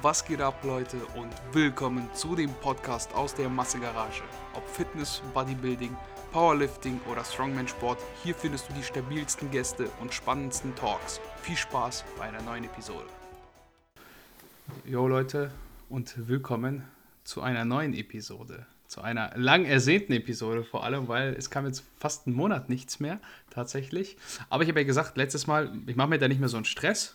Was geht ab, Leute, und willkommen zu dem Podcast aus der Massegarage. Ob Fitness, Bodybuilding, Powerlifting oder Strongman-Sport, hier findest du die stabilsten Gäste und spannendsten Talks. Viel Spaß bei einer neuen Episode. Jo, Leute, und willkommen zu einer neuen Episode. Zu einer lang ersehnten Episode vor allem, weil es kam jetzt fast einen Monat nichts mehr, tatsächlich. Aber ich habe ja gesagt, letztes Mal, ich mache mir da nicht mehr so einen Stress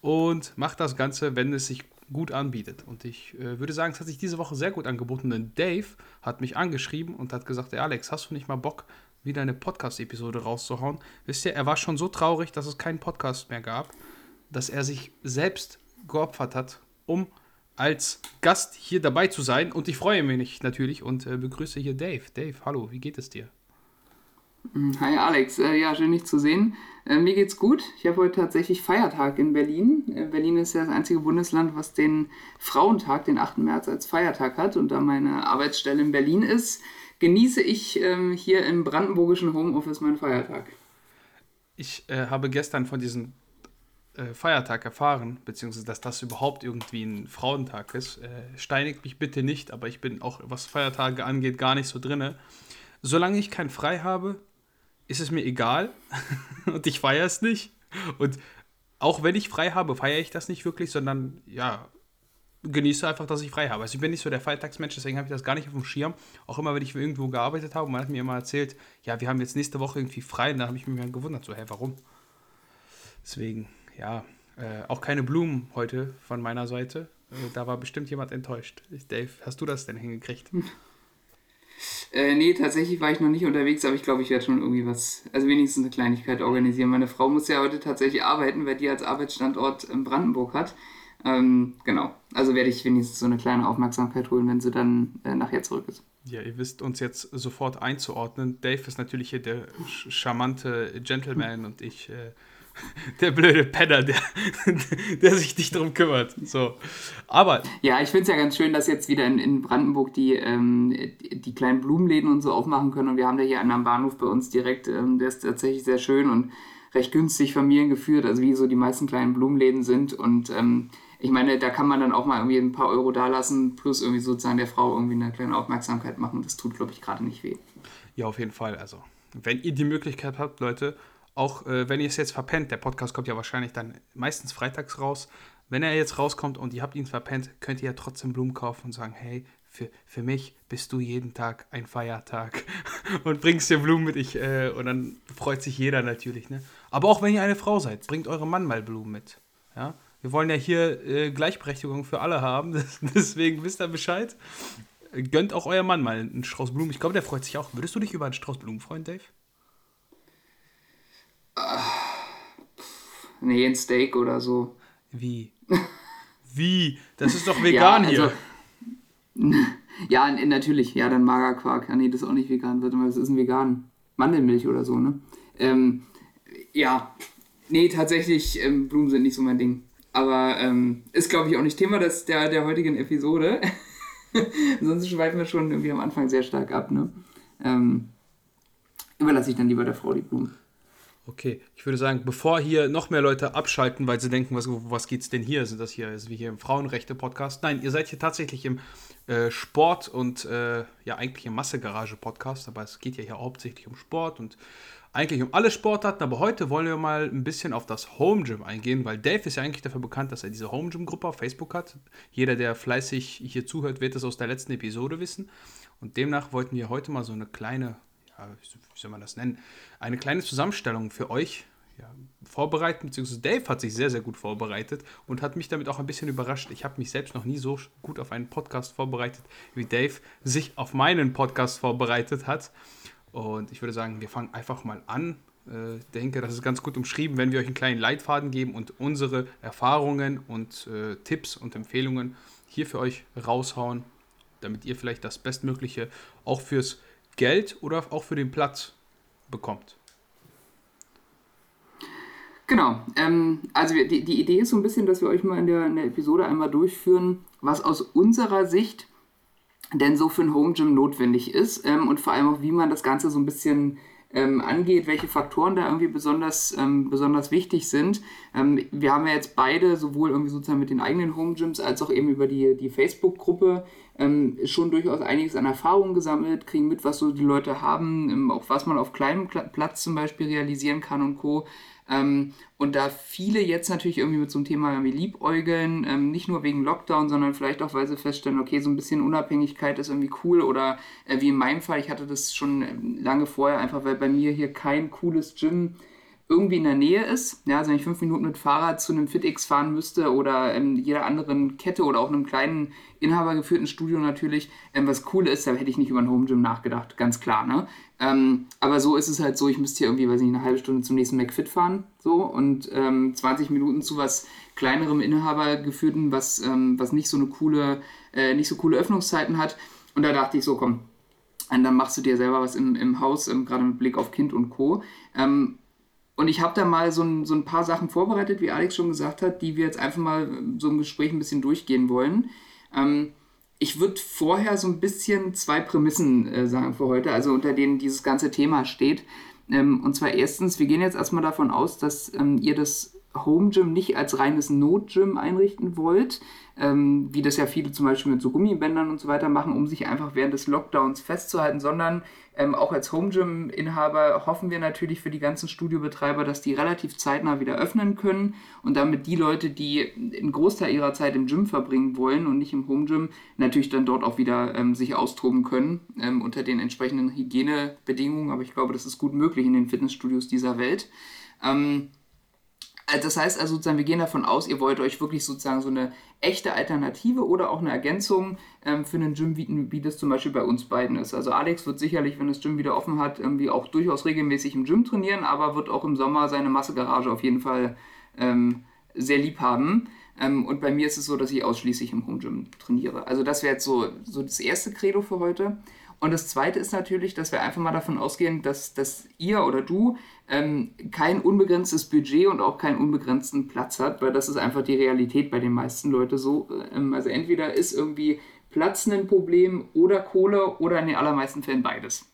und mache das Ganze, wenn es sich gut anbietet. Und ich äh, würde sagen, es hat sich diese Woche sehr gut angeboten, denn Dave hat mich angeschrieben und hat gesagt, hey Alex, hast du nicht mal Bock, wieder eine Podcast-Episode rauszuhauen? Wisst ihr, er war schon so traurig, dass es keinen Podcast mehr gab, dass er sich selbst geopfert hat, um als Gast hier dabei zu sein. Und ich freue mich natürlich und äh, begrüße hier Dave. Dave, hallo, wie geht es dir? Hi Alex, äh, ja, schön dich zu sehen. Äh, mir geht's gut. Ich habe heute tatsächlich Feiertag in Berlin. Äh, Berlin ist ja das einzige Bundesland, was den Frauentag, den 8. März, als Feiertag hat. Und da meine Arbeitsstelle in Berlin ist, genieße ich ähm, hier im brandenburgischen Homeoffice meinen Feiertag. Ich äh, habe gestern von diesem äh, Feiertag erfahren, beziehungsweise dass das überhaupt irgendwie ein Frauentag ist. Äh, steinigt mich bitte nicht, aber ich bin auch, was Feiertage angeht, gar nicht so drinne. Solange ich kein Frei habe, ist es mir egal und ich feiere es nicht. Und auch wenn ich frei habe, feiere ich das nicht wirklich, sondern ja, genieße einfach, dass ich frei habe. Also ich bin nicht so der Feiertagsmensch, deswegen habe ich das gar nicht auf dem Schirm. Auch immer, wenn ich irgendwo gearbeitet habe, man hat mir immer erzählt, ja, wir haben jetzt nächste Woche irgendwie frei, und da habe ich mich mal gewundert, so, hä, warum? Deswegen, ja, äh, auch keine Blumen heute von meiner Seite. Äh, da war bestimmt jemand enttäuscht. Dave, hast du das denn hingekriegt? Äh, nee, tatsächlich war ich noch nicht unterwegs, aber ich glaube, ich werde schon irgendwie was, also wenigstens eine Kleinigkeit organisieren. Meine Frau muss ja heute tatsächlich arbeiten, weil die als Arbeitsstandort Brandenburg hat. Ähm, genau, also werde ich wenigstens so eine kleine Aufmerksamkeit holen, wenn sie dann äh, nachher zurück ist. Ja, ihr wisst uns jetzt sofort einzuordnen. Dave ist natürlich hier der charmante Gentleman und ich äh, der blöde Penner, der, der sich nicht darum kümmert. So. Aber. Ja, ich finde es ja ganz schön, dass jetzt wieder in, in Brandenburg die, ähm, die, die, kleinen Blumenläden und so aufmachen können. Und wir haben da hier einen am Bahnhof bei uns direkt, ähm, der ist tatsächlich sehr schön und recht günstig familiengeführt, also wie so die meisten kleinen Blumenläden sind. Und ähm, ich meine, da kann man dann auch mal irgendwie ein paar Euro dalassen, plus irgendwie sozusagen der Frau irgendwie eine kleine Aufmerksamkeit machen. Das tut, glaube ich, gerade nicht weh. Ja, auf jeden Fall. Also, wenn ihr die Möglichkeit habt, Leute, auch äh, wenn ihr es jetzt verpennt, der Podcast kommt ja wahrscheinlich dann meistens freitags raus. Wenn er jetzt rauskommt und ihr habt ihn verpennt, könnt ihr ja trotzdem Blumen kaufen und sagen, hey, für, für mich bist du jeden Tag ein Feiertag und bringst dir Blumen mit. Ich, äh, und dann freut sich jeder natürlich. Ne? Aber auch wenn ihr eine Frau seid, bringt eurem Mann mal Blumen mit. Ja? Wir wollen ja hier äh, Gleichberechtigung für alle haben, deswegen wisst ihr Bescheid. Gönnt auch euer Mann mal einen Strauß Blumen. Ich glaube, der freut sich auch. Würdest du dich über einen Strauß Blumen freuen, Dave? Nee, ein Steak oder so. Wie? Wie? Das ist doch vegan ja, also, hier. Ja, natürlich. Ja, dann Magerquark. Ja, nee, das ist auch nicht vegan. Warte mal, das ist ein vegan. Mandelmilch oder so, ne? Ähm, ja. Nee, tatsächlich, ähm, Blumen sind nicht so mein Ding. Aber ähm, ist, glaube ich, auch nicht Thema des, der, der heutigen Episode. Sonst schweifen wir schon irgendwie am Anfang sehr stark ab, ne? Ähm, überlasse ich dann lieber der Frau die Blumen. Okay, ich würde sagen, bevor hier noch mehr Leute abschalten, weil sie denken, was, was geht's denn hier? Sind das hier, ist wie hier im Frauenrechte-Podcast? Nein, ihr seid hier tatsächlich im äh, Sport und äh, ja, eigentlich im Massegarage-Podcast, aber es geht ja hier hauptsächlich um Sport und eigentlich um alle Sportarten, aber heute wollen wir mal ein bisschen auf das Home Gym eingehen, weil Dave ist ja eigentlich dafür bekannt, dass er diese Home Gym Gruppe auf Facebook hat. Jeder, der fleißig hier zuhört, wird es aus der letzten Episode wissen. Und demnach wollten wir heute mal so eine kleine ja, wie soll man das nennen, eine kleine Zusammenstellung für euch ja, vorbereiten, beziehungsweise Dave hat sich sehr, sehr gut vorbereitet und hat mich damit auch ein bisschen überrascht. Ich habe mich selbst noch nie so gut auf einen Podcast vorbereitet, wie Dave sich auf meinen Podcast vorbereitet hat. Und ich würde sagen, wir fangen einfach mal an. Ich äh, denke, das ist ganz gut umschrieben, wenn wir euch einen kleinen Leitfaden geben und unsere Erfahrungen und äh, Tipps und Empfehlungen hier für euch raushauen, damit ihr vielleicht das Bestmögliche auch fürs Geld oder auch für den Platz bekommt. Genau. Ähm, also die, die Idee ist so ein bisschen, dass wir euch mal in der, in der Episode einmal durchführen, was aus unserer Sicht denn so für ein Home Gym notwendig ist ähm, und vor allem auch, wie man das Ganze so ein bisschen ähm, angeht, welche Faktoren da irgendwie besonders, ähm, besonders wichtig sind. Ähm, wir haben ja jetzt beide, sowohl irgendwie sozusagen mit den eigenen Home Gyms als auch eben über die, die Facebook-Gruppe, ähm, schon durchaus einiges an Erfahrungen gesammelt, kriegen mit, was so die Leute haben, ähm, auch was man auf kleinem Platz zum Beispiel realisieren kann und Co. Ähm, und da viele jetzt natürlich irgendwie mit so einem Thema liebäugeln, ähm, nicht nur wegen Lockdown, sondern vielleicht auch, weil sie feststellen, okay, so ein bisschen Unabhängigkeit ist irgendwie cool oder äh, wie in meinem Fall, ich hatte das schon ähm, lange vorher, einfach weil bei mir hier kein cooles Gym irgendwie in der Nähe ist. Ja, also wenn ich fünf Minuten mit Fahrrad zu einem FitX fahren müsste oder ähm, jeder anderen Kette oder auch einem kleinen inhabergeführten Studio natürlich, ähm, was cool ist, da hätte ich nicht über ein Home Gym nachgedacht, ganz klar. Ne? Ähm, aber so ist es halt so, ich müsste hier irgendwie, weiß ich, eine halbe Stunde zum nächsten McFit fahren so und ähm, 20 Minuten zu was kleinerem Inhabergeführten, was, ähm, was nicht so eine coole, äh, nicht so coole Öffnungszeiten hat. Und da dachte ich so, komm, und dann machst du dir selber was im, im Haus, ähm, gerade mit Blick auf Kind und Co. Ähm, und ich habe da mal so ein, so ein paar Sachen vorbereitet, wie Alex schon gesagt hat, die wir jetzt einfach mal so im Gespräch ein bisschen durchgehen wollen. Ähm, ich würde vorher so ein bisschen zwei Prämissen äh, sagen für heute, also unter denen dieses ganze Thema steht. Ähm, und zwar erstens, wir gehen jetzt erstmal davon aus, dass ähm, ihr das Home Gym nicht als reines Not-Gym einrichten wollt, ähm, wie das ja viele zum Beispiel mit so Gummibändern und so weiter machen, um sich einfach während des Lockdowns festzuhalten, sondern ähm, auch als Home Gym-Inhaber hoffen wir natürlich für die ganzen Studiobetreiber, dass die relativ zeitnah wieder öffnen können und damit die Leute, die einen Großteil ihrer Zeit im Gym verbringen wollen und nicht im Home Gym, natürlich dann dort auch wieder ähm, sich austoben können ähm, unter den entsprechenden Hygienebedingungen. Aber ich glaube, das ist gut möglich in den Fitnessstudios dieser Welt. Ähm, das heißt also sozusagen, wir gehen davon aus, ihr wollt euch wirklich sozusagen so eine echte Alternative oder auch eine Ergänzung ähm, für einen Gym bieten, wie das zum Beispiel bei uns beiden ist. Also Alex wird sicherlich, wenn das Gym wieder offen hat, irgendwie auch durchaus regelmäßig im Gym trainieren, aber wird auch im Sommer seine Massegarage auf jeden Fall ähm, sehr lieb haben. Ähm, und bei mir ist es so, dass ich ausschließlich im Home Gym trainiere. Also das wäre jetzt so, so das erste Credo für heute. Und das Zweite ist natürlich, dass wir einfach mal davon ausgehen, dass, dass ihr oder du ähm, kein unbegrenztes Budget und auch keinen unbegrenzten Platz hat, weil das ist einfach die Realität bei den meisten Leuten so. Ähm, also entweder ist irgendwie Platz ein Problem oder Kohle oder in den allermeisten Fällen beides.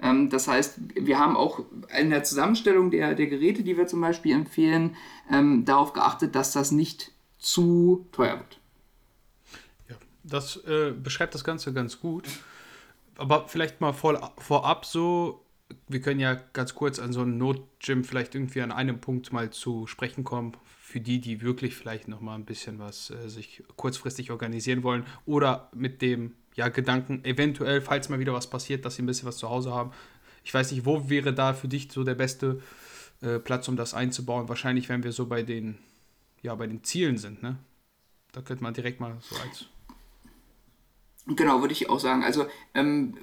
Ähm, das heißt, wir haben auch in der Zusammenstellung der, der Geräte, die wir zum Beispiel empfehlen, ähm, darauf geachtet, dass das nicht zu teuer wird. Ja, das äh, beschreibt das Ganze ganz gut aber vielleicht mal vor, vorab so, wir können ja ganz kurz an so ein Not-Gym vielleicht irgendwie an einem Punkt mal zu sprechen kommen, für die, die wirklich vielleicht noch mal ein bisschen was äh, sich kurzfristig organisieren wollen oder mit dem ja, Gedanken, eventuell, falls mal wieder was passiert, dass sie ein bisschen was zu Hause haben. Ich weiß nicht, wo wäre da für dich so der beste äh, Platz, um das einzubauen? Wahrscheinlich, wenn wir so bei den, ja, bei den Zielen sind, ne? Da könnte man direkt mal so als Genau, würde ich auch sagen. Also ähm,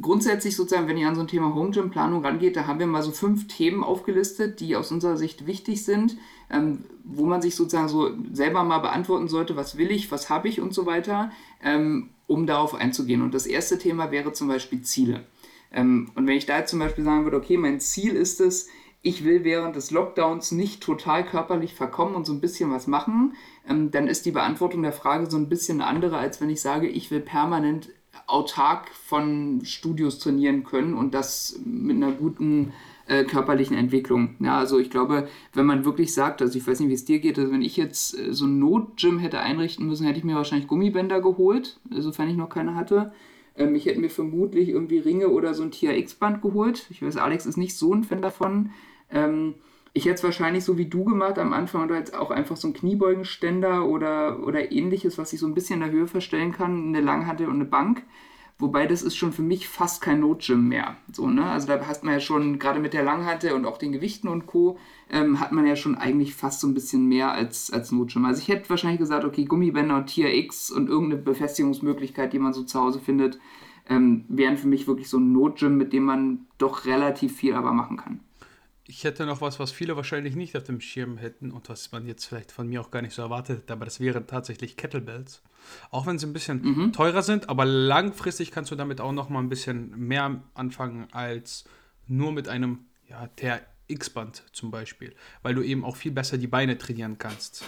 grundsätzlich sozusagen, wenn ihr an so ein Thema Home Gym Planung rangeht, da haben wir mal so fünf Themen aufgelistet, die aus unserer Sicht wichtig sind, ähm, wo man sich sozusagen so selber mal beantworten sollte, was will ich, was habe ich und so weiter, ähm, um darauf einzugehen. Und das erste Thema wäre zum Beispiel Ziele. Ähm, und wenn ich da jetzt zum Beispiel sagen würde, okay, mein Ziel ist es, ich will während des Lockdowns nicht total körperlich verkommen und so ein bisschen was machen, ähm, dann ist die Beantwortung der Frage so ein bisschen andere, als wenn ich sage, ich will permanent autark von Studios trainieren können und das mit einer guten äh, körperlichen Entwicklung. Ja, also ich glaube, wenn man wirklich sagt, also ich weiß nicht, wie es dir geht, also wenn ich jetzt äh, so ein Notgym hätte einrichten müssen, hätte ich mir wahrscheinlich Gummibänder geholt, sofern ich noch keine hatte. Ähm, ich hätte mir vermutlich irgendwie Ringe oder so ein TRX-Band geholt. Ich weiß, Alex ist nicht so ein Fan davon. Ähm, ich hätte es wahrscheinlich so wie du gemacht am Anfang oder jetzt auch einfach so ein Kniebeugenständer oder, oder ähnliches, was ich so ein bisschen in der Höhe verstellen kann, eine Langhantel und eine Bank. Wobei das ist schon für mich fast kein Notgym mehr. So, ne? Also da hast man ja schon, gerade mit der Langhantel und auch den Gewichten und Co., ähm, hat man ja schon eigentlich fast so ein bisschen mehr als, als Notgym. Also ich hätte wahrscheinlich gesagt, okay, Gummibänder und Tier X und irgendeine Befestigungsmöglichkeit, die man so zu Hause findet, ähm, wären für mich wirklich so ein Notgym, mit dem man doch relativ viel aber machen kann ich hätte noch was, was viele wahrscheinlich nicht auf dem Schirm hätten und was man jetzt vielleicht von mir auch gar nicht so erwartet, aber das wären tatsächlich Kettlebells. Auch wenn sie ein bisschen mhm. teurer sind, aber langfristig kannst du damit auch noch mal ein bisschen mehr anfangen als nur mit einem ja, TRX-Band zum Beispiel, weil du eben auch viel besser die Beine trainieren kannst.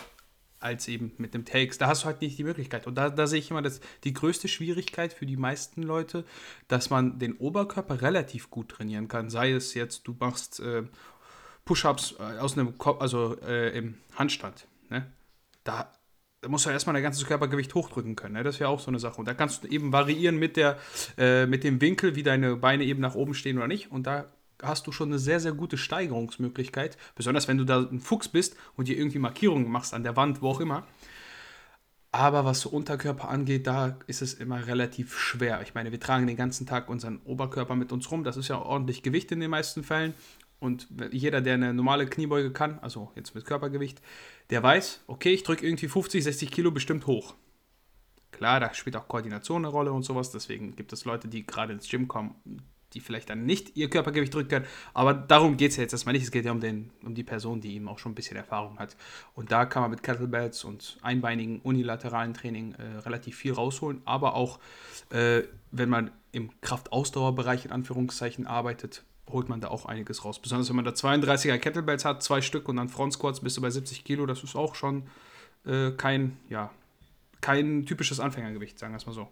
als eben mit dem Takes. Da hast du halt nicht die Möglichkeit. Und da, da sehe ich immer das, die größte Schwierigkeit für die meisten Leute, dass man den Oberkörper relativ gut trainieren kann. Sei es jetzt, du machst äh, Push-Ups äh, aus einem Kopf, also äh, im Handstand. Ne? Da, da musst du erstmal dein ganzes Körpergewicht hochdrücken können. Ne? Das wäre auch so eine Sache. Und da kannst du eben variieren mit, der, äh, mit dem Winkel, wie deine Beine eben nach oben stehen oder nicht. Und da hast du schon eine sehr, sehr gute Steigerungsmöglichkeit. Besonders wenn du da ein Fuchs bist und dir irgendwie Markierungen machst an der Wand, wo auch immer. Aber was so Unterkörper angeht, da ist es immer relativ schwer. Ich meine, wir tragen den ganzen Tag unseren Oberkörper mit uns rum. Das ist ja ordentlich Gewicht in den meisten Fällen. Und jeder, der eine normale Kniebeuge kann, also jetzt mit Körpergewicht, der weiß, okay, ich drücke irgendwie 50, 60 Kilo bestimmt hoch. Klar, da spielt auch Koordination eine Rolle und sowas. Deswegen gibt es Leute, die gerade ins Gym kommen, die vielleicht dann nicht ihr Körpergewicht drücken können. Aber darum geht es ja jetzt erstmal nicht. Es geht ja um, den, um die Person, die eben auch schon ein bisschen Erfahrung hat. Und da kann man mit Kettlebells und einbeinigen unilateralen Training äh, relativ viel rausholen. Aber auch, äh, wenn man im Kraftausdauerbereich in Anführungszeichen arbeitet, holt man da auch einiges raus. Besonders wenn man da 32er Kettlebells hat, zwei Stück und dann Front Squats bist du bei 70 Kilo. Das ist auch schon äh, kein, ja, kein typisches Anfängergewicht, sagen wir es mal so.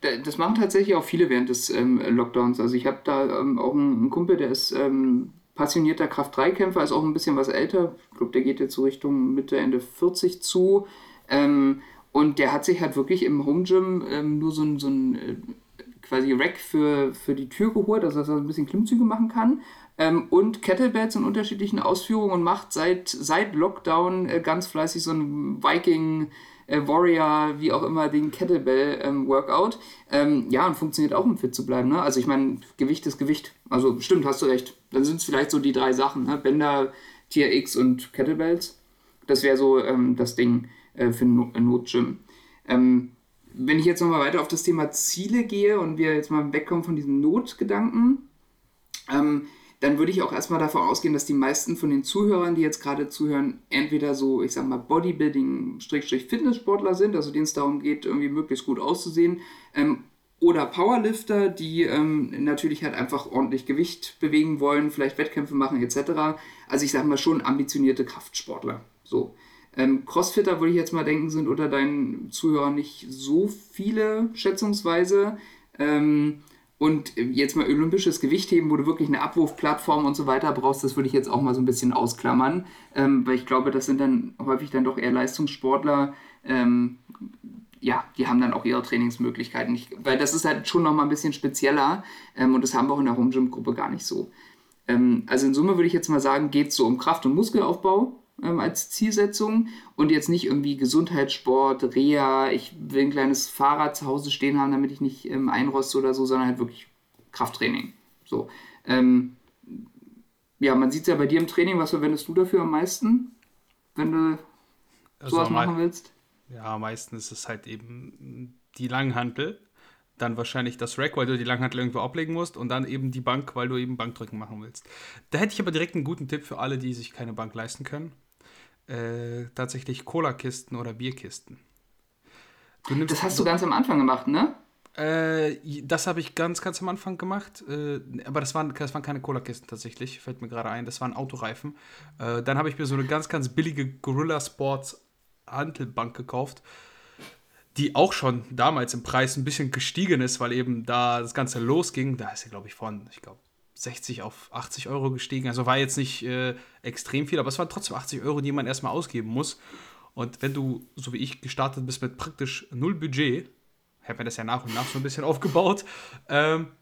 Das machen tatsächlich auch viele während des ähm, Lockdowns. Also ich habe da ähm, auch einen, Kumpel, der ist ähm, passionierter Kraft-3-Kämpfer, ist auch ein bisschen was älter. Ich glaube, der geht jetzt so Richtung Mitte, Ende 40 zu. Ähm, und der hat sich halt wirklich im Home Gym ähm, nur so ein, so ein äh, quasi Rack für, für die Tür geholt, also dass er ein bisschen Klimmzüge machen kann. Ähm, und Kettlebells in unterschiedlichen Ausführungen und macht seit, seit Lockdown äh, ganz fleißig so ein Viking- äh, Warrior, wie auch immer, den Kettlebell-Workout. Ähm, ähm, ja, und funktioniert auch, um fit zu bleiben. Ne? Also ich meine, Gewicht ist Gewicht. Also stimmt, hast du recht. Dann sind es vielleicht so die drei Sachen. Ne? Bänder, Tier X und Kettlebells. Das wäre so ähm, das Ding äh, für ein Notgym. Ähm, wenn ich jetzt nochmal weiter auf das Thema Ziele gehe und wir jetzt mal wegkommen von diesem Notgedanken, ähm, dann würde ich auch erstmal davon ausgehen, dass die meisten von den Zuhörern, die jetzt gerade zuhören, entweder so, ich sag mal, Bodybuilding-Fitnesssportler sind, also denen es darum geht, irgendwie möglichst gut auszusehen, ähm, oder Powerlifter, die ähm, natürlich halt einfach ordentlich Gewicht bewegen wollen, vielleicht Wettkämpfe machen etc. Also ich sag mal schon ambitionierte Kraftsportler. So. Ähm, Crossfitter würde ich jetzt mal denken, sind unter deinen Zuhörern nicht so viele schätzungsweise. Ähm, und jetzt mal olympisches Gewichtheben, wo du wirklich eine Abwurfplattform und so weiter brauchst, das würde ich jetzt auch mal so ein bisschen ausklammern, ähm, weil ich glaube, das sind dann häufig dann doch eher Leistungssportler. Ähm, ja, die haben dann auch ihre Trainingsmöglichkeiten. Ich, weil das ist halt schon nochmal ein bisschen spezieller ähm, und das haben wir auch in der Home Gym Gruppe gar nicht so. Ähm, also in Summe würde ich jetzt mal sagen, geht es so um Kraft- und Muskelaufbau ähm, als Zielsetzung und jetzt nicht irgendwie Gesundheitssport, Reha, ich will ein kleines Fahrrad zu Hause stehen haben, damit ich nicht ähm, einroste oder so, sondern halt wirklich Krafttraining. So. Ähm, ja, man sieht es ja bei dir im Training, was verwendest du dafür am meisten, wenn du also sowas machen willst? Ja, meistens ist es halt eben die Langhantel, dann wahrscheinlich das Rack, weil du die Langhantel irgendwo ablegen musst und dann eben die Bank, weil du eben Bankdrücken machen willst. Da hätte ich aber direkt einen guten Tipp für alle, die sich keine Bank leisten können äh, tatsächlich Cola-Kisten oder Bierkisten. das hast du ganz am Anfang gemacht, ne? Äh, das habe ich ganz, ganz am Anfang gemacht. Äh, aber das waren, das waren keine Cola-Kisten tatsächlich, fällt mir gerade ein. Das waren Autoreifen. Äh, dann habe ich mir so eine ganz, ganz billige Gorilla Sports Hantelbank gekauft, die auch schon damals im Preis ein bisschen gestiegen ist, weil eben da das Ganze losging. Da ist sie, glaube ich, von, ich glaube, 60 auf 80 Euro gestiegen. Also war jetzt nicht äh, extrem viel, aber es waren trotzdem 80 Euro, die man erstmal ausgeben muss. Und wenn du, so wie ich, gestartet bist mit praktisch null Budget, habe mir das ja nach und nach so ein bisschen aufgebaut, ähm,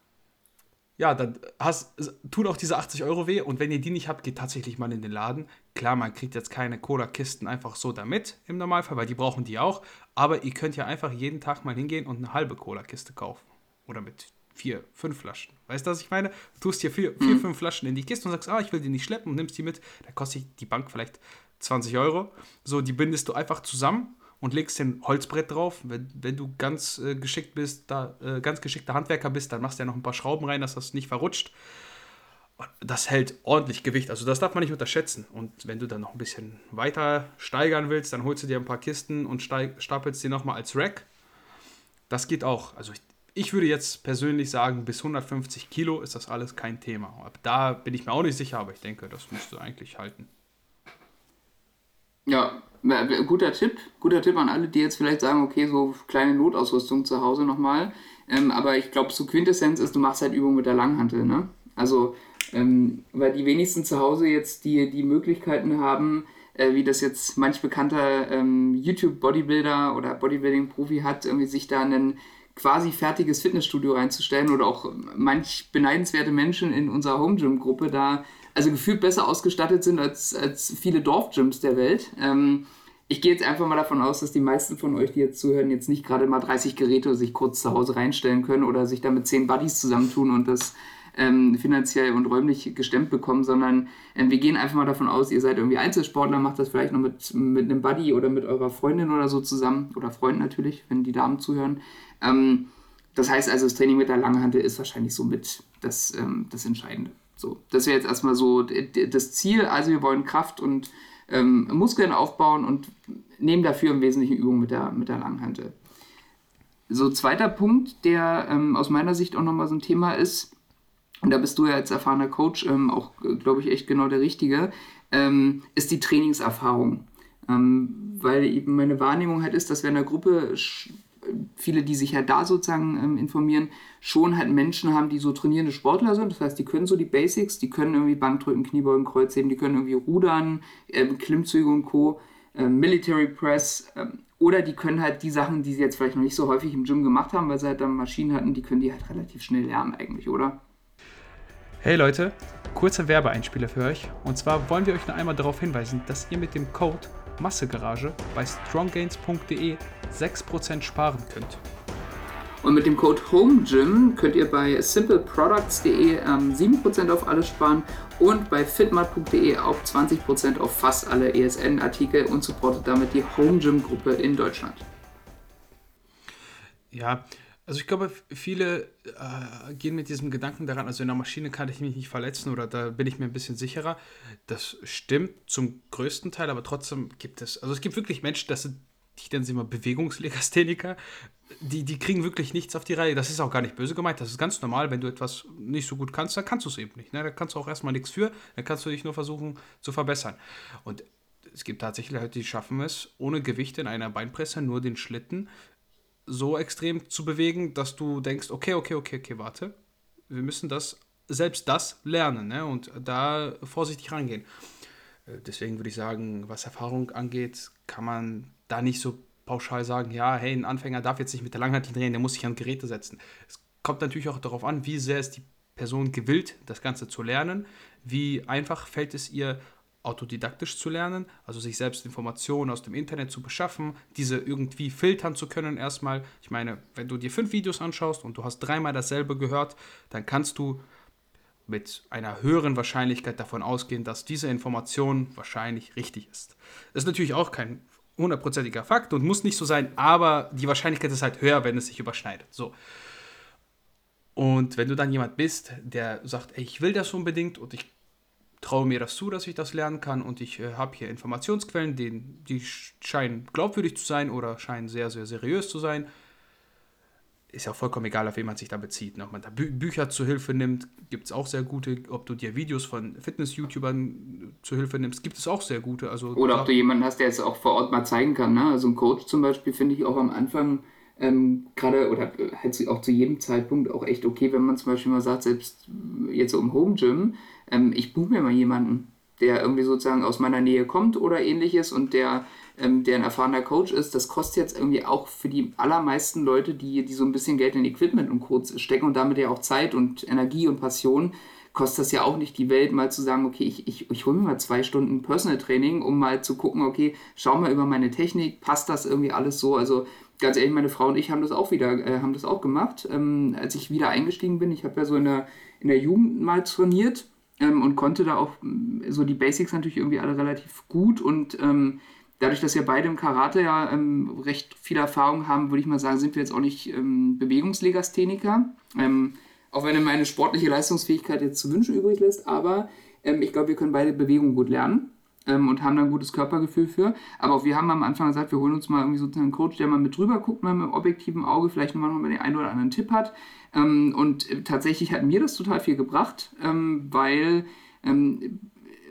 ja, dann hast, tun auch diese 80 Euro weh. Und wenn ihr die nicht habt, geht tatsächlich mal in den Laden. Klar, man kriegt jetzt keine Cola-Kisten einfach so damit im Normalfall, weil die brauchen die auch. Aber ihr könnt ja einfach jeden Tag mal hingehen und eine halbe Cola-Kiste kaufen. Oder mit vier, fünf Flaschen. Weißt du, was ich meine? Du tust hier vier, vier mhm. fünf Flaschen in die Kiste und sagst, ah, ich will die nicht schleppen und nimmst die mit. Da kostet die Bank vielleicht 20 Euro. So, die bindest du einfach zusammen und legst den Holzbrett drauf. Wenn, wenn du ganz äh, geschickt bist, da äh, ganz geschickter Handwerker bist, dann machst du ja noch ein paar Schrauben rein, dass das nicht verrutscht. Das hält ordentlich Gewicht, also das darf man nicht unterschätzen. Und wenn du dann noch ein bisschen weiter steigern willst, dann holst du dir ein paar Kisten und stapelst die nochmal als Rack. Das geht auch. Also ich, ich würde jetzt persönlich sagen, bis 150 Kilo ist das alles kein Thema. Ab da bin ich mir auch nicht sicher, aber ich denke, das müsste eigentlich halten. Ja, Guter Tipp, guter Tipp an alle, die jetzt vielleicht sagen, okay, so kleine Notausrüstung zu Hause nochmal. Ähm, aber ich glaube, so Quintessenz ist, du machst halt Übungen mit der Langhantel, ne? Also, ähm, weil die wenigsten zu Hause jetzt die, die Möglichkeiten haben, äh, wie das jetzt manch bekannter ähm, YouTube-Bodybuilder oder Bodybuilding-Profi hat, irgendwie sich da ein quasi fertiges Fitnessstudio reinzustellen oder auch manch beneidenswerte Menschen in unserer Home Gym Gruppe da also gefühlt besser ausgestattet sind als, als viele Dorfgyms der Welt. Ähm, ich gehe jetzt einfach mal davon aus, dass die meisten von euch, die jetzt zuhören, jetzt nicht gerade mal 30 Geräte sich kurz zu Hause reinstellen können oder sich da mit 10 Buddies zusammentun und das ähm, finanziell und räumlich gestemmt bekommen, sondern ähm, wir gehen einfach mal davon aus, ihr seid irgendwie Einzelsportler, macht das vielleicht noch mit, mit einem Buddy oder mit eurer Freundin oder so zusammen oder Freund natürlich, wenn die Damen zuhören. Ähm, das heißt also, das Training mit der Langhantel ist wahrscheinlich so mit das, ähm, das Entscheidende. So, das wäre jetzt erstmal so das Ziel. Also wir wollen Kraft und ähm, Muskeln aufbauen und nehmen dafür im Wesentlichen Übungen mit der, mit der Langhantel. So, zweiter Punkt, der ähm, aus meiner Sicht auch nochmal so ein Thema ist, und da bist du ja als erfahrener Coach ähm, auch, glaube ich, echt genau der Richtige, ähm, ist die Trainingserfahrung. Ähm, weil eben meine Wahrnehmung halt ist, dass wir in der Gruppe viele, die sich halt da sozusagen ähm, informieren, schon halt Menschen haben, die so trainierende Sportler sind. Das heißt, die können so die Basics, die können irgendwie Bankdrücken, Kniebeugen, Kreuzheben, die können irgendwie rudern, ähm, Klimmzüge und Co., ähm, Military Press ähm, oder die können halt die Sachen, die sie jetzt vielleicht noch nicht so häufig im Gym gemacht haben, weil sie halt dann Maschinen hatten, die können die halt relativ schnell lernen eigentlich, oder? Hey Leute, kurzer Werbeeinspieler für euch. Und zwar wollen wir euch noch einmal darauf hinweisen, dass ihr mit dem Code Massegarage bei stronggains.de 6% sparen könnt. Und mit dem Code HOMEGYM könnt ihr bei simpleproducts.de ähm, 7% auf alles sparen und bei fitmat.de auch 20% auf fast alle ESN-Artikel und supportet damit die HomeGym-Gruppe in Deutschland. Ja, also ich glaube, viele äh, gehen mit diesem Gedanken daran, also in der Maschine kann ich mich nicht verletzen oder da bin ich mir ein bisschen sicherer. Das stimmt zum größten Teil, aber trotzdem gibt es, also es gibt wirklich Menschen, das sind, ich nenne sie mal Bewegungslegastheniker, die, die kriegen wirklich nichts auf die Reihe. Das ist auch gar nicht böse gemeint, das ist ganz normal, wenn du etwas nicht so gut kannst, dann kannst du es eben nicht. Ne? Da kannst du auch erstmal nichts für, dann kannst du dich nur versuchen zu verbessern. Und es gibt tatsächlich Leute, die schaffen es, ohne Gewicht in einer Beinpresse nur den Schlitten so extrem zu bewegen, dass du denkst, okay, okay, okay, okay, warte, wir müssen das, selbst das lernen ne? und da vorsichtig rangehen. Äh, deswegen würde ich sagen, was Erfahrung angeht, kann man da nicht so pauschal sagen, ja, hey, ein Anfänger darf jetzt nicht mit der Langhantel drehen, der muss sich an Geräte setzen. Es kommt natürlich auch darauf an, wie sehr ist die Person gewillt, das Ganze zu lernen, wie einfach fällt es ihr, autodidaktisch zu lernen, also sich selbst Informationen aus dem Internet zu beschaffen, diese irgendwie filtern zu können erstmal. Ich meine, wenn du dir fünf Videos anschaust und du hast dreimal dasselbe gehört, dann kannst du mit einer höheren Wahrscheinlichkeit davon ausgehen, dass diese Information wahrscheinlich richtig ist. Das ist natürlich auch kein hundertprozentiger Fakt und muss nicht so sein, aber die Wahrscheinlichkeit ist halt höher, wenn es sich überschneidet. So. Und wenn du dann jemand bist, der sagt, ey, ich will das unbedingt und ich traue mir das zu, dass ich das lernen kann und ich äh, habe hier Informationsquellen, die, die scheinen glaubwürdig zu sein oder scheinen sehr, sehr seriös zu sein. Ist ja auch vollkommen egal, auf wen man sich da bezieht. Ne? Ob man da Bü Bücher zur Hilfe nimmt, gibt es auch sehr gute. Ob du dir Videos von Fitness-YouTubern zur Hilfe nimmst, gibt es auch sehr gute. Also, oder ob du jemanden hast, der es auch vor Ort mal zeigen kann. Ne? Also ein Coach zum Beispiel finde ich auch am Anfang ähm, gerade oder halt auch zu jedem Zeitpunkt auch echt okay, wenn man zum Beispiel mal sagt, selbst jetzt so im Home Gym, ähm, ich buche mir mal jemanden, der irgendwie sozusagen aus meiner Nähe kommt oder ähnliches und der, ähm, der ein erfahrener Coach ist, das kostet jetzt irgendwie auch für die allermeisten Leute, die, die so ein bisschen Geld in Equipment und Co. stecken und damit ja auch Zeit und Energie und Passion, kostet das ja auch nicht die Welt, mal zu sagen, okay, ich, ich, ich hole mir mal zwei Stunden Personal Training, um mal zu gucken, okay, schau mal über meine Technik, passt das irgendwie alles so? Also ganz ehrlich, meine Frau und ich haben das auch wieder, äh, haben das auch gemacht. Ähm, als ich wieder eingestiegen bin, ich habe ja so in der, in der Jugend mal trainiert ähm, und konnte da auch mm, so die Basics natürlich irgendwie alle relativ gut. Und ähm, dadurch, dass wir beide im Karate ja ähm, recht viel Erfahrung haben, würde ich mal sagen, sind wir jetzt auch nicht ähm, Bewegungslegastheniker. Ähm, auch wenn meine sportliche Leistungsfähigkeit jetzt zu wünschen übrig lässt, aber ich glaube, wir können beide Bewegung gut lernen ähm, und haben da ein gutes Körpergefühl für. Aber auch wir haben am Anfang gesagt, wir holen uns mal irgendwie sozusagen einen Coach, der mal mit drüber guckt, mal mit objektiven Auge, vielleicht nochmal noch mal den einen oder anderen Tipp hat. Ähm, und äh, tatsächlich hat mir das total viel gebracht, ähm, weil ähm,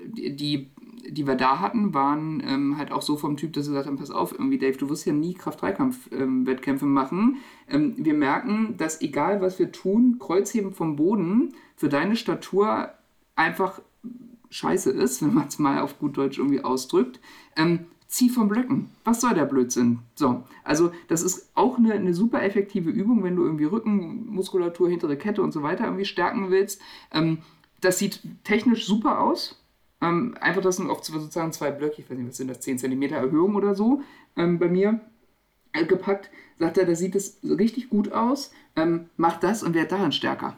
die die wir da hatten, waren ähm, halt auch so vom Typ, dass sie gesagt haben, pass auf, irgendwie Dave, du wirst ja nie Kraft-3-Kampf-Wettkämpfe ähm, machen. Ähm, wir merken, dass egal was wir tun, Kreuzheben vom Boden für deine Statur einfach scheiße ist, wenn man es mal auf gut Deutsch irgendwie ausdrückt. Ähm, zieh vom Blöcken. Was soll der Blödsinn? So, also das ist auch eine, eine super effektive Übung, wenn du irgendwie Rückenmuskulatur, hintere Kette und so weiter irgendwie stärken willst. Ähm, das sieht technisch super aus. Ähm, einfach das sind oft sozusagen zwei Blöcke, ich weiß nicht, was sind das, 10 cm Erhöhung oder so, ähm, bei mir äh, gepackt. Sagt er, da sieht es richtig gut aus. Ähm, mach das und werd daran stärker.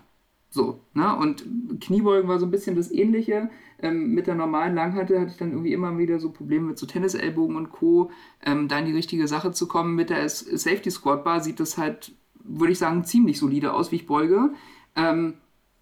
So, ne? Und Kniebeugen war so ein bisschen das Ähnliche. Ähm, mit der normalen Langhantel hatte ich dann irgendwie immer wieder so Probleme mit so Tennisellbogen und Co. Ähm, da in die richtige Sache zu kommen. Mit der Safety Squat Bar sieht das halt, würde ich sagen, ziemlich solide aus, wie ich beuge. Ähm,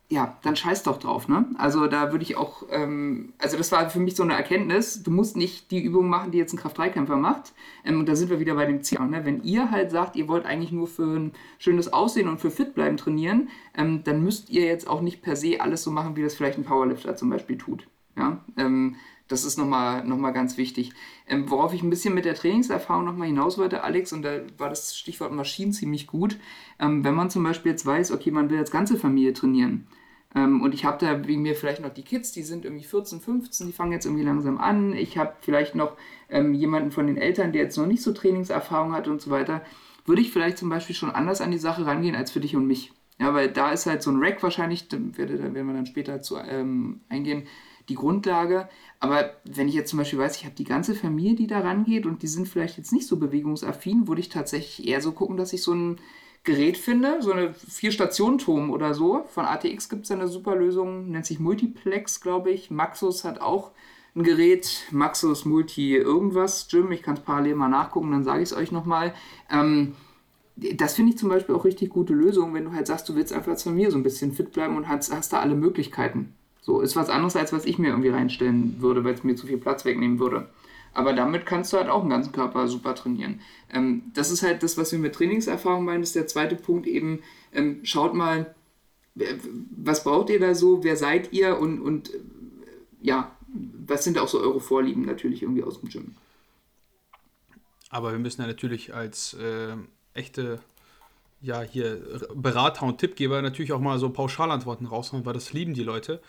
ja, dann scheiß doch drauf, ne? Also da würde ich auch, ähm, also das war für mich so eine Erkenntnis, du musst nicht die Übung machen, die jetzt ein Kraft-3-Kämpfer macht. Ähm, und da sind wir wieder bei dem Ziel, ne? Wenn ihr halt sagt, ihr wollt eigentlich nur für ein schönes Aussehen und für fit bleiben trainieren, ähm, dann müsst ihr jetzt auch nicht per se alles so machen, wie das vielleicht ein Powerlifter zum Beispiel tut. Ja, ähm, das ist nochmal noch mal ganz wichtig. Ähm, worauf ich ein bisschen mit der Trainingserfahrung nochmal hinaus wollte, Alex, und da war das Stichwort Maschinen ziemlich gut. Ähm, wenn man zum Beispiel jetzt weiß, okay, man will als ganze Familie trainieren, ähm, und ich habe da wegen mir vielleicht noch die Kids, die sind irgendwie 14, 15, die fangen jetzt irgendwie langsam an. Ich habe vielleicht noch ähm, jemanden von den Eltern, der jetzt noch nicht so Trainingserfahrung hat und so weiter. Würde ich vielleicht zum Beispiel schon anders an die Sache rangehen als für dich und mich. Ja, weil da ist halt so ein Rack wahrscheinlich, da werden wir dann später zu ähm, eingehen, die Grundlage. Aber wenn ich jetzt zum Beispiel weiß, ich habe die ganze Familie, die da rangeht und die sind vielleicht jetzt nicht so bewegungsaffin, würde ich tatsächlich eher so gucken, dass ich so ein Gerät finde, so eine Vier-Stationen-Turm oder so. Von ATX gibt es eine super Lösung, nennt sich Multiplex, glaube ich. Maxus hat auch ein Gerät, Maxus Multi irgendwas Gym. Ich kann es parallel mal nachgucken, dann sage ich es euch nochmal. Ähm, das finde ich zum Beispiel auch richtig gute Lösung, wenn du halt sagst, du willst einfach als Familie so ein bisschen fit bleiben und hast, hast da alle Möglichkeiten. So, ist was anderes, als was ich mir irgendwie reinstellen würde, weil es mir zu viel Platz wegnehmen würde. Aber damit kannst du halt auch den ganzen Körper super trainieren. Ähm, das ist halt das, was wir mit Trainingserfahrung meinen. Das ist der zweite Punkt eben. Ähm, schaut mal, was braucht ihr da so? Wer seid ihr? Und, und äh, ja, was sind auch so eure Vorlieben natürlich irgendwie aus dem Gym? Aber wir müssen ja natürlich als äh, echte ja, hier Berater und Tippgeber natürlich auch mal so Pauschalantworten raushauen, weil das lieben die Leute.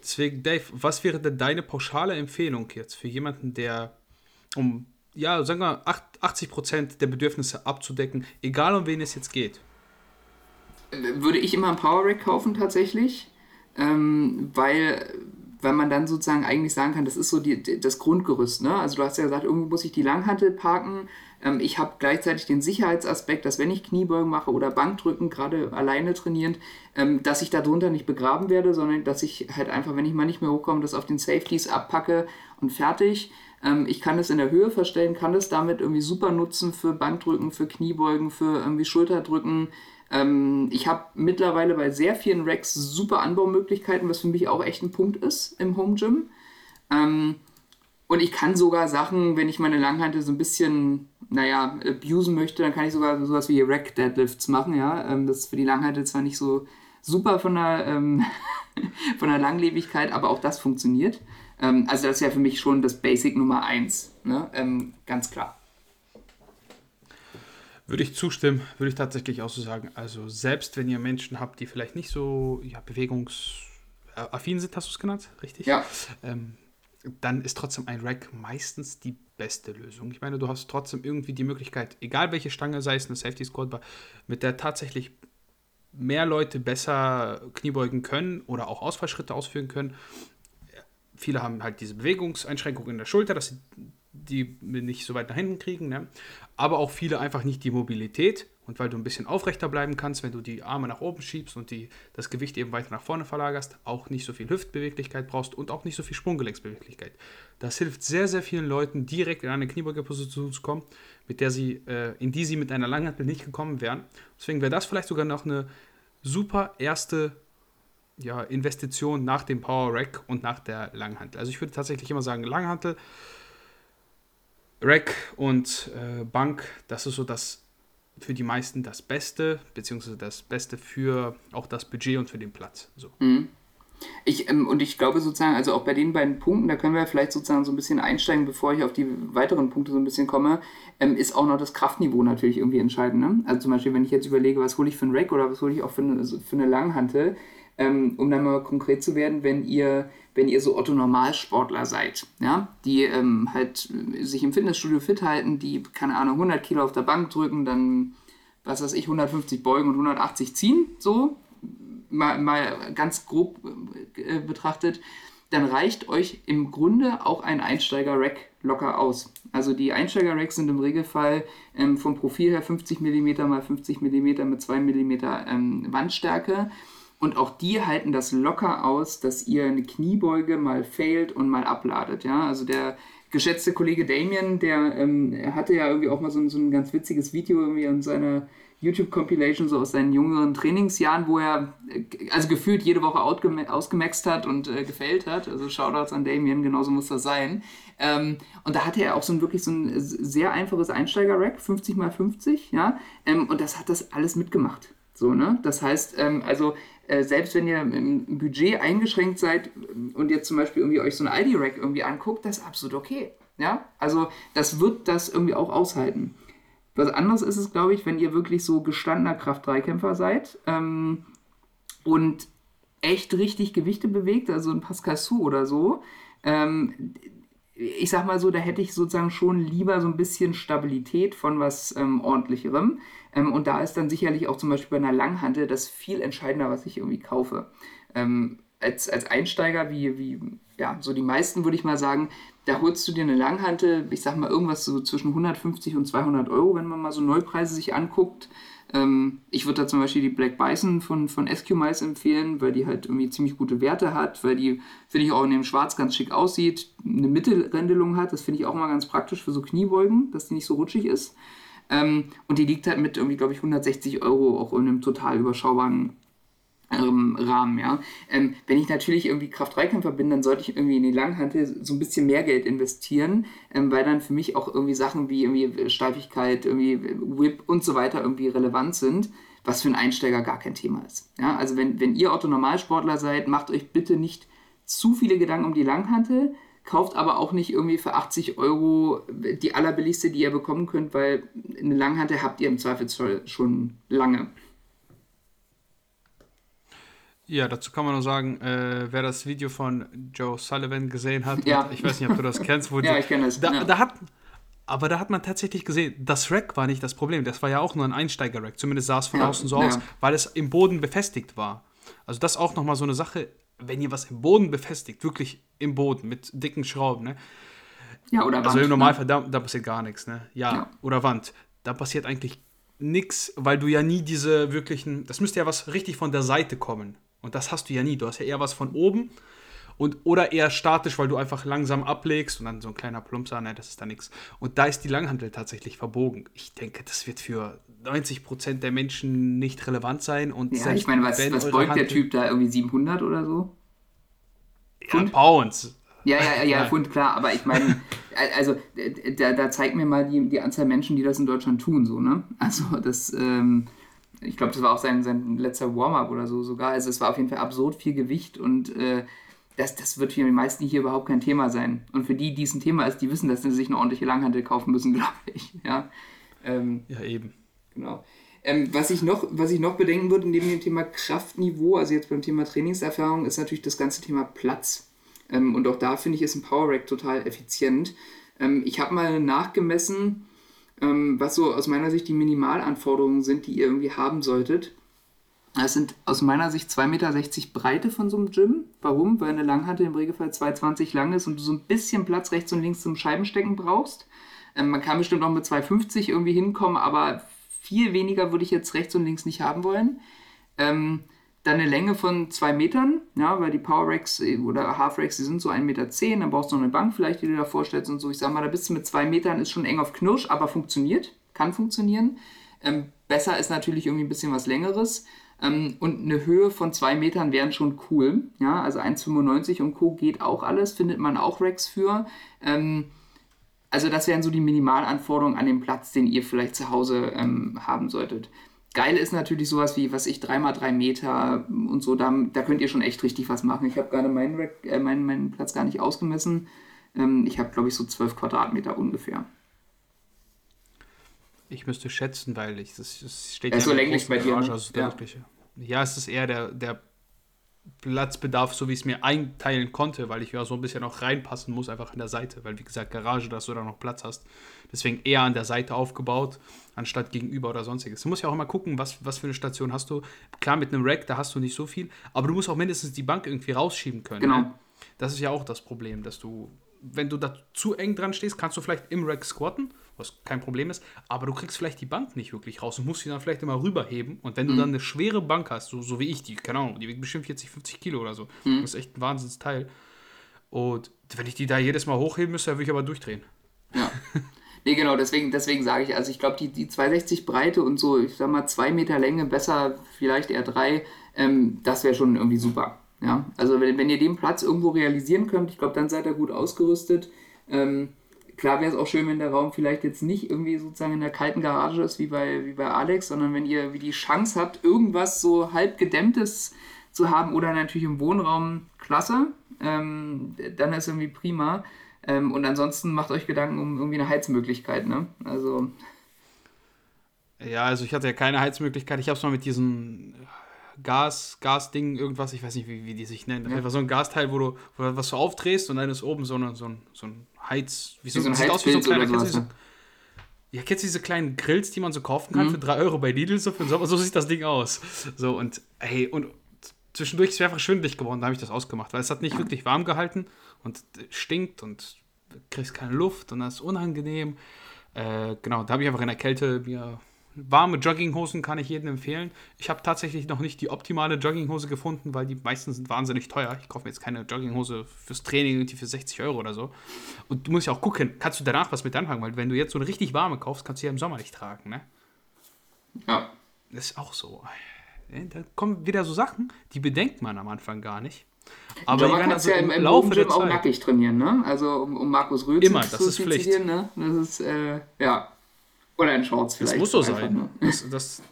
Deswegen, Dave, was wäre denn deine pauschale Empfehlung jetzt für jemanden, der um, ja, sagen wir 80 Prozent der Bedürfnisse abzudecken, egal um wen es jetzt geht? Würde ich immer ein Power Rack kaufen tatsächlich, ähm, weil weil man dann sozusagen eigentlich sagen kann, das ist so die, das Grundgerüst. Ne? Also du hast ja gesagt, irgendwo muss ich die Langhantel parken. Ähm, ich habe gleichzeitig den Sicherheitsaspekt, dass wenn ich Kniebeugen mache oder Bankdrücken, gerade alleine trainierend, ähm, dass ich darunter nicht begraben werde, sondern dass ich halt einfach, wenn ich mal nicht mehr hochkomme, das auf den Safeties abpacke und fertig. Ähm, ich kann es in der Höhe verstellen, kann es damit irgendwie super nutzen für Bankdrücken, für Kniebeugen, für irgendwie Schulterdrücken. Ähm, ich habe mittlerweile bei sehr vielen Racks super Anbaumöglichkeiten, was für mich auch echt ein Punkt ist im Home Gym. Ähm, und ich kann sogar Sachen, wenn ich meine Langhantel so ein bisschen, naja, abusen möchte, dann kann ich sogar sowas wie Rack Deadlifts machen, ja. Ähm, das ist für die Langhantel zwar nicht so super von der, ähm, von der Langlebigkeit, aber auch das funktioniert. Ähm, also das ist ja für mich schon das Basic Nummer eins, ne? Ähm, ganz klar. Würde ich zustimmen, würde ich tatsächlich auch so sagen. Also selbst wenn ihr Menschen habt, die vielleicht nicht so ja, bewegungsaffin sind, hast du es genannt, richtig? Ja. Ähm, dann ist trotzdem ein Rack meistens die beste Lösung. Ich meine, du hast trotzdem irgendwie die Möglichkeit, egal welche Stange, sei es eine Safety Squad mit der tatsächlich mehr Leute besser Kniebeugen können oder auch Ausfallschritte ausführen können. Viele haben halt diese Bewegungseinschränkungen in der Schulter, dass sie die nicht so weit nach hinten kriegen. Ne? Aber auch viele einfach nicht die Mobilität. Und weil du ein bisschen aufrechter bleiben kannst, wenn du die Arme nach oben schiebst und die, das Gewicht eben weiter nach vorne verlagerst, auch nicht so viel Hüftbeweglichkeit brauchst und auch nicht so viel Sprunggelenksbeweglichkeit. Das hilft sehr, sehr vielen Leuten, direkt in eine Kniebeugeposition zu kommen, mit der sie, äh, in die sie mit einer Langhantel nicht gekommen wären. Deswegen wäre das vielleicht sogar noch eine super erste ja, Investition nach dem Power Rack und nach der Langhantel. Also ich würde tatsächlich immer sagen, Langhantel Rack und äh, Bank, das ist so das für die meisten das Beste, beziehungsweise das Beste für auch das Budget und für den Platz. So. Mhm. Ich, ähm, und ich glaube sozusagen, also auch bei den beiden Punkten, da können wir vielleicht sozusagen so ein bisschen einsteigen, bevor ich auf die weiteren Punkte so ein bisschen komme, ähm, ist auch noch das Kraftniveau natürlich irgendwie entscheidend. Ne? Also zum Beispiel, wenn ich jetzt überlege, was hole ich für einen Rack oder was hole ich auch für eine, für eine Langhantel, ähm, um dann mal konkret zu werden, wenn ihr, wenn ihr so Otto-Normalsportler seid, ja, die ähm, halt sich im Fitnessstudio fit halten, die, keine Ahnung, 100 Kilo auf der Bank drücken, dann, was weiß ich, 150 beugen und 180 ziehen, so, mal, mal ganz grob äh, betrachtet, dann reicht euch im Grunde auch ein Einsteiger-Rack locker aus. Also die Einsteiger-Racks sind im Regelfall ähm, vom Profil her 50 mm x 50 mm mit 2 mm ähm, Wandstärke. Und auch die halten das locker aus, dass ihr eine Kniebeuge mal failt und mal abladet. Ja? Also der geschätzte Kollege Damien, der ähm, hatte ja irgendwie auch mal so, so ein ganz witziges Video irgendwie an seiner YouTube-Compilation so aus seinen jüngeren Trainingsjahren, wo er äh, also gefühlt jede Woche ausgemaxt hat und äh, gefällt hat. Also Shoutouts an Damien, genauso muss das sein. Ähm, und da hatte er auch so ein wirklich so ein sehr einfaches Einsteiger-Rack, 50 x 50, ja. Ähm, und das hat das alles mitgemacht. So, ne? Das heißt, ähm, also äh, selbst wenn ihr im Budget eingeschränkt seid und jetzt zum Beispiel irgendwie euch so ein ID-Rack irgendwie anguckt, das ist absolut okay. Ja, also das wird das irgendwie auch aushalten. Was anderes ist es, glaube ich, wenn ihr wirklich so gestandener Kraft-3-Kämpfer seid ähm, und echt richtig Gewichte bewegt, also ein Pascal Su oder so. Ähm, ich sag mal so, da hätte ich sozusagen schon lieber so ein bisschen Stabilität von was ähm, ordentlicherem. Ähm, und da ist dann sicherlich auch zum Beispiel bei einer Langhantel das viel entscheidender, was ich irgendwie kaufe. Ähm, als, als Einsteiger, wie, wie ja, so die meisten würde ich mal sagen, da holst du dir eine Langhantel, ich sag mal irgendwas so zwischen 150 und 200 Euro, wenn man mal so Neupreise sich anguckt. Ähm, ich würde da zum Beispiel die Black Bison von, von SQ-Mice empfehlen, weil die halt irgendwie ziemlich gute Werte hat, weil die, finde ich, auch in dem Schwarz ganz schick aussieht, eine Mittelrendelung hat, das finde ich auch mal ganz praktisch für so Kniebeugen, dass die nicht so rutschig ist. Ähm, und die liegt halt mit irgendwie, glaube ich, 160 Euro auch in einem total überschaubaren ähm, Rahmen, ja. Ähm, wenn ich natürlich irgendwie Kraft-3-Kämpfer bin, dann sollte ich irgendwie in die Langhantel so ein bisschen mehr Geld investieren, ähm, weil dann für mich auch irgendwie Sachen wie irgendwie Steifigkeit, irgendwie Whip und so weiter irgendwie relevant sind, was für einen Einsteiger gar kein Thema ist. Ja, also wenn, wenn ihr Otto-Normalsportler seid, macht euch bitte nicht zu viele Gedanken um die Langhantel, kauft aber auch nicht irgendwie für 80 Euro die allerbilligste, die ihr bekommen könnt, weil eine Langhantel habt ihr im Zweifelsfall schon lange. Ja, dazu kann man nur sagen, äh, wer das Video von Joe Sullivan gesehen hat, ja. ich weiß nicht, ob du das kennst, wo ja, ich kenne es. Da, ja. da, hat, aber da hat man tatsächlich gesehen, das Rack war nicht das Problem, das war ja auch nur ein Einsteiger-Rack, zumindest sah es von ja, außen so aus, weil es im Boden befestigt war. Also das auch nochmal so eine Sache, wenn ihr was im Boden befestigt, wirklich im Boden mit dicken Schrauben, ne? Ja, oder also Wand. Also im Normalfall, ne? da, da, passiert gar nichts, ne? Ja, oder Wand. Da passiert eigentlich nichts, weil du ja nie diese wirklichen, das müsste ja was richtig von der Seite kommen. Und das hast du ja nie. Du hast ja eher was von oben und oder eher statisch, weil du einfach langsam ablegst und dann so ein kleiner Plumpser, ne, das ist da nichts. Und da ist die Langhantel tatsächlich verbogen. Ich denke, das wird für 90% der Menschen nicht relevant sein. Und ja, ich meine, was, was beugt Handel der Typ da? Irgendwie 700 oder so? Ja, Pounds. Ja, ja, ja, ja, Pfund, klar, aber ich meine, also da, da zeigt mir mal die, die Anzahl Menschen, die das in Deutschland tun, so, ne? Also das, ähm, ich glaube, das war auch sein, sein letzter Warm-up oder so sogar. Also es war auf jeden Fall absurd viel Gewicht und äh, das, das wird für die meisten hier überhaupt kein Thema sein. Und für die, die es ein Thema ist, die wissen, dass sie sich eine ordentliche Langhantel kaufen müssen, glaube ich. Ja, ähm, ja eben. Genau. Ähm, was, ich noch, was ich noch bedenken würde neben dem Thema Kraftniveau, also jetzt beim Thema Trainingserfahrung, ist natürlich das ganze Thema Platz. Ähm, und auch da finde ich, ist ein Power Rack total effizient. Ähm, ich habe mal nachgemessen, ähm, was so aus meiner Sicht die Minimalanforderungen sind, die ihr irgendwie haben solltet. Das sind aus meiner Sicht 2,60 Meter Breite von so einem Gym. Warum? Weil eine Langhantel im Regelfall 2,20 lang ist und du so ein bisschen Platz rechts und links zum Scheibenstecken brauchst. Ähm, man kann bestimmt auch mit 2,50 irgendwie hinkommen, aber viel weniger würde ich jetzt rechts und links nicht haben wollen. Ähm, dann eine Länge von 2 Metern, ja, weil die Power Racks äh, oder Half Racks, die sind so 1,10 Meter, dann brauchst du noch eine Bank vielleicht, die du da vorstellst und so. Ich sag mal, da bist du mit 2 Metern, ist schon eng auf Knirsch, aber funktioniert, kann funktionieren. Ähm, besser ist natürlich irgendwie ein bisschen was Längeres. Ähm, und eine Höhe von 2 Metern wären schon cool. Ja, also 1,95 und Co. geht auch alles, findet man auch Racks für. Ähm, also das wären so die Minimalanforderungen an den Platz, den ihr vielleicht zu Hause ähm, haben solltet. Geil ist natürlich sowas wie, was ich, 3x3 Meter und so, da, da könnt ihr schon echt richtig was machen. Ich habe gerade meinen, äh, meinen, meinen Platz gar nicht ausgemessen. Ähm, ich habe, glaube ich, so 12 Quadratmeter ungefähr. Ich müsste schätzen, weil ich, das, das steht ja, ja so länglich bei dir. Ne? Also ja. ja, es ist eher der, der Platzbedarf, so wie ich es mir einteilen konnte, weil ich ja so ein bisschen auch reinpassen muss, einfach in der Seite, weil wie gesagt, Garage, dass du da noch Platz hast. Deswegen eher an der Seite aufgebaut, anstatt gegenüber oder sonstiges. Du musst ja auch immer gucken, was, was für eine Station hast du. Klar, mit einem Rack, da hast du nicht so viel, aber du musst auch mindestens die Bank irgendwie rausschieben können. Genau. Ne? Das ist ja auch das Problem, dass du, wenn du da zu eng dran stehst, kannst du vielleicht im Rack squatten was kein Problem ist, aber du kriegst vielleicht die Bank nicht wirklich raus und musst sie dann vielleicht immer rüberheben. Und wenn du mhm. dann eine schwere Bank hast, so, so wie ich, die, keine Ahnung, die wiegt bestimmt 40, 50 Kilo oder so, mhm. das ist echt ein Wahnsinnsteil. Und wenn ich die da jedes Mal hochheben müsste, dann würde ich aber durchdrehen. Ja. Nee, genau, deswegen, deswegen sage ich, also ich glaube, die, die 260 Breite und so, ich sag mal, zwei Meter Länge, besser vielleicht eher drei, ähm, das wäre schon irgendwie super. Ja, also wenn, wenn ihr den Platz irgendwo realisieren könnt, ich glaube, dann seid ihr gut ausgerüstet. Ähm, klar wäre es auch schön, wenn der Raum vielleicht jetzt nicht irgendwie sozusagen in der kalten Garage ist wie bei, wie bei Alex, sondern wenn ihr wie die Chance habt, irgendwas so halb gedämmtes zu haben oder natürlich im Wohnraum, klasse, ähm, dann ist irgendwie prima. Ähm, und ansonsten macht euch Gedanken um irgendwie eine Heizmöglichkeit, ne? Also. Ja, also ich hatte ja keine Heizmöglichkeit. Ich habe es mal mit diesen Gas, Gasding, irgendwas, ich weiß nicht, wie, wie die sich nennen. Ja. Einfach so ein Gasteil, wo du, wo du was so aufdrehst und dann ist oben so, eine, so, ein, so ein Heiz. Wie, so, wie so ein sieht aus wie so ein kleiner, kennst du diese, ja, kennst du diese kleinen Grills, die man so kaufen kann mhm. für 3 Euro bei Lidl? So, für so, so sieht das Ding aus. So, und hey, und zwischendurch ist es einfach schwindelig geworden, da habe ich das ausgemacht, weil es hat nicht wirklich warm gehalten und stinkt und kriegst keine Luft und das ist unangenehm. Äh, genau, da habe ich einfach in der Kälte mir warme Jogginghosen kann ich jedem empfehlen. Ich habe tatsächlich noch nicht die optimale Jogginghose gefunden, weil die meisten sind wahnsinnig teuer. Ich kaufe mir jetzt keine Jogginghose fürs Training irgendwie für 60 Euro oder so. Und du musst ja auch gucken, kannst du danach was mit anfangen, weil wenn du jetzt so eine richtig warme kaufst, kannst du ja im Sommer nicht tragen, ne? Ja. Das ist auch so. Da kommen wieder so Sachen, die bedenkt man am Anfang gar nicht. Aber man kann es ja im, im Laufe der Zeit auch nackig trainieren, ne? Also um, um Markus Röhl Immer, das ist Pflicht. Ne? Das ist, äh, ja. Oder in Shorts vielleicht. Das muss so sein. Das, das,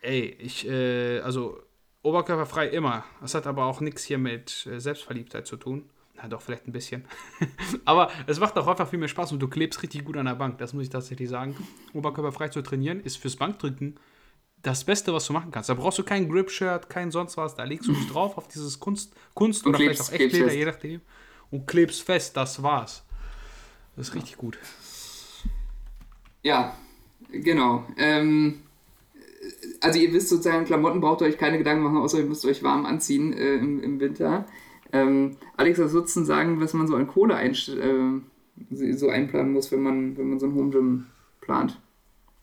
ey, ich, äh, also oberkörperfrei immer. Das hat aber auch nichts hier mit äh, Selbstverliebtheit zu tun. Na doch, vielleicht ein bisschen. aber es macht auch einfach viel mehr Spaß und du klebst richtig gut an der Bank. Das muss ich tatsächlich sagen. Oberkörperfrei zu trainieren ist fürs Bankdrücken das Beste, was du machen kannst. Da brauchst du kein Grip-Shirt, kein sonst was. Da legst du dich drauf auf dieses Kunst, Kunst oder klebst, vielleicht auch Echtleder, je nachdem. Und klebst fest. Das war's. Das ist richtig gut. Ja, genau. Ähm, also ihr wisst sozusagen, Klamotten braucht ihr euch keine Gedanken machen, außer ihr müsst euch warm anziehen äh, im, im Winter. Ähm, Alex, was würdest du sagen, was man so an Kohle ein, äh, so einplanen muss, wenn man, wenn man so ein Home Gym plant?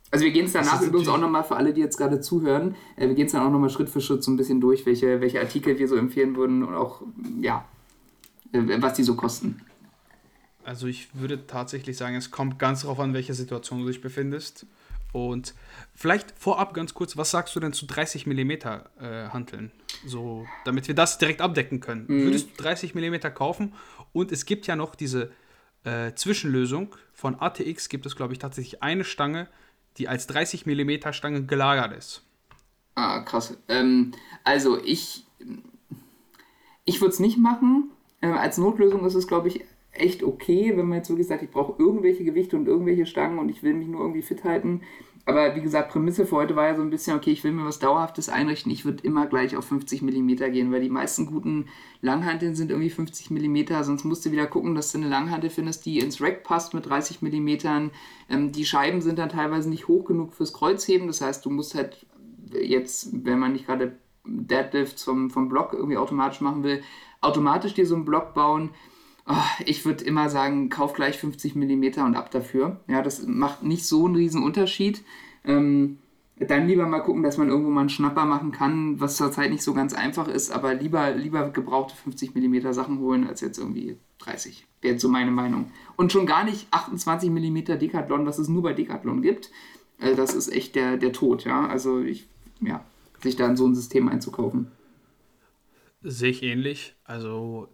Also wir gehen es danach übrigens auch nochmal für alle, die jetzt gerade zuhören, äh, wir gehen es dann auch nochmal Schritt für Schritt so ein bisschen durch, welche, welche Artikel wir so empfehlen würden und auch, ja, äh, was die so kosten. Also ich würde tatsächlich sagen, es kommt ganz darauf an, welche Situation du dich befindest. Und vielleicht vorab ganz kurz, was sagst du denn zu 30 mm äh, Hanteln? So, damit wir das direkt abdecken können. Mhm. Würdest du 30 mm kaufen? Und es gibt ja noch diese äh, Zwischenlösung. Von ATX gibt es, glaube ich, tatsächlich eine Stange, die als 30 mm Stange gelagert ist. Ah, krass. Ähm, also ich, ich würde es nicht machen. Ähm, als Notlösung ist es, glaube ich, echt okay, wenn man jetzt wirklich sagt, ich brauche irgendwelche Gewichte und irgendwelche Stangen und ich will mich nur irgendwie fit halten. Aber wie gesagt, Prämisse für heute war ja so ein bisschen, okay, ich will mir was Dauerhaftes einrichten. Ich würde immer gleich auf 50 mm gehen, weil die meisten guten Langhanteln sind irgendwie 50 mm. Sonst musst du wieder gucken, dass du eine Langhantel findest, die ins Rack passt mit 30 mm. Ähm, die Scheiben sind dann teilweise nicht hoch genug fürs Kreuzheben. Das heißt, du musst halt jetzt, wenn man nicht gerade Deadlifts vom, vom Block irgendwie automatisch machen will, automatisch dir so einen Block bauen ich würde immer sagen, kauf gleich 50 mm und ab dafür. Ja, das macht nicht so einen riesen Unterschied. Ähm, dann lieber mal gucken, dass man irgendwo mal einen Schnapper machen kann, was zurzeit nicht so ganz einfach ist, aber lieber, lieber gebrauchte 50 mm Sachen holen, als jetzt irgendwie 30. Wäre jetzt so meine Meinung. Und schon gar nicht 28 mm Decathlon, was es nur bei Decathlon gibt. Äh, das ist echt der, der Tod, ja. Also ich, ja, sich da in so ein System einzukaufen. Sehe ich ähnlich. Also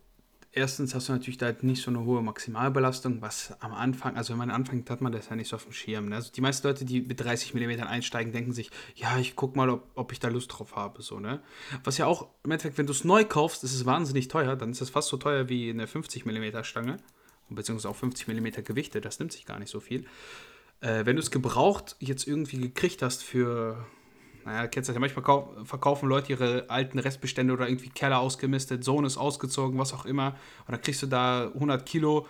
erstens hast du natürlich da nicht so eine hohe Maximalbelastung, was am Anfang, also wenn man anfängt, hat man das ja nicht so auf dem Schirm. Ne? Also die meisten Leute, die mit 30 mm einsteigen, denken sich, ja, ich guck mal, ob, ob ich da Lust drauf habe. So, ne? Was ja auch im Endeffekt, wenn du es neu kaufst, ist es wahnsinnig teuer, dann ist es fast so teuer wie eine 50 mm Stange, beziehungsweise auch 50 mm Gewichte, das nimmt sich gar nicht so viel. Äh, wenn du es gebraucht jetzt irgendwie gekriegt hast für naja, kennst du ja manchmal verkaufen Leute ihre alten Restbestände oder irgendwie Keller ausgemistet, Sohn ist ausgezogen, was auch immer. Und dann kriegst du da 100 Kilo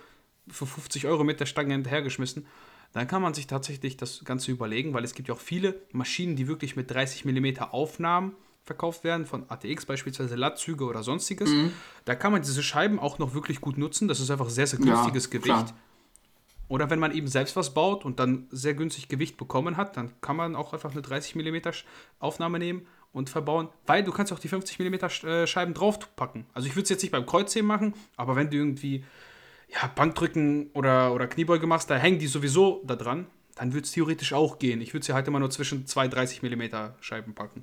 für 50 Euro mit der Stange hinterhergeschmissen. Dann kann man sich tatsächlich das Ganze überlegen, weil es gibt ja auch viele Maschinen, die wirklich mit 30 mm Aufnahmen verkauft werden, von ATX beispielsweise Lattzüge oder sonstiges. Mhm. Da kann man diese Scheiben auch noch wirklich gut nutzen. Das ist einfach sehr, sehr günstiges ja, Gewicht. Klar. Oder wenn man eben selbst was baut und dann sehr günstig Gewicht bekommen hat, dann kann man auch einfach eine 30 mm Aufnahme nehmen und verbauen, weil du kannst auch die 50 mm äh, Scheiben draufpacken. Also ich würde es jetzt nicht beim Kreuzheben machen, aber wenn du irgendwie ja, Bankdrücken oder, oder Kniebeuge machst, da hängen die sowieso da dran, dann würde es theoretisch auch gehen. Ich würde sie halt immer nur zwischen zwei 30 mm Scheiben packen.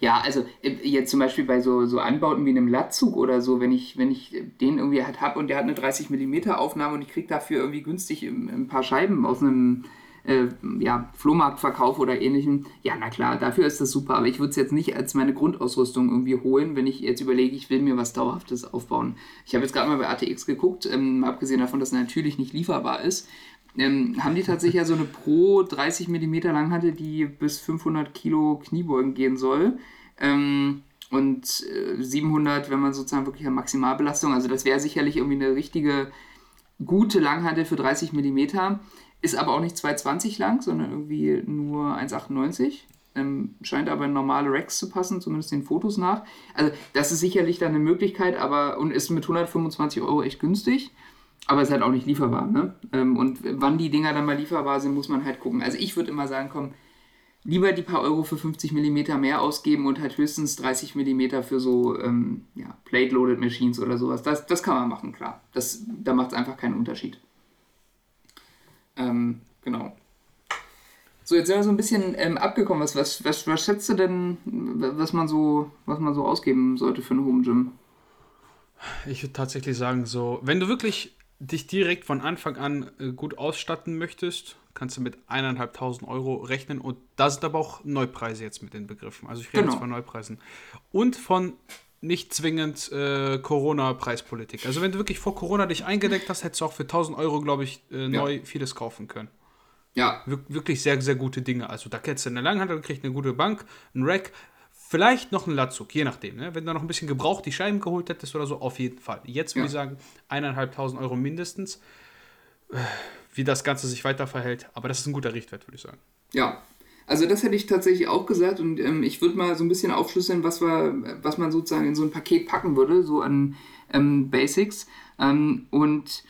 Ja, also äh, jetzt zum Beispiel bei so, so Anbauten wie einem Lattzug oder so, wenn ich, wenn ich den irgendwie halt habe und der hat eine 30 mm Aufnahme und ich kriege dafür irgendwie günstig ein paar Scheiben aus einem äh, ja, Flohmarktverkauf oder ähnlichem, ja, na klar, dafür ist das super, aber ich würde es jetzt nicht als meine Grundausrüstung irgendwie holen, wenn ich jetzt überlege, ich will mir was Dauerhaftes aufbauen. Ich habe jetzt gerade mal bei ATX geguckt, ähm, abgesehen davon, dass es natürlich nicht lieferbar ist, ähm, haben die tatsächlich ja so eine Pro 30 mm Langhantel, die bis 500 Kilo Kniebeugen gehen soll. Ähm, und äh, 700, wenn man sozusagen wirklich an Maximalbelastung, also das wäre sicherlich irgendwie eine richtige gute Langhantel für 30 mm. Ist aber auch nicht 220 lang, sondern irgendwie nur 1,98. Ähm, scheint aber in normale Racks zu passen, zumindest den Fotos nach. Also das ist sicherlich dann eine Möglichkeit, aber und ist mit 125 Euro echt günstig. Aber es ist halt auch nicht lieferbar. Ne? Ähm, und wann die Dinger dann mal lieferbar sind, muss man halt gucken. Also ich würde immer sagen, komm, lieber die paar Euro für 50 mm mehr ausgeben und halt höchstens 30 mm für so ähm, ja, Plate-Loaded Machines oder sowas. Das, das kann man machen, klar. Das, da macht es einfach keinen Unterschied. Ähm, genau. So, jetzt sind wir so ein bisschen ähm, abgekommen. Was, was, was, was schätzt du denn, was man, so, was man so ausgeben sollte für ein Home Gym? Ich würde tatsächlich sagen, so, wenn du wirklich dich direkt von Anfang an äh, gut ausstatten möchtest, kannst du mit 1.500 Euro rechnen und da sind aber auch Neupreise jetzt mit den Begriffen. Also ich rede genau. jetzt von Neupreisen. Und von nicht zwingend äh, Corona-Preispolitik. Also wenn du wirklich vor Corona dich eingedeckt hast, hättest du auch für 1000 Euro, glaube ich, äh, neu ja. vieles kaufen können. Ja. Wir wirklich sehr, sehr gute Dinge. Also da kennst du eine Langhand, dann kriegst eine gute Bank, ein Rack, Vielleicht noch ein Latzug, je nachdem. Ne? Wenn du noch ein bisschen gebraucht die Scheiben geholt hättest oder so, auf jeden Fall. Jetzt würde ja. ich sagen, eineinhalbtausend Euro mindestens, äh, wie das Ganze sich weiter verhält. Aber das ist ein guter Richtwert, würde ich sagen. Ja, also das hätte ich tatsächlich auch gesagt und ähm, ich würde mal so ein bisschen aufschlüsseln, was, wir, was man sozusagen in so ein Paket packen würde, so an ähm, Basics. Ähm, und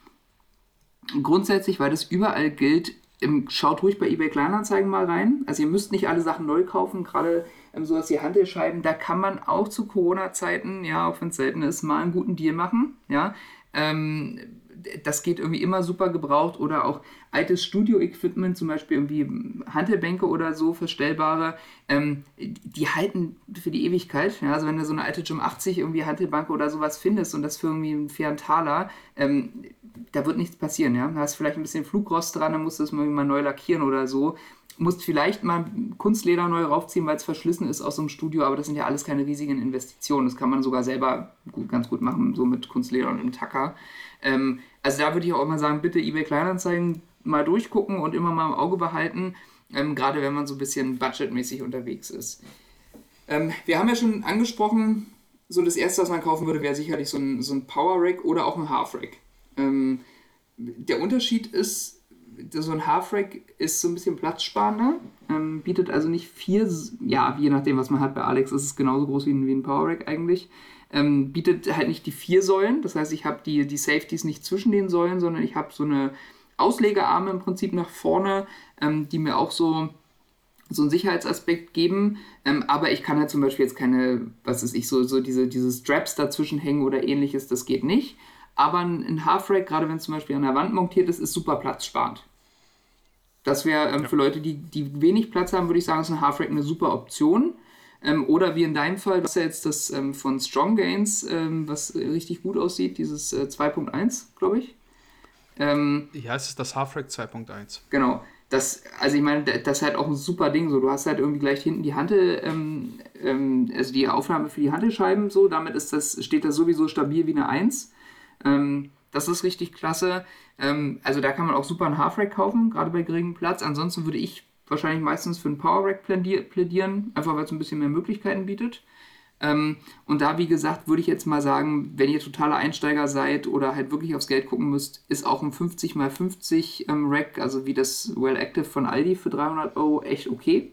grundsätzlich, weil das überall gilt, ähm, schaut ruhig bei eBay Kleinanzeigen mal rein. Also ihr müsst nicht alle Sachen neu kaufen, gerade ähm, sowas wie Handelscheiben, da kann man auch zu Corona-Zeiten, ja, auch wenn es selten ist, mal einen guten Deal machen, ja. Ähm, das geht irgendwie immer super gebraucht oder auch altes Studio-Equipment, zum Beispiel irgendwie Handelbänke oder so, verstellbare, ähm, die halten für die Ewigkeit. Ja? Also wenn du so eine alte Gym 80 irgendwie Handelbank oder sowas findest und das für irgendwie einen fairen Taler, ähm, da wird nichts passieren. Ja? Da hast vielleicht ein bisschen Flugrost dran, dann musst du das mal neu lackieren oder so musst vielleicht mal Kunstleder neu raufziehen, weil es verschlissen ist aus so einem Studio, aber das sind ja alles keine riesigen Investitionen. Das kann man sogar selber gut, ganz gut machen, so mit Kunstleder und einem Tacker. Ähm, also da würde ich auch immer sagen, bitte eBay Kleinanzeigen mal durchgucken und immer mal im Auge behalten, ähm, gerade wenn man so ein bisschen budgetmäßig unterwegs ist. Ähm, wir haben ja schon angesprochen, so das erste, was man kaufen würde, wäre sicherlich so ein, so ein Power Rack oder auch ein Half Rack. Ähm, der Unterschied ist, so ein Half-Rack ist so ein bisschen platzsparender, ähm, bietet also nicht vier, ja, je nachdem, was man hat. Bei Alex ist es genauso groß wie ein, wie ein Power-Rack eigentlich. Ähm, bietet halt nicht die vier Säulen, das heißt, ich habe die, die Safeties nicht zwischen den Säulen, sondern ich habe so eine Auslegearme im Prinzip nach vorne, ähm, die mir auch so, so einen Sicherheitsaspekt geben. Ähm, aber ich kann halt zum Beispiel jetzt keine, was ist ich, so, so diese, diese Straps dazwischen hängen oder ähnliches, das geht nicht. Aber ein Half-Rack, gerade wenn es zum Beispiel an der Wand montiert ist, ist super platzsparend. Das wäre ähm, ja. für Leute, die, die wenig Platz haben, würde ich sagen, ist ein Half-Rack eine super Option. Ähm, oder wie in deinem Fall, du hast ja jetzt das ähm, von Strong Gains, ähm, was richtig gut aussieht, dieses äh, 2.1, glaube ich. Ähm, ja, es ist das Half-Rack 2.1. Genau. Das, also ich meine, das ist halt auch ein super Ding. So, du hast halt irgendwie gleich hinten die Hantel, ähm, also die Aufnahme für die Hantelscheiben so, damit ist das, steht das sowieso stabil wie eine 1. Ähm, das ist richtig klasse. Ähm, also da kann man auch super einen Half-Rack kaufen, gerade bei geringem Platz. Ansonsten würde ich wahrscheinlich meistens für einen Power-Rack plädieren, einfach weil es ein bisschen mehr Möglichkeiten bietet. Ähm, und da, wie gesagt, würde ich jetzt mal sagen, wenn ihr totaler Einsteiger seid oder halt wirklich aufs Geld gucken müsst, ist auch ein 50x50 ähm, Rack, also wie das Well Active von Aldi für 300 Euro, echt okay.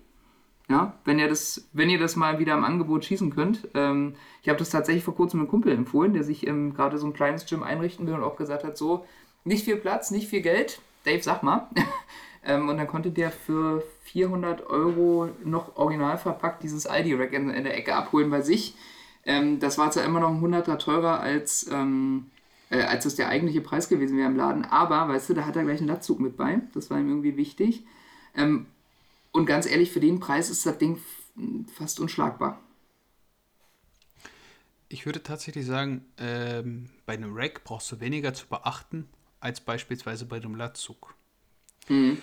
Ja, wenn ihr das, wenn ihr das mal wieder im Angebot schießen könnt. Ähm, ich habe das tatsächlich vor kurzem einem Kumpel empfohlen, der sich ähm, gerade so ein kleines Gym einrichten will und auch gesagt hat, so, nicht viel Platz, nicht viel Geld. Dave, sag mal. ähm, und dann konnte der für 400 Euro noch original verpackt dieses Aldi-Rack in, in, der Ecke abholen bei sich. Ähm, das war zwar immer noch ein 100er teurer als, ähm, äh, als das der eigentliche Preis gewesen wäre im Laden, aber, weißt du, da hat er gleich einen Latzug mit bei. Das war ihm irgendwie wichtig. Und ganz ehrlich, für den Preis ist das Ding fast unschlagbar. Ich würde tatsächlich sagen, ähm, bei einem Rack brauchst du weniger zu beachten als beispielsweise bei einem Latzug. Mhm.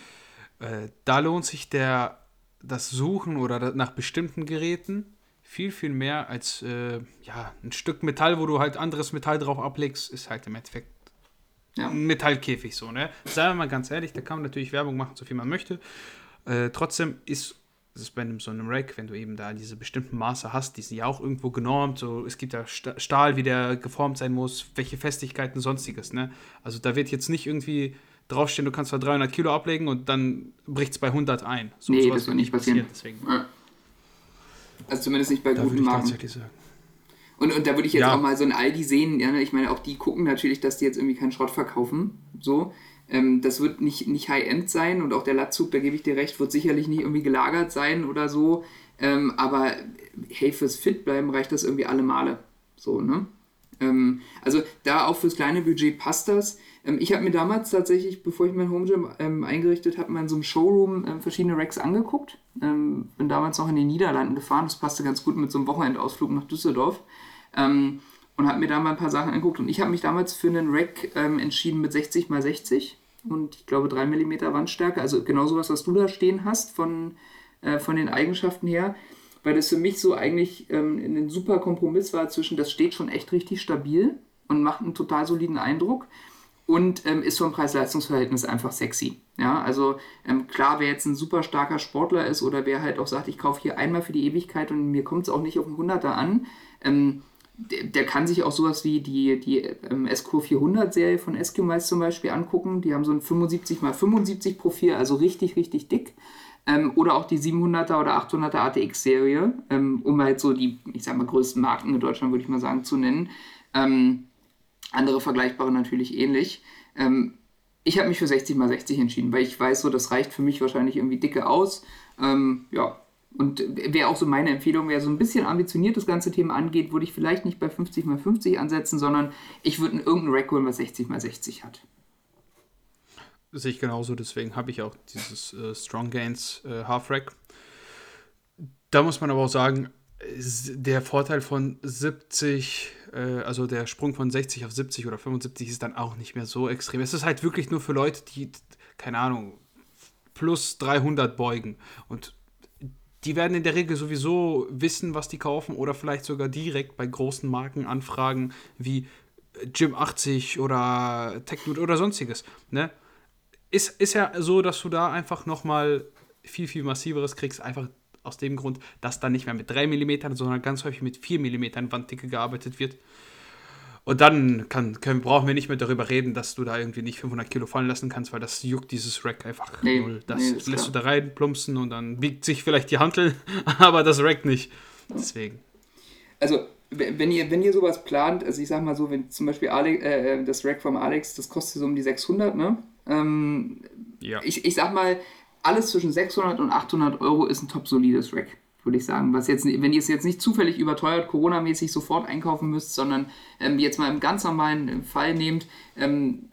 Äh, da lohnt sich der, das Suchen oder nach bestimmten Geräten viel, viel mehr als äh, ja, ein Stück Metall, wo du halt anderes Metall drauf ablegst, ist halt im Endeffekt ja. ein Metallkäfig so, ne? Seien wir mal ganz ehrlich, da kann man natürlich Werbung machen, so viel man möchte. Äh, trotzdem ist es bei einem, so einem Rack, wenn du eben da diese bestimmten Maße hast, die sind ja auch irgendwo genormt. So, es gibt ja Stahl, wie der geformt sein muss, welche Festigkeiten, sonstiges. Ne? Also da wird jetzt nicht irgendwie draufstehen, du kannst zwar 300 Kilo ablegen und dann bricht es bei 100 ein. So, nee, das wird nicht passieren. Deswegen. Ja. Also zumindest nicht bei da guten Marken. Und, und da würde ich jetzt ja. auch mal so ein Aldi sehen. Ja, ne? ich meine, auch die gucken natürlich, dass die jetzt irgendwie keinen Schrott verkaufen. So. Ähm, das wird nicht, nicht High-End sein und auch der Latzug, da gebe ich dir recht, wird sicherlich nicht irgendwie gelagert sein oder so. Ähm, aber hey, fürs Fitbleiben reicht das irgendwie alle Male. So, ne? Ähm, also da auch fürs kleine Budget passt das. Ähm, ich habe mir damals tatsächlich, bevor ich mein Home Gym ähm, eingerichtet habe, mal in so einem Showroom ähm, verschiedene Racks angeguckt. bin damals noch in den Niederlanden gefahren, das passte ganz gut mit so einem Wochenendausflug nach Düsseldorf und habe mir da mal ein paar Sachen angeguckt. Und ich habe mich damals für einen Rack ähm, entschieden mit 60 x 60 und ich glaube 3 mm Wandstärke. Also genau sowas, was du da stehen hast von, äh, von den Eigenschaften her. Weil das für mich so eigentlich ähm, ein super Kompromiss war zwischen, das steht schon echt richtig stabil und macht einen total soliden Eindruck und ähm, ist vom Preis-Leistungs-Verhältnis einfach sexy. Ja, also ähm, klar, wer jetzt ein super starker Sportler ist oder wer halt auch sagt, ich kaufe hier einmal für die Ewigkeit und mir kommt es auch nicht auf einen Hunderter an, ähm, der, kann sich auch sowas wie die, die ähm, SQ400-Serie von Eskimos zum Beispiel angucken. Die haben so ein 75x75 Profil, also richtig, richtig dick. Ähm, oder auch die 700er oder 800er ATX-Serie, ähm, um halt so die, ich sag mal, größten Marken in Deutschland, würde ich mal sagen, zu nennen. Ähm, andere vergleichbare natürlich ähnlich. Ähm, ich habe mich für 60x60 entschieden, weil ich weiß, so das reicht für mich wahrscheinlich irgendwie dicke aus. Ähm, ja, und wäre auch so meine Empfehlung, wer so ein bisschen ambitioniert das ganze Thema angeht, würde ich vielleicht nicht bei 50 x 50 ansetzen, sondern ich würde irgendein Rack holen, was 60 x 60 hat. Sehe ich genauso, deswegen habe ich auch dieses äh, Strong Gains äh, Half Rack. Da muss man aber auch sagen, der Vorteil von 70, äh, also der Sprung von 60 auf 70 oder 75 ist dann auch nicht mehr so extrem. Es ist halt wirklich nur für Leute, die, keine Ahnung, plus 300 beugen. Und die werden in der Regel sowieso wissen, was die kaufen oder vielleicht sogar direkt bei großen Marken anfragen wie Gym 80 oder TechNote oder sonstiges. Ne? Ist, ist ja so, dass du da einfach nochmal viel, viel massiveres kriegst, einfach aus dem Grund, dass da nicht mehr mit 3 mm, sondern ganz häufig mit 4 mm Wanddicke gearbeitet wird. Und dann kann, können, brauchen wir nicht mehr darüber reden, dass du da irgendwie nicht 500 Kilo fallen lassen kannst, weil das juckt dieses Rack einfach nee, null. Das nee, lässt klar. du da rein, plumpsen und dann biegt sich vielleicht die Hantel, aber das Rack nicht. Deswegen. Also, wenn ihr, wenn ihr sowas plant, also ich sag mal so, wenn zum Beispiel Alex, äh, äh, das Rack vom Alex, das kostet so um die 600, ne? Ähm, ja. Ich, ich sag mal, alles zwischen 600 und 800 Euro ist ein top solides Rack. Würde ich sagen. Was jetzt, wenn ihr es jetzt nicht zufällig überteuert, Corona-mäßig sofort einkaufen müsst, sondern ähm, jetzt mal im ganz normalen Fall nehmt, ähm,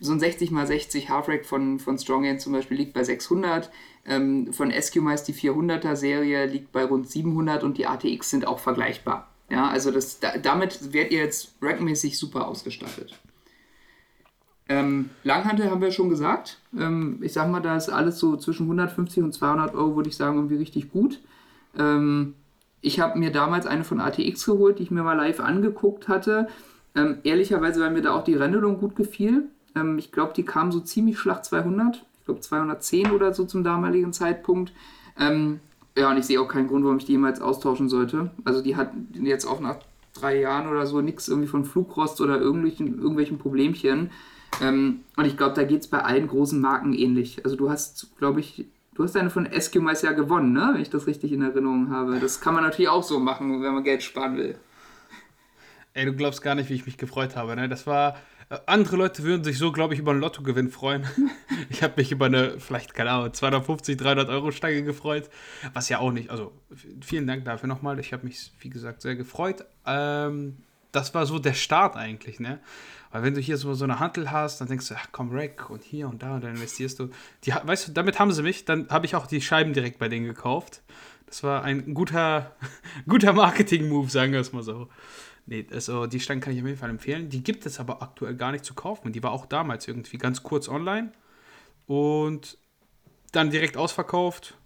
so ein 60 x 60 Half-Rack von, von Stronghand zum Beispiel liegt bei 600, ähm, von SQMice die 400er Serie liegt bei rund 700 und die ATX sind auch vergleichbar. Ja, also das, da, damit werdet ihr jetzt rackmäßig super ausgestattet. Ähm, Langhantel haben wir schon gesagt. Ähm, ich sag mal, da ist alles so zwischen 150 und 200 Euro, würde ich sagen, irgendwie richtig gut. Ähm, ich habe mir damals eine von ATX geholt, die ich mir mal live angeguckt hatte. Ähm, ehrlicherweise, weil mir da auch die Rennelung gut gefiel. Ähm, ich glaube, die kam so ziemlich schlacht 200. Ich glaube 210 oder so zum damaligen Zeitpunkt. Ähm, ja, und ich sehe auch keinen Grund, warum ich die jemals austauschen sollte. Also die hat jetzt auch nach drei Jahren oder so nichts irgendwie von Flugrost oder irgendwelchen, irgendwelchen Problemchen. Ähm, und ich glaube, da geht es bei allen großen Marken ähnlich. Also du hast, glaube ich, du hast eine von Eskimos ja gewonnen, ne? wenn ich das richtig in Erinnerung habe. Das kann man natürlich auch so machen, wenn man Geld sparen will. Ey, du glaubst gar nicht, wie ich mich gefreut habe. Ne? Das war andere Leute würden sich so, glaube ich, über einen Lottogewinn freuen. Ich habe mich über eine, vielleicht, keine Ahnung, 250, 300 Euro Stange gefreut. Was ja auch nicht, also vielen Dank dafür nochmal. Ich habe mich, wie gesagt, sehr gefreut. Ähm, das war so der Start eigentlich, ne? Weil wenn du hier so, so eine Hantel hast, dann denkst du, ach komm, Rack und hier und da und dann investierst du. Die, weißt du, damit haben sie mich. Dann habe ich auch die Scheiben direkt bei denen gekauft. Das war ein guter, guter Marketing-Move, sagen wir es mal so. Nee, also die Stange kann ich auf jeden Fall empfehlen. Die gibt es aber aktuell gar nicht zu kaufen. Die war auch damals irgendwie ganz kurz online und dann direkt ausverkauft.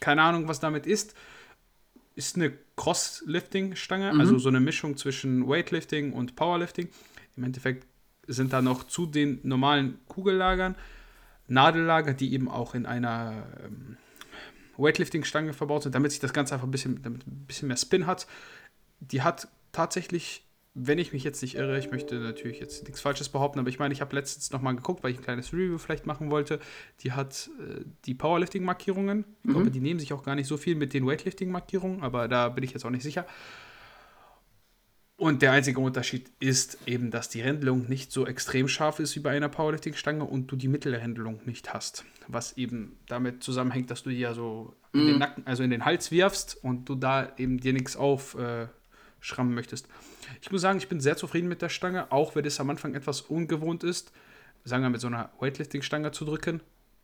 Keine Ahnung, was damit ist. Ist eine Cross-Lifting-Stange, mhm. also so eine Mischung zwischen Weightlifting und Powerlifting. Im Endeffekt sind da noch zu den normalen Kugellagern Nadellager, die eben auch in einer ähm, Weightlifting-Stange verbaut sind, damit sich das Ganze einfach ein bisschen, damit ein bisschen mehr Spin hat. Die hat tatsächlich, wenn ich mich jetzt nicht irre, ich möchte natürlich jetzt nichts Falsches behaupten, aber ich meine, ich habe letztens nochmal geguckt, weil ich ein kleines Review vielleicht machen wollte. Die hat äh, die Powerlifting-Markierungen. Ich mhm. glaube, die nehmen sich auch gar nicht so viel mit den Weightlifting-Markierungen, aber da bin ich jetzt auch nicht sicher. Und der einzige Unterschied ist eben, dass die Rändelung nicht so extrem scharf ist wie bei einer Powerlifting-Stange und du die Mittelrändelung nicht hast. Was eben damit zusammenhängt, dass du die ja so in den mhm. Nacken, also in den Hals wirfst und du da eben dir nichts auf äh, möchtest. Ich muss sagen, ich bin sehr zufrieden mit der Stange, auch wenn es am Anfang etwas ungewohnt ist, sagen wir mit so einer Weightlifting-Stange zu drücken,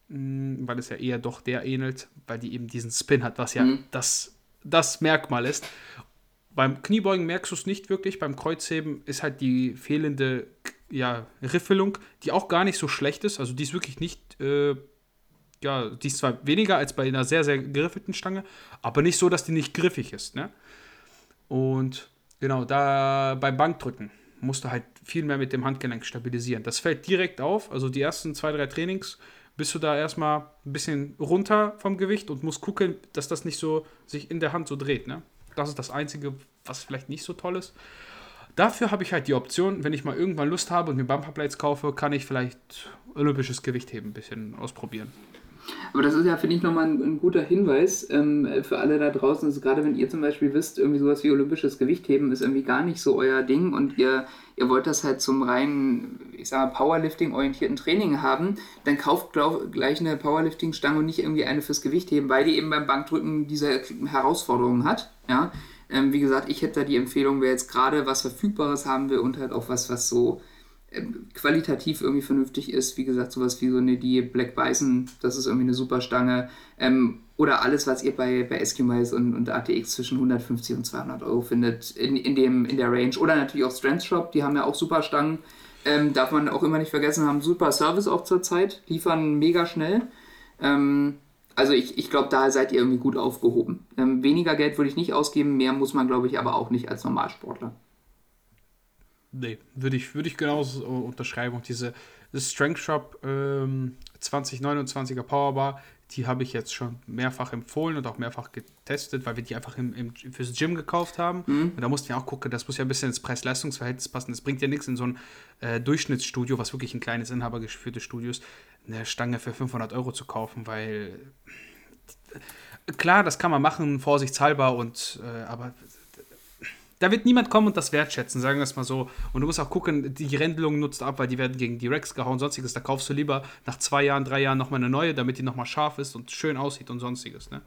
mm, weil es ja eher doch der ähnelt, weil die eben diesen Spin hat, was ja mhm. das, das Merkmal ist. Beim Kniebeugen merkst du es nicht wirklich, beim Kreuzheben ist halt die fehlende ja, Riffelung, die auch gar nicht so schlecht ist, also die ist wirklich nicht, äh, ja, die ist zwar weniger als bei einer sehr, sehr geriffelten Stange, aber nicht so, dass die nicht griffig ist, ne? Und genau, da beim Bankdrücken musst du halt viel mehr mit dem Handgelenk stabilisieren. Das fällt direkt auf. Also die ersten zwei, drei Trainings bist du da erstmal ein bisschen runter vom Gewicht und musst gucken, dass das nicht so sich in der Hand so dreht. Ne? Das ist das Einzige, was vielleicht nicht so toll ist. Dafür habe ich halt die Option, wenn ich mal irgendwann Lust habe und mir Bumperplates kaufe, kann ich vielleicht olympisches Gewichtheben ein bisschen ausprobieren. Aber das ist ja, finde ich, nochmal ein, ein guter Hinweis ähm, für alle da draußen. Also gerade wenn ihr zum Beispiel wisst, irgendwie sowas wie olympisches Gewichtheben ist irgendwie gar nicht so euer Ding und ihr, ihr wollt das halt zum reinen, ich sage Powerlifting-orientierten Training haben, dann kauft glaub, gleich eine Powerlifting-Stange und nicht irgendwie eine fürs Gewichtheben, weil die eben beim Bankdrücken diese Herausforderungen hat. Ja. Ähm, wie gesagt, ich hätte da die Empfehlung, wer jetzt gerade was Verfügbares haben will und halt auch was, was so qualitativ irgendwie vernünftig ist. Wie gesagt, sowas wie so eine die Black Bison, das ist irgendwie eine super Stange. Ähm, oder alles, was ihr bei, bei Eskimos und, und ATX zwischen 150 und 200 Euro findet in, in, dem, in der Range. Oder natürlich auch Strength Shop, die haben ja auch super Stangen. Ähm, darf man auch immer nicht vergessen, haben super Service auch zur Zeit, liefern mega schnell. Ähm, also ich, ich glaube, da seid ihr irgendwie gut aufgehoben. Ähm, weniger Geld würde ich nicht ausgeben, mehr muss man, glaube ich, aber auch nicht als Normalsportler. Nee, würde ich, würd ich genauso unterschreiben. Und diese Strength Shop ähm, 2029er Powerbar, die habe ich jetzt schon mehrfach empfohlen und auch mehrfach getestet, weil wir die einfach im, im, fürs Gym gekauft haben. Mhm. Und da mussten wir auch gucken, das muss ja ein bisschen ins Preis-Leistungs-Verhältnis passen. Das bringt ja nichts in so ein äh, Durchschnittsstudio, was wirklich ein kleines inhabergeführtes Studio ist, eine Stange für 500 Euro zu kaufen, weil klar, das kann man machen, vorsichtshalber, und, äh, aber da wird niemand kommen und das wertschätzen, sagen wir es mal so. Und du musst auch gucken, die Rändelung nutzt ab, weil die werden gegen die Rex gehauen, sonstiges. Da kaufst du lieber nach zwei Jahren, drei Jahren nochmal eine neue, damit die nochmal scharf ist und schön aussieht und sonstiges. Ne?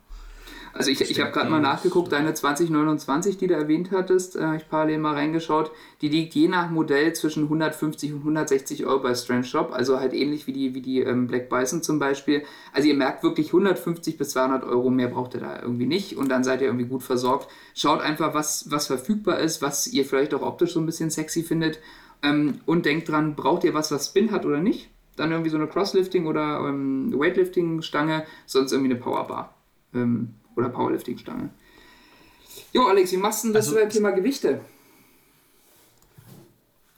Also ich, ich habe gerade mal nachgeguckt, deine 2029, die du erwähnt hattest, äh, ich parallel mal reingeschaut, die liegt je nach Modell zwischen 150 und 160 Euro bei Strange Shop, also halt ähnlich wie die, wie die ähm, Black Bison zum Beispiel. Also ihr merkt wirklich 150 bis 200 Euro mehr braucht ihr da irgendwie nicht und dann seid ihr irgendwie gut versorgt. Schaut einfach, was, was verfügbar ist, was ihr vielleicht auch optisch so ein bisschen sexy findet ähm, und denkt dran, braucht ihr was, was Spin hat oder nicht? Dann irgendwie so eine Crosslifting oder ähm, Weightlifting-Stange, sonst irgendwie eine Powerbar ähm, oder Powerlifting-Stange. Jo, Alex, wie machst du das also, beim Thema Gewichte?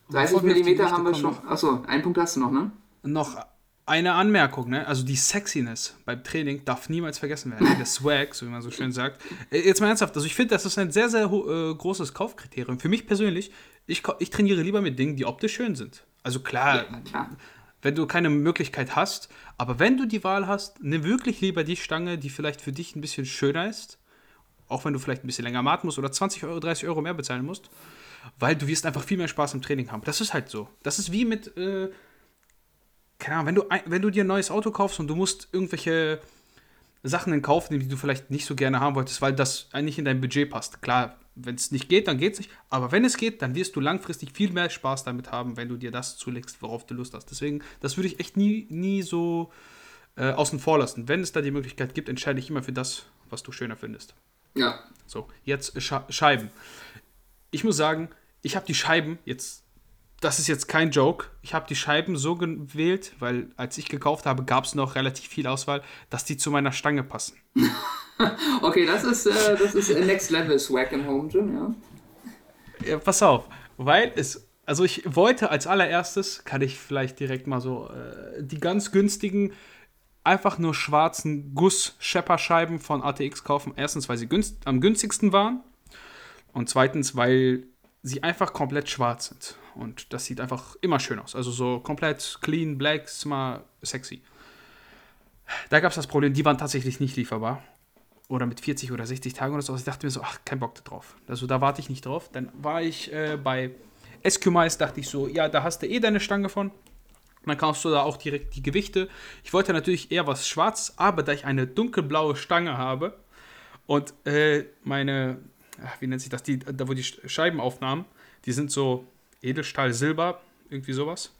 30 mm haben wir schon. Achso, einen Punkt hast du noch, ne? Noch eine Anmerkung, ne? Also die Sexiness beim Training darf niemals vergessen werden. Der Swag, so wie man so schön sagt. Äh, jetzt mal ernsthaft, also ich finde, das ist ein sehr, sehr äh, großes Kaufkriterium. Für mich persönlich, ich, ich trainiere lieber mit Dingen, die optisch schön sind. Also klar, ja, klar, wenn du keine Möglichkeit hast, aber wenn du die Wahl hast, nimm wirklich lieber die Stange, die vielleicht für dich ein bisschen schöner ist, auch wenn du vielleicht ein bisschen länger warten musst oder 20 Euro, 30 Euro mehr bezahlen musst, weil du wirst einfach viel mehr Spaß im Training haben. Das ist halt so. Das ist wie mit, äh, keine Ahnung, wenn du, wenn du dir ein neues Auto kaufst und du musst irgendwelche Sachen in Kauf nehmen, die du vielleicht nicht so gerne haben wolltest, weil das eigentlich in dein Budget passt. Klar, wenn es nicht geht, dann geht es nicht. Aber wenn es geht, dann wirst du langfristig viel mehr Spaß damit haben, wenn du dir das zulegst, worauf du Lust hast. Deswegen, das würde ich echt nie, nie so äh, außen vor lassen. Wenn es da die Möglichkeit gibt, entscheide ich immer für das, was du schöner findest. Ja. So, jetzt Sch Scheiben. Ich muss sagen, ich habe die Scheiben jetzt. Das ist jetzt kein Joke. Ich habe die Scheiben so gewählt, weil als ich gekauft habe, gab es noch relativ viel Auswahl, dass die zu meiner Stange passen. okay, das ist, äh, das ist Next Level Swag im Home Gym, ja. ja. Pass auf, weil es, also ich wollte als allererstes, kann ich vielleicht direkt mal so, äh, die ganz günstigen, einfach nur schwarzen Guss-Shepper-Scheiben von ATX kaufen. Erstens, weil sie günst, am günstigsten waren und zweitens, weil sie einfach komplett schwarz sind. Und das sieht einfach immer schön aus. Also so komplett clean, black, smart, sexy. Da gab es das Problem, die waren tatsächlich nicht lieferbar oder mit 40 oder 60 Tagen oder so. Also ich dachte mir so, ach, kein Bock drauf. Also da warte ich nicht drauf. Dann war ich äh, bei Escumice, dachte ich so, ja, da hast du eh deine Stange von. dann kaufst du da auch direkt die Gewichte. Ich wollte natürlich eher was schwarz, aber da ich eine dunkelblaue Stange habe und äh, meine, ach, wie nennt sich das, die, da wo die Scheiben aufnahmen, die sind so Edelstahl, Silber, irgendwie sowas.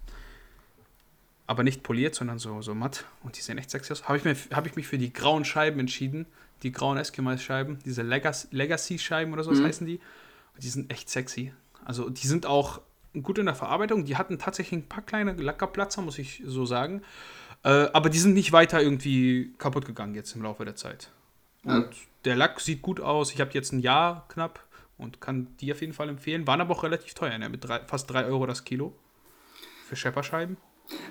Aber nicht poliert, sondern so, so matt. Und die sehen echt sexy aus. Habe ich, hab ich mich für die grauen Scheiben entschieden die grauen Eskimos-Scheiben, diese Legacy-Scheiben oder so mhm. heißen die. Und die sind echt sexy. Also die sind auch gut in der Verarbeitung. Die hatten tatsächlich ein paar kleine Lackerplatzer, muss ich so sagen. Äh, aber die sind nicht weiter irgendwie kaputt gegangen jetzt im Laufe der Zeit. Und ja. der Lack sieht gut aus. Ich habe jetzt ein Jahr knapp und kann die auf jeden Fall empfehlen. Waren aber auch relativ teuer, ne? mit drei, fast 3 Euro das Kilo für Schepperscheiben.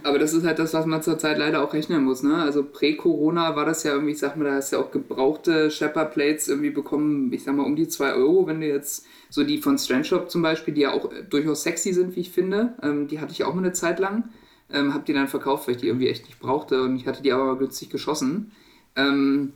Aber das ist halt das, was man zurzeit leider auch rechnen muss. Ne? Also prä-Corona war das ja irgendwie, ich sag mal, da hast du ja auch gebrauchte Shepard-Plates irgendwie bekommen, ich sag mal, um die 2 Euro. Wenn du jetzt so die von Strandshop zum Beispiel, die ja auch durchaus sexy sind, wie ich finde, ähm, die hatte ich auch mal eine Zeit lang. Ähm, hab die dann verkauft, weil ich die irgendwie echt nicht brauchte und ich hatte die aber günstig geschossen. Ähm,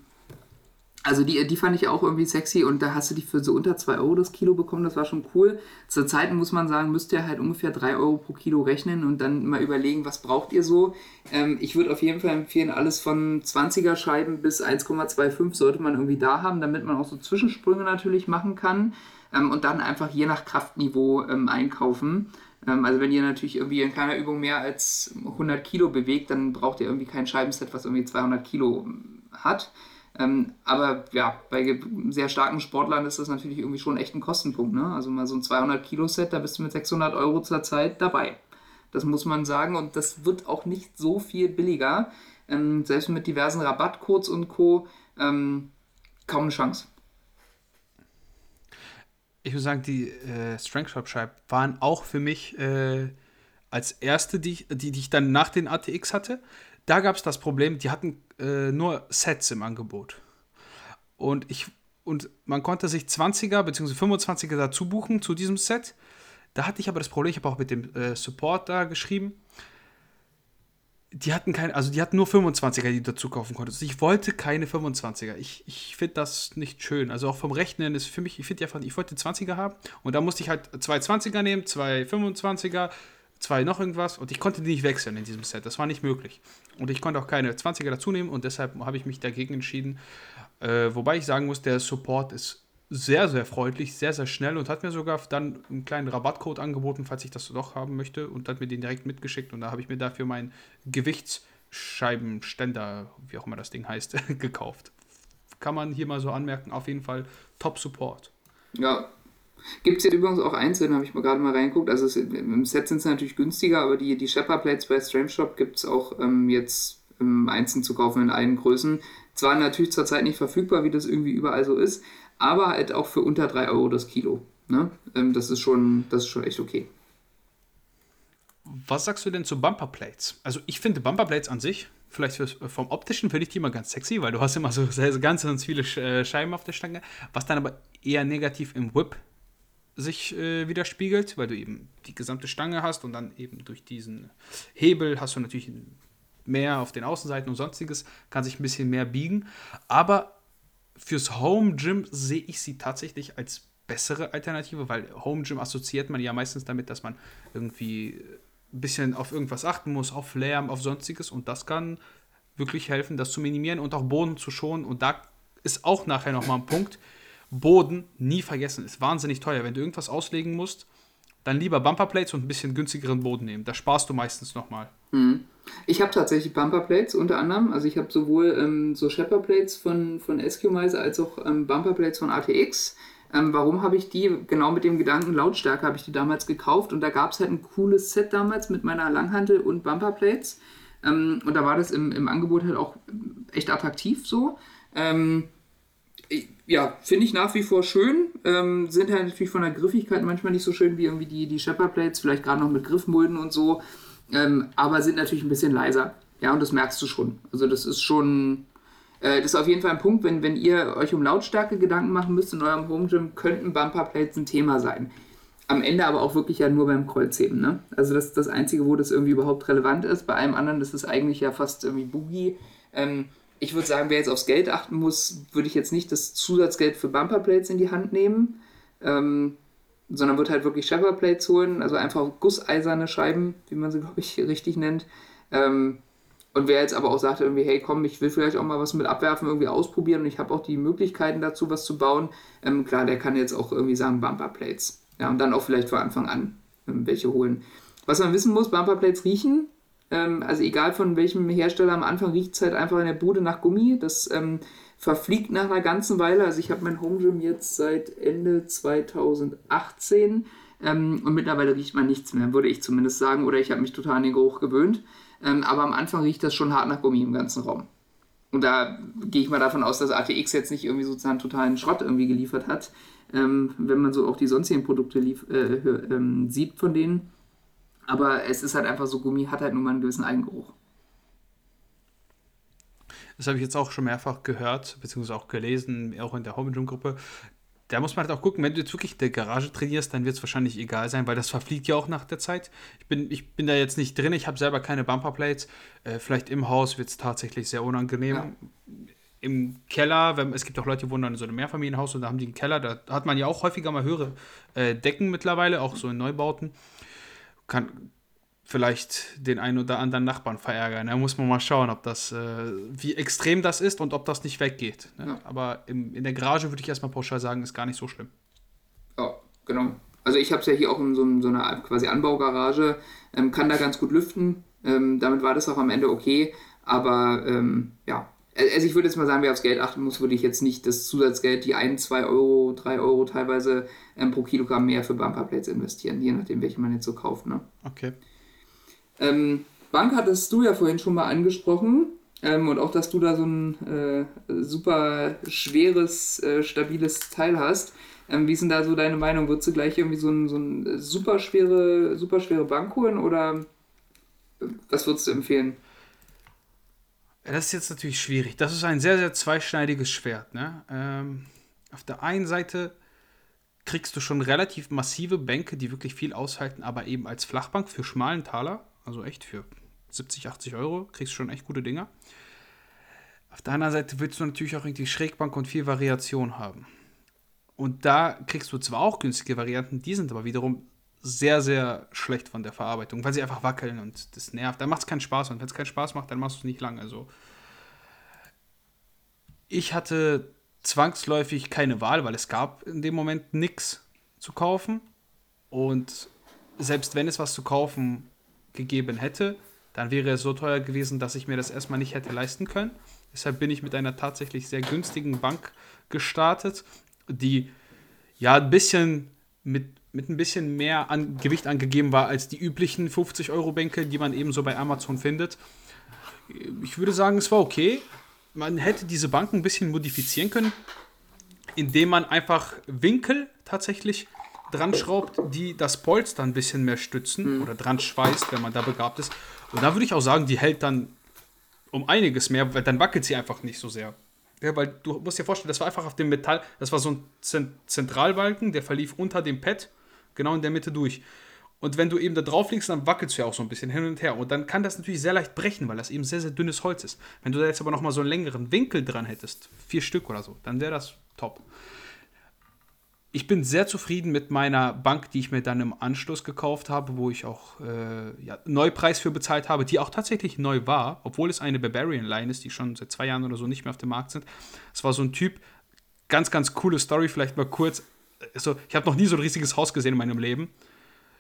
also die, die fand ich auch irgendwie sexy und da hast du die für so unter 2 Euro das Kilo bekommen, das war schon cool. Zur Zeit muss man sagen, müsst ihr halt ungefähr 3 Euro pro Kilo rechnen und dann mal überlegen, was braucht ihr so. Ähm, ich würde auf jeden Fall empfehlen, alles von 20er Scheiben bis 1,25 sollte man irgendwie da haben, damit man auch so Zwischensprünge natürlich machen kann ähm, und dann einfach je nach Kraftniveau ähm, einkaufen. Ähm, also wenn ihr natürlich irgendwie in keiner Übung mehr als 100 Kilo bewegt, dann braucht ihr irgendwie kein Scheibenset, was irgendwie 200 Kilo hat. Ähm, aber ja, bei sehr starken Sportlern ist das natürlich irgendwie schon echt ein Kostenpunkt. Ne? Also mal so ein 200-Kilo-Set, da bist du mit 600 Euro zur Zeit dabei. Das muss man sagen und das wird auch nicht so viel billiger. Ähm, selbst mit diversen Rabattcodes und Co. Ähm, kaum eine Chance. Ich würde sagen, die äh, Strength Shop waren auch für mich äh, als erste, die, die, die ich dann nach den ATX hatte. Da gab es das Problem, die hatten äh, nur Sets im Angebot. Und ich und man konnte sich 20er bzw. 25er dazu buchen zu diesem Set. Da hatte ich aber das Problem, ich habe auch mit dem äh, Support da geschrieben. Die hatten kein, also die hatten nur 25er, die du dazu kaufen konntest. Ich wollte keine 25er. Ich, ich finde das nicht schön. Also auch vom Rechnen ist für mich, ich finde einfach, ich wollte 20er haben und da musste ich halt zwei 20er nehmen, zwei 25er, zwei noch irgendwas und ich konnte die nicht wechseln in diesem Set. Das war nicht möglich. Und ich konnte auch keine 20er dazu nehmen und deshalb habe ich mich dagegen entschieden. Äh, wobei ich sagen muss, der Support ist sehr, sehr freundlich, sehr, sehr schnell und hat mir sogar dann einen kleinen Rabattcode angeboten, falls ich das doch haben möchte und hat mir den direkt mitgeschickt und da habe ich mir dafür meinen Gewichtsscheibenständer, wie auch immer das Ding heißt, gekauft. Kann man hier mal so anmerken, auf jeden Fall Top Support. Ja, Gibt es jetzt übrigens auch einzeln, habe ich mal gerade mal reingeguckt. Also es, im Set sind sie natürlich günstiger, aber die, die Shepard Plates bei Stream Shop gibt es auch ähm, jetzt im Einzelnen zu kaufen in allen Größen. Zwar natürlich zurzeit nicht verfügbar, wie das irgendwie überall so ist, aber halt auch für unter 3 Euro das Kilo. Ne? Ähm, das, ist schon, das ist schon echt okay. Was sagst du denn zu Bumperplates? Also ich finde Bumperplates an sich, vielleicht fürs, vom optischen finde ich die immer ganz sexy, weil du hast immer so ganz, ganz viele äh, Scheiben auf der Stange, was dann aber eher negativ im Whip sich äh, widerspiegelt, weil du eben die gesamte Stange hast und dann eben durch diesen Hebel hast du natürlich mehr auf den Außenseiten und sonstiges, kann sich ein bisschen mehr biegen. Aber fürs Home Gym sehe ich sie tatsächlich als bessere Alternative, weil Home Gym assoziiert man ja meistens damit, dass man irgendwie ein bisschen auf irgendwas achten muss, auf Lärm, auf sonstiges und das kann wirklich helfen, das zu minimieren und auch Boden zu schonen und da ist auch nachher nochmal ein Punkt. Boden nie vergessen, ist wahnsinnig teuer. Wenn du irgendwas auslegen musst, dann lieber Bumperplates und ein bisschen günstigeren Boden nehmen. Da sparst du meistens nochmal. Mhm. Ich habe tatsächlich Bumperplates unter anderem. Also ich habe sowohl ähm, so Shepherd-Plates von, von Eskimoiser als auch ähm, Bumperplates von ATX. Ähm, warum habe ich die? Genau mit dem Gedanken Lautstärke habe ich die damals gekauft und da gab es halt ein cooles Set damals mit meiner Langhantel und Bumperplates. Ähm, und da war das im, im Angebot halt auch echt attraktiv so. Ähm, ja, finde ich nach wie vor schön. Ähm, sind halt natürlich von der Griffigkeit manchmal nicht so schön wie irgendwie die, die Shepherd Plates, vielleicht gerade noch mit Griffmulden und so. Ähm, aber sind natürlich ein bisschen leiser. Ja, und das merkst du schon. Also das ist schon, äh, das ist auf jeden Fall ein Punkt, wenn, wenn ihr euch um Lautstärke Gedanken machen müsst in eurem Home Gym, könnten Bumper Plates ein Thema sein. Am Ende aber auch wirklich ja nur beim Kreuzheben. Ne? Also das ist das Einzige, wo das irgendwie überhaupt relevant ist. Bei allem anderen, ist eigentlich ja fast irgendwie Boogie. Ähm, ich würde sagen, wer jetzt aufs Geld achten muss, würde ich jetzt nicht das Zusatzgeld für Bumperplates in die Hand nehmen, ähm, sondern würde halt wirklich Shepherd holen, also einfach gusseiserne Scheiben, wie man sie, glaube ich, richtig nennt. Ähm, und wer jetzt aber auch sagt, irgendwie, hey, komm, ich will vielleicht auch mal was mit abwerfen, irgendwie ausprobieren und ich habe auch die Möglichkeiten dazu, was zu bauen, ähm, klar, der kann jetzt auch irgendwie sagen Bumperplates. Ja, und dann auch vielleicht von Anfang an ähm, welche holen. Was man wissen muss, Bumperplates riechen ähm, also egal von welchem Hersteller am Anfang riecht es halt einfach in der Bude nach Gummi. Das ähm, verfliegt nach einer ganzen Weile. Also ich habe mein Home Gym jetzt seit Ende 2018 ähm, und mittlerweile riecht man nichts mehr, würde ich zumindest sagen. Oder ich habe mich total an den Geruch gewöhnt. Ähm, aber am Anfang riecht das schon hart nach Gummi im ganzen Raum. Und da gehe ich mal davon aus, dass ATX jetzt nicht irgendwie sozusagen totalen Schrott irgendwie geliefert hat. Ähm, wenn man so auch die sonstigen Produkte lief, äh, ähm, sieht von denen. Aber es ist halt einfach so, Gummi hat halt nur mal einen gewissen Eigengeruch. Das habe ich jetzt auch schon mehrfach gehört, beziehungsweise auch gelesen, auch in der Home Gym Gruppe. Da muss man halt auch gucken, wenn du jetzt wirklich in der Garage trainierst, dann wird es wahrscheinlich egal sein, weil das verfliegt ja auch nach der Zeit. Ich bin, ich bin da jetzt nicht drin, ich habe selber keine Bumperplates. Äh, vielleicht im Haus wird es tatsächlich sehr unangenehm. Ja. Im Keller, wenn, es gibt auch Leute, die wohnen in so einem Mehrfamilienhaus und da haben die einen Keller, da hat man ja auch häufiger mal höhere äh, Decken mittlerweile, auch so in Neubauten kann vielleicht den einen oder anderen Nachbarn verärgern. Da muss man mal schauen, ob das, äh, wie extrem das ist und ob das nicht weggeht. Ne? Ja. Aber im, in der Garage würde ich erstmal pauschal sagen, ist gar nicht so schlimm. Ja, genau. Also ich habe es ja hier auch in so, so einer quasi Anbaugarage, ähm, kann da ganz gut lüften. Ähm, damit war das auch am Ende okay. Aber ähm, ja, also ich würde jetzt mal sagen, wer aufs Geld achten muss, würde ich jetzt nicht das Zusatzgeld, die 1, 2 Euro, 3 Euro teilweise ähm, pro Kilogramm mehr für Bumperplates investieren, je nachdem, welche man jetzt so kauft. Ne? Okay. Ähm, Bank hattest du ja vorhin schon mal angesprochen. Ähm, und auch, dass du da so ein äh, super schweres, äh, stabiles Teil hast. Ähm, wie ist denn da so deine Meinung? Würdest du gleich irgendwie so ein, so ein super, schwere, super schwere Bank holen oder was würdest du empfehlen? Das ist jetzt natürlich schwierig. Das ist ein sehr, sehr zweischneidiges Schwert. Ne? Ähm, auf der einen Seite kriegst du schon relativ massive Bänke, die wirklich viel aushalten, aber eben als Flachbank für schmalen Taler, also echt für 70, 80 Euro, kriegst du schon echt gute Dinger. Auf der anderen Seite willst du natürlich auch irgendwie Schrägbank und viel Variation haben. Und da kriegst du zwar auch günstige Varianten, die sind aber wiederum sehr, sehr schlecht von der Verarbeitung, weil sie einfach wackeln und das nervt. Dann macht es keinen Spaß und wenn es keinen Spaß macht, dann machst du es nicht lang. Also ich hatte zwangsläufig keine Wahl, weil es gab in dem Moment nichts zu kaufen. Und selbst wenn es was zu kaufen gegeben hätte, dann wäre es so teuer gewesen, dass ich mir das erstmal nicht hätte leisten können. Deshalb bin ich mit einer tatsächlich sehr günstigen Bank gestartet, die ja ein bisschen mit, mit ein bisschen mehr an Gewicht angegeben war als die üblichen 50-Euro-Bänke, die man eben so bei Amazon findet. Ich würde sagen, es war okay. Man hätte diese Banken ein bisschen modifizieren können, indem man einfach Winkel tatsächlich dran schraubt, die das Polster ein bisschen mehr stützen mhm. oder dran schweißt, wenn man da begabt ist. Und da würde ich auch sagen, die hält dann um einiges mehr, weil dann wackelt sie einfach nicht so sehr. Ja, weil du musst dir vorstellen, das war einfach auf dem Metall, das war so ein Zentralbalken, der verlief unter dem Pad, genau in der Mitte durch. Und wenn du eben da drauf liegst, dann wackelst du ja auch so ein bisschen hin und her. Und dann kann das natürlich sehr leicht brechen, weil das eben sehr, sehr dünnes Holz ist. Wenn du da jetzt aber nochmal so einen längeren Winkel dran hättest, vier Stück oder so, dann wäre das top ich bin sehr zufrieden mit meiner Bank, die ich mir dann im Anschluss gekauft habe, wo ich auch äh, ja, Neupreis für bezahlt habe, die auch tatsächlich neu war, obwohl es eine Barbarian Line ist, die schon seit zwei Jahren oder so nicht mehr auf dem Markt sind. Es war so ein Typ, ganz, ganz coole Story, vielleicht mal kurz. Also, ich habe noch nie so ein riesiges Haus gesehen in meinem Leben.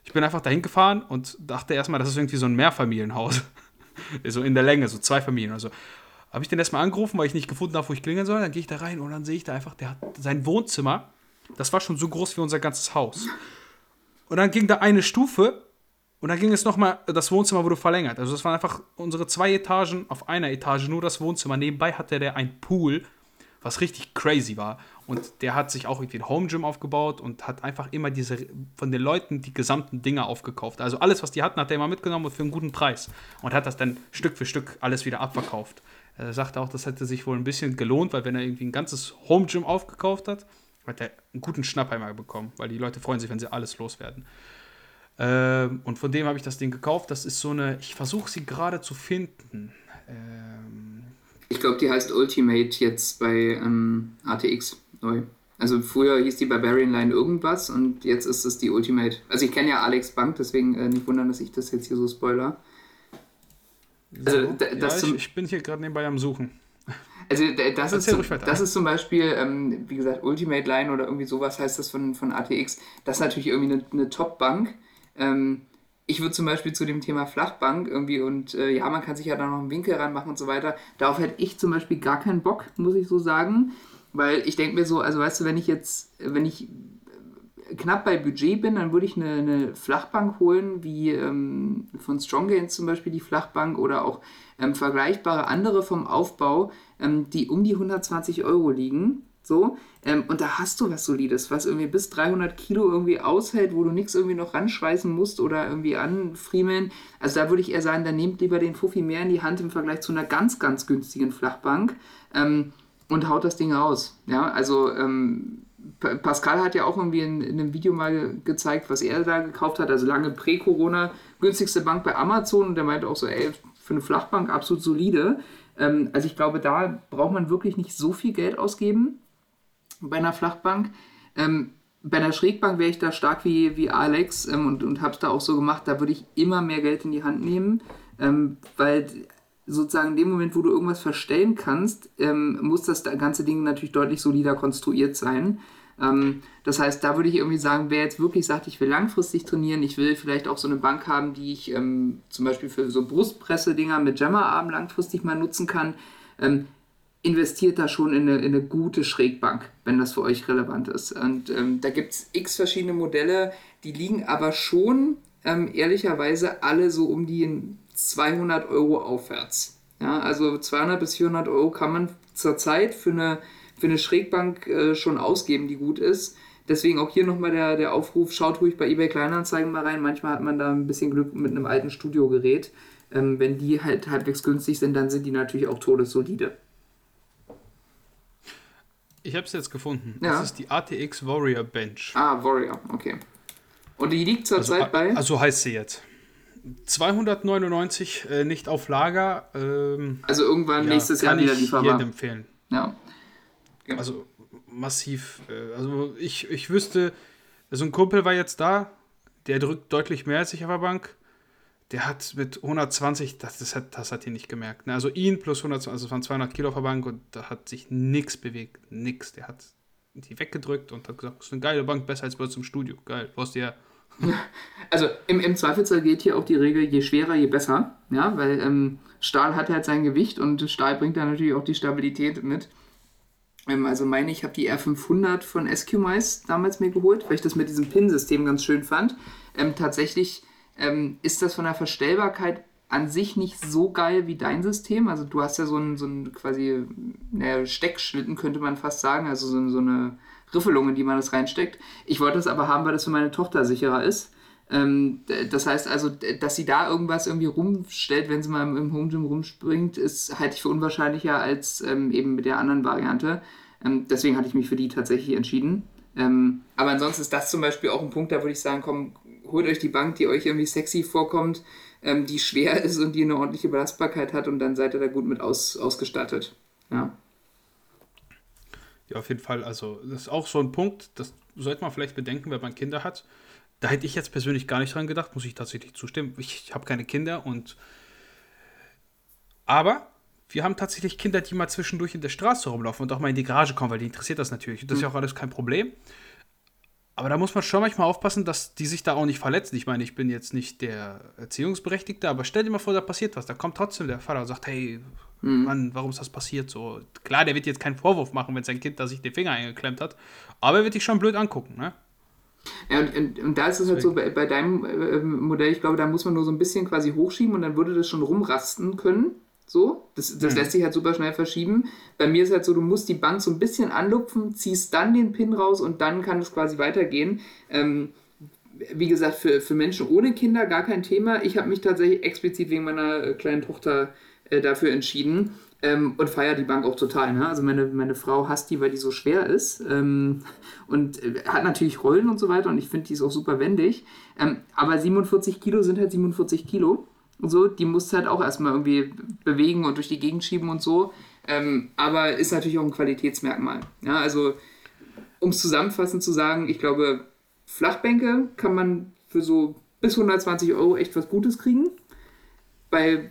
Ich bin einfach dahin gefahren und dachte erstmal, das ist irgendwie so ein Mehrfamilienhaus. so in der Länge, so zwei Familien oder so. Habe ich den erstmal angerufen, weil ich nicht gefunden habe, wo ich klingeln soll. Dann gehe ich da rein und dann sehe ich da einfach, der hat sein Wohnzimmer das war schon so groß wie unser ganzes Haus. Und dann ging da eine Stufe und dann ging es nochmal, das Wohnzimmer wurde verlängert. Also das waren einfach unsere zwei Etagen auf einer Etage, nur das Wohnzimmer. Nebenbei hatte der ein Pool, was richtig crazy war. Und der hat sich auch irgendwie ein Home Gym aufgebaut und hat einfach immer diese, von den Leuten die gesamten Dinge aufgekauft. Also alles, was die hatten, hat er immer mitgenommen und für einen guten Preis. Und hat das dann Stück für Stück alles wieder abverkauft. Er sagte auch, das hätte sich wohl ein bisschen gelohnt, weil wenn er irgendwie ein ganzes Home Gym aufgekauft hat, hat er einen guten Schnappheimer bekommen, weil die Leute freuen sich, wenn sie alles loswerden. Ähm, und von dem habe ich das Ding gekauft. Das ist so eine, ich versuche sie gerade zu finden. Ähm, ich glaube, die heißt Ultimate jetzt bei ähm, ATX neu. Also früher hieß die Barbarian Line irgendwas und jetzt ist es die Ultimate. Also ich kenne ja Alex Bank, deswegen äh, nicht wundern, dass ich das jetzt hier so spoiler. Also, so, ja, ich, ich bin hier gerade nebenbei am Suchen. Also das, ist, zum, das ist zum Beispiel, ähm, wie gesagt, Ultimate Line oder irgendwie sowas heißt das von, von ATX. Das ist natürlich irgendwie eine, eine Top-Bank. Ähm, ich würde zum Beispiel zu dem Thema Flachbank irgendwie und äh, ja, man kann sich ja da noch einen Winkel ranmachen und so weiter. Darauf hätte ich zum Beispiel gar keinen Bock, muss ich so sagen. Weil ich denke mir so, also weißt du, wenn ich jetzt, wenn ich knapp bei Budget bin, dann würde ich eine, eine Flachbank holen, wie ähm, von Stronggains zum Beispiel die Flachbank oder auch ähm, vergleichbare andere vom Aufbau, ähm, die um die 120 Euro liegen. So, ähm, und da hast du was Solides, was irgendwie bis 300 Kilo irgendwie aushält, wo du nichts irgendwie noch ranschweißen musst oder irgendwie anfriemeln. Also da würde ich eher sagen, dann nehmt lieber den Fuffi mehr in die Hand im Vergleich zu einer ganz, ganz günstigen Flachbank ähm, und haut das Ding aus. Ja, also ähm, Pascal hat ja auch irgendwie in, in, einem Video mal gezeigt, was er da gekauft hat. Also lange prä-Corona, günstigste Bank bei Amazon. Und der meinte auch so, ey, für eine Flachbank absolut solide. Ähm, also ich glaube, da braucht man wirklich nicht so viel Geld ausgeben bei einer Flachbank. Ähm, bei einer Schrägbank wäre ich da stark wie, wie Alex ähm, und, und habe es da auch so gemacht. Da würde ich immer mehr Geld in die Hand nehmen, ähm, weil sozusagen in dem Moment, wo du irgendwas verstellen kannst, ähm, muss das ganze Ding natürlich deutlich solider konstruiert sein. Ähm, das heißt, da würde ich irgendwie sagen, wer jetzt wirklich sagt, ich will langfristig trainieren, ich will vielleicht auch so eine Bank haben, die ich ähm, zum Beispiel für so Brustpresse-Dinger mit Jammerarm langfristig mal nutzen kann, ähm, investiert da schon in eine, in eine, gute Schrägbank, wenn das für euch relevant ist. Und ähm, da gibt es x verschiedene Modelle, die liegen aber schon ähm, ehrlicherweise alle so um die 200 Euro aufwärts. Ja, also 200 bis 400 Euro kann man zurzeit für eine für eine Schrägbank äh, schon ausgeben, die gut ist. Deswegen auch hier nochmal der, der Aufruf, schaut ruhig bei eBay Kleinanzeigen mal rein. Manchmal hat man da ein bisschen Glück mit einem alten Studiogerät. Ähm, wenn die halt halbwegs günstig sind, dann sind die natürlich auch todessolide. Ich habe es jetzt gefunden. Ja. Das ist die ATX Warrior Bench. Ah, Warrior, okay. Und die liegt zurzeit also, bei? Also heißt sie jetzt. 299 äh, nicht auf Lager. Ähm, also irgendwann ja, nächstes Jahr wieder lieferbar. Kann ich empfehlen. Ja. Also massiv. Äh, also ich, ich wüsste, so ein Kumpel war jetzt da, der drückt deutlich mehr als ich auf der Bank. Der hat mit 120, das, das, hat, das hat ihn nicht gemerkt. Ne? Also ihn plus 120, also es waren 200 Kilo auf der Bank und da hat sich nichts bewegt. Nix. Der hat die weggedrückt und hat gesagt, das ist eine geile Bank, besser als bei uns im Studio. Geil, du hast ja. Also im, im Zweifelsfall geht hier auch die Regel, je schwerer, je besser. Ja, weil ähm, Stahl hat halt sein Gewicht und Stahl bringt da natürlich auch die Stabilität mit. Ähm, also meine, ich habe die R500 von SQMice damals mir geholt, weil ich das mit diesem Pin-System ganz schön fand. Ähm, tatsächlich ähm, ist das von der Verstellbarkeit an sich nicht so geil wie dein System. Also du hast ja so ein, so ein quasi naja, Steckschlitten, könnte man fast sagen, also so, so eine Riffelung, in die man das reinsteckt. Ich wollte das aber haben, weil das für meine Tochter sicherer ist. Ähm, das heißt also, dass sie da irgendwas irgendwie rumstellt, wenn sie mal im Home Gym rumspringt, ist halte ich für unwahrscheinlicher als ähm, eben mit der anderen Variante. Ähm, deswegen hatte ich mich für die tatsächlich entschieden. Ähm, aber ansonsten ist das zum Beispiel auch ein Punkt, da würde ich sagen, komm, holt euch die Bank, die euch irgendwie sexy vorkommt, ähm, die schwer ist und die eine ordentliche Belastbarkeit hat und dann seid ihr da gut mit aus, ausgestattet. Ja. Ja, auf jeden Fall. Also, das ist auch so ein Punkt, das sollte man vielleicht bedenken, wenn man Kinder hat. Da hätte ich jetzt persönlich gar nicht dran gedacht, muss ich tatsächlich zustimmen. Ich, ich habe keine Kinder und. Aber wir haben tatsächlich Kinder, die mal zwischendurch in der Straße rumlaufen und auch mal in die Garage kommen, weil die interessiert das natürlich. Das ist ja auch alles kein Problem. Aber da muss man schon manchmal aufpassen, dass die sich da auch nicht verletzen. Ich meine, ich bin jetzt nicht der Erziehungsberechtigte, aber stell dir mal vor, da passiert was. Da kommt trotzdem der Vater und sagt, hey, mhm. Mann, warum ist das passiert? So, klar, der wird jetzt keinen Vorwurf machen, wenn sein Kind da sich den Finger eingeklemmt hat, aber er wird dich schon blöd angucken, ne? Ja, und, und, und da ist es halt so, bei, bei deinem äh, Modell, ich glaube, da muss man nur so ein bisschen quasi hochschieben und dann würde das schon rumrasten können. So, das, das mhm. lässt sich halt super schnell verschieben. Bei mir ist halt so, du musst die Bank so ein bisschen anlupfen, ziehst dann den Pin raus und dann kann es quasi weitergehen. Ähm, wie gesagt, für, für Menschen ohne Kinder gar kein Thema. Ich habe mich tatsächlich explizit wegen meiner äh, kleinen Tochter äh, dafür entschieden ähm, und feiere die Bank auch total. Ne? Also meine, meine Frau hasst die, weil die so schwer ist ähm, und äh, hat natürlich Rollen und so weiter und ich finde die ist auch super wendig. Ähm, aber 47 Kilo sind halt 47 Kilo so, die musst du halt auch erstmal irgendwie bewegen und durch die Gegend schieben und so. Ähm, aber ist natürlich auch ein Qualitätsmerkmal. Ja, also, um es zusammenfassend zu sagen, ich glaube, Flachbänke kann man für so bis 120 Euro echt was Gutes kriegen. Bei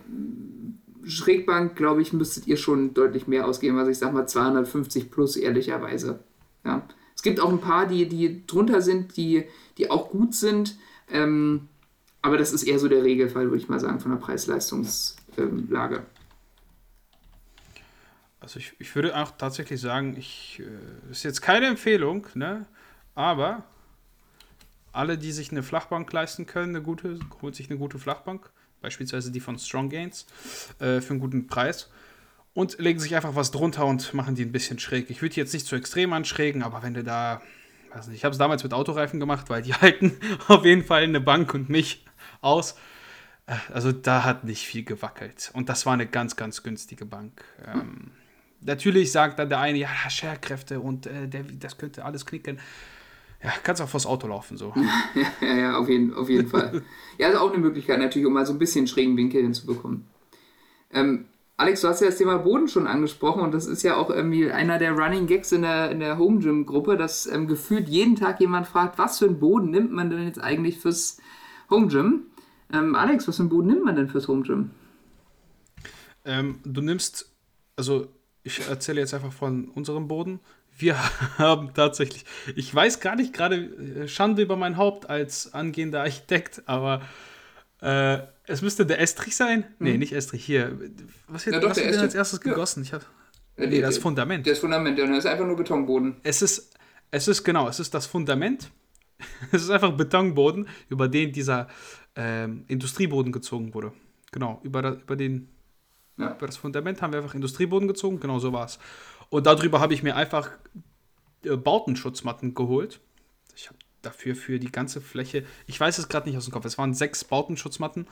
Schrägbank, glaube ich, müsstet ihr schon deutlich mehr ausgeben, also ich sag mal 250 plus, ehrlicherweise. Ja. Es gibt auch ein paar, die, die drunter sind, die, die auch gut sind. Ähm, aber das ist eher so der Regelfall, würde ich mal sagen, von der Preis-Leistungslage. Also ich, ich würde auch tatsächlich sagen, ich äh, ist jetzt keine Empfehlung, ne? Aber alle, die sich eine Flachbank leisten können, eine gute, holt sich eine gute Flachbank, beispielsweise die von Strong Gains, äh, für einen guten Preis. Und legen sich einfach was drunter und machen die ein bisschen schräg. Ich würde jetzt nicht zu extrem anschrägen, aber wenn du da, weiß nicht, ich habe es damals mit Autoreifen gemacht, weil die halten auf jeden Fall eine Bank und mich aus. Äh, also da hat nicht viel gewackelt. Und das war eine ganz, ganz günstige Bank. Ähm, natürlich sagt dann der eine, ja, Scherkräfte und äh, der, das könnte alles knicken. Ja, kannst auch vors Auto laufen, so. ja, ja, auf jeden, auf jeden Fall. Ja, ist auch eine Möglichkeit natürlich, um mal so ein bisschen schrägen Winkel hinzubekommen. Ähm, Alex, du hast ja das Thema Boden schon angesprochen und das ist ja auch irgendwie einer der Running Gags in der, in der Home Gym Gruppe, dass ähm, gefühlt jeden Tag jemand fragt, was für einen Boden nimmt man denn jetzt eigentlich fürs Home Gym? Ähm, Alex, was für einen Boden nimmt man denn fürs Home Gym? Ähm, du nimmst, also ich erzähle jetzt einfach von unserem Boden. Wir haben tatsächlich, ich weiß gar nicht gerade, äh, Schande über mein Haupt als angehender Architekt, aber äh, es müsste der Estrich sein. Mhm. Nee, nicht Estrich, hier. Was wird, ja, doch, was wird als erstes gegossen? Ich hab, ja, nee, das Fundament. Das Fundament, ja, das ist einfach nur Betonboden. Es ist, es ist genau, es ist das Fundament. es ist einfach Betonboden, über den dieser ähm, Industrieboden gezogen wurde. Genau, über, über, den, ja. über das Fundament haben wir einfach Industrieboden gezogen, genau so war es. Und darüber habe ich mir einfach äh, Bautenschutzmatten geholt. Ich habe dafür für die ganze Fläche, ich weiß es gerade nicht aus dem Kopf, es waren sechs Bautenschutzmatten.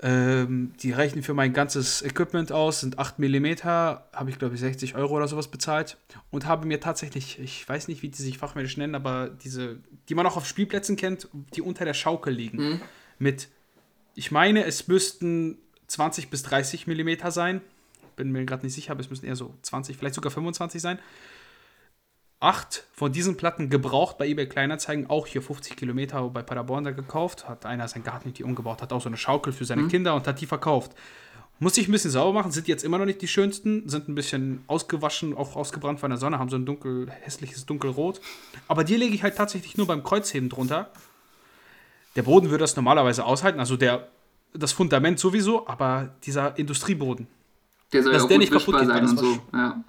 Ähm, die reichen für mein ganzes Equipment aus, sind 8 mm, habe ich glaube ich 60 Euro oder sowas bezahlt und habe mir tatsächlich, ich weiß nicht, wie die sich fachmännisch nennen, aber diese, die man auch auf Spielplätzen kennt, die unter der Schaukel liegen. Mhm mit, ich meine, es müssten 20 bis 30 Millimeter sein. Bin mir gerade nicht sicher, aber es müssten eher so 20, vielleicht sogar 25 sein. acht von diesen Platten gebraucht bei eBay Kleinanzeigen, auch hier 50 Kilometer bei Paderborn da gekauft. Hat einer seinen Garten die umgebaut, hat auch so eine Schaukel für seine mhm. Kinder und hat die verkauft. Muss ich ein bisschen sauber machen, sind jetzt immer noch nicht die schönsten, sind ein bisschen ausgewaschen, auch ausgebrannt von der Sonne, haben so ein dunkel, hässliches dunkelrot. Aber die lege ich halt tatsächlich nur beim Kreuzheben drunter. Der Boden würde das normalerweise aushalten, also der, das Fundament sowieso, aber dieser Industrieboden, der soll dass ja der nicht kaputt geht, sein und so. Ja.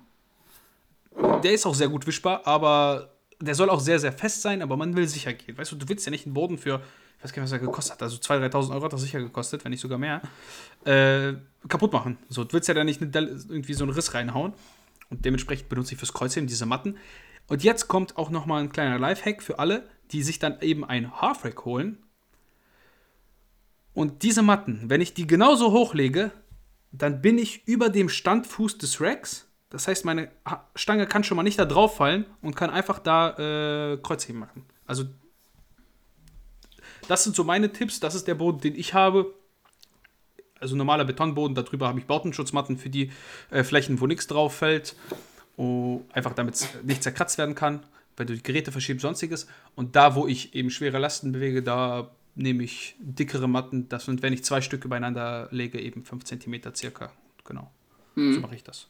Der ist auch sehr gut wischbar, aber der soll auch sehr, sehr fest sein, aber man will sicher gehen. Weißt du, du willst ja nicht einen Boden für, ich weiß gar nicht, was er gekostet hat, also 2.000, 3.000 Euro hat er sicher gekostet, wenn nicht sogar mehr, äh, kaputt machen. So, du willst ja da nicht irgendwie so einen Riss reinhauen. Und dementsprechend benutze ich fürs Kreuzheben diese Matten. Und jetzt kommt auch nochmal ein kleiner Lifehack für alle, die sich dann eben ein Half-Rack holen. Und diese Matten, wenn ich die genauso hochlege, dann bin ich über dem Standfuß des Racks das heißt, meine Stange kann schon mal nicht da drauf fallen und kann einfach da äh, Kreuzheben machen. Also, das sind so meine Tipps. Das ist der Boden, den ich habe. Also normaler Betonboden, darüber habe ich Bautenschutzmatten für die äh, Flächen, wo nichts drauf fällt. Oh, einfach damit es nicht zerkratzt werden kann, weil du die Geräte verschiebst, sonstiges. Und da, wo ich eben schwere Lasten bewege, da nehme ich dickere Matten. Das sind, wenn ich zwei Stücke beieinander lege, eben 5 cm circa. Genau. Mhm. So mache ich das.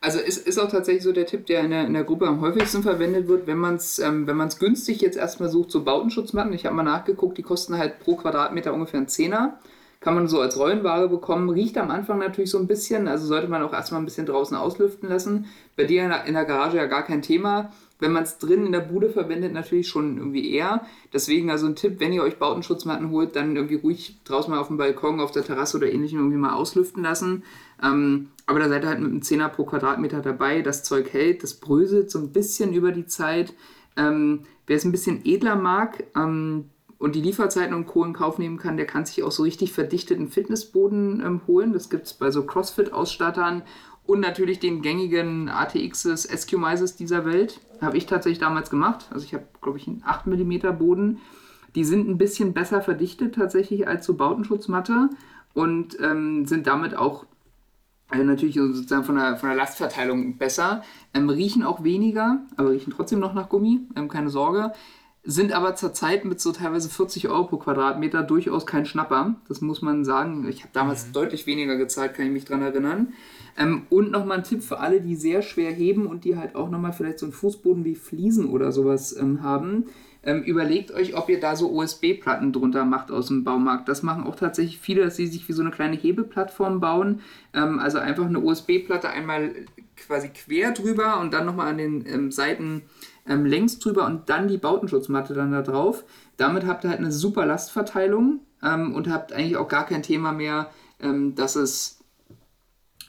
Also ist, ist auch tatsächlich so der Tipp, der in der, in der Gruppe am häufigsten verwendet wird, wenn man es ähm, günstig jetzt erstmal sucht, so Bautenschutzmatten. Ich habe mal nachgeguckt, die kosten halt pro Quadratmeter ungefähr einen Zehner. Kann man so als Rollenware bekommen. Riecht am Anfang natürlich so ein bisschen, also sollte man auch erstmal ein bisschen draußen auslüften lassen. Bei dir in der, Garage ja gar kein Thema wenn man es drin in der Bude verwendet, natürlich schon irgendwie eher. Deswegen also ein Tipp, wenn ihr euch Bautenschutzmatten holt, dann irgendwie ruhig draußen mal auf dem Balkon, auf der Terrasse oder ähnlichem irgendwie mal auslüften lassen. Ähm, aber da seid ihr halt mit einem Zehner pro Quadratmeter dabei. Das Zeug hält, das bröselt so ein bisschen über die Zeit. Ähm, wer es ein bisschen edler mag ähm, und die Lieferzeiten und Co. in Kauf nehmen kann, der kann sich auch so richtig verdichteten Fitnessboden ähm, holen. Das gibt es bei so CrossFit-Ausstattern und natürlich den gängigen ATXs, SQ-Mises dieser Welt. Habe ich tatsächlich damals gemacht. Also ich habe, glaube ich, einen 8 mm Boden. Die sind ein bisschen besser verdichtet tatsächlich als so Bautenschutzmatte und ähm, sind damit auch also natürlich sozusagen von der, von der Lastverteilung besser. Ähm, riechen auch weniger, aber riechen trotzdem noch nach Gummi, ähm, keine Sorge. Sind aber zurzeit mit so teilweise 40 Euro pro Quadratmeter durchaus kein Schnapper. Das muss man sagen. Ich habe damals mhm. deutlich weniger gezahlt, kann ich mich daran erinnern. Ähm, und nochmal ein Tipp für alle, die sehr schwer heben und die halt auch nochmal vielleicht so einen Fußboden wie Fliesen oder sowas ähm, haben. Ähm, überlegt euch, ob ihr da so USB-Platten drunter macht aus dem Baumarkt. Das machen auch tatsächlich viele, dass sie sich wie so eine kleine Hebeplattform bauen. Ähm, also einfach eine USB-Platte einmal quasi quer drüber und dann nochmal an den ähm, Seiten ähm, längs drüber und dann die Bautenschutzmatte dann da drauf. Damit habt ihr halt eine super Lastverteilung und habt eigentlich auch gar kein Thema mehr, dass es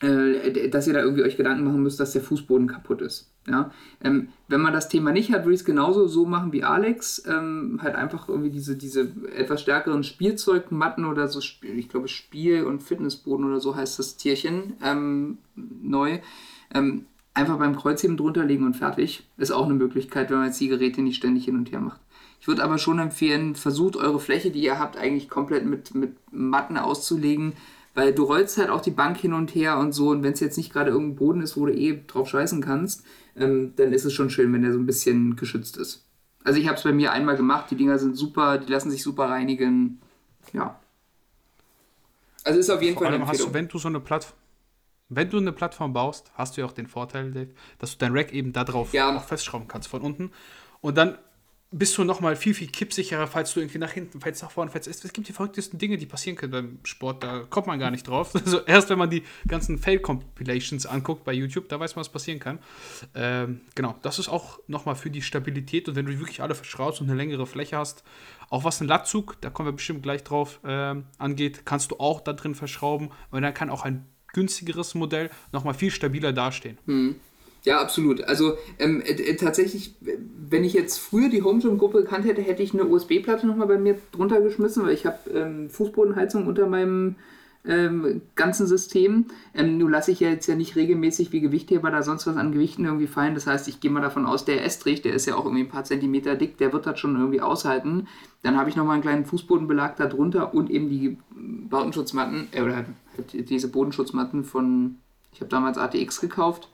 äh, dass ihr da irgendwie euch Gedanken machen müsst, dass der Fußboden kaputt ist. Ja? Ähm, wenn man das Thema nicht hat, würde ich es genauso so machen wie Alex. Ähm, halt einfach irgendwie diese, diese etwas stärkeren Spielzeugmatten oder so, ich glaube Spiel- und Fitnessboden oder so heißt das Tierchen ähm, neu. Einfach beim Kreuzheben drunter legen und fertig. Ist auch eine Möglichkeit, wenn man jetzt die Geräte nicht ständig hin und her macht. Ich würde aber schon empfehlen, versucht eure Fläche, die ihr habt, eigentlich komplett mit, mit Matten auszulegen weil du rollst halt auch die Bank hin und her und so und wenn es jetzt nicht gerade irgendein Boden ist, wo du eh drauf scheißen kannst, ähm, dann ist es schon schön, wenn der so ein bisschen geschützt ist. Also ich habe es bei mir einmal gemacht, die Dinger sind super, die lassen sich super reinigen. Ja. Also ist auf jeden Vor Fall eine Empfehlung. Hast du, wenn du so eine Plattform wenn du eine Plattform baust, hast du ja auch den Vorteil, Dave, dass du dein Rack eben da drauf ja. auch festschrauben kannst von unten. Und dann bist du nochmal viel, viel kippsicherer, falls du irgendwie nach hinten, falls nach vorne, falls es gibt die verrücktesten Dinge, die passieren können beim Sport, da kommt man gar nicht drauf. Also erst wenn man die ganzen Fail-Compilations anguckt bei YouTube, da weiß man, was passieren kann. Ähm, genau, das ist auch nochmal für die Stabilität und wenn du wirklich alle verschraubst und eine längere Fläche hast, auch was ein Latzug, da kommen wir bestimmt gleich drauf, ähm, angeht, kannst du auch da drin verschrauben und dann kann auch ein günstigeres Modell nochmal viel stabiler dastehen. Hm. Ja, absolut. Also ähm, äh, tatsächlich, wenn ich jetzt früher die Home Gym Gruppe gekannt hätte, hätte ich eine USB-Platte nochmal bei mir drunter geschmissen, weil ich habe ähm, Fußbodenheizung unter meinem ähm, ganzen System. Ähm, nur lasse ich ja jetzt ja nicht regelmäßig wie Gewichtheber da sonst was an Gewichten irgendwie fallen. Das heißt, ich gehe mal davon aus, der Estrich, der ist ja auch irgendwie ein paar Zentimeter dick, der wird das schon irgendwie aushalten. Dann habe ich nochmal einen kleinen Fußbodenbelag da drunter und eben die Bautenschutzmatten, äh, oder diese Bodenschutzmatten von, ich habe damals ATX gekauft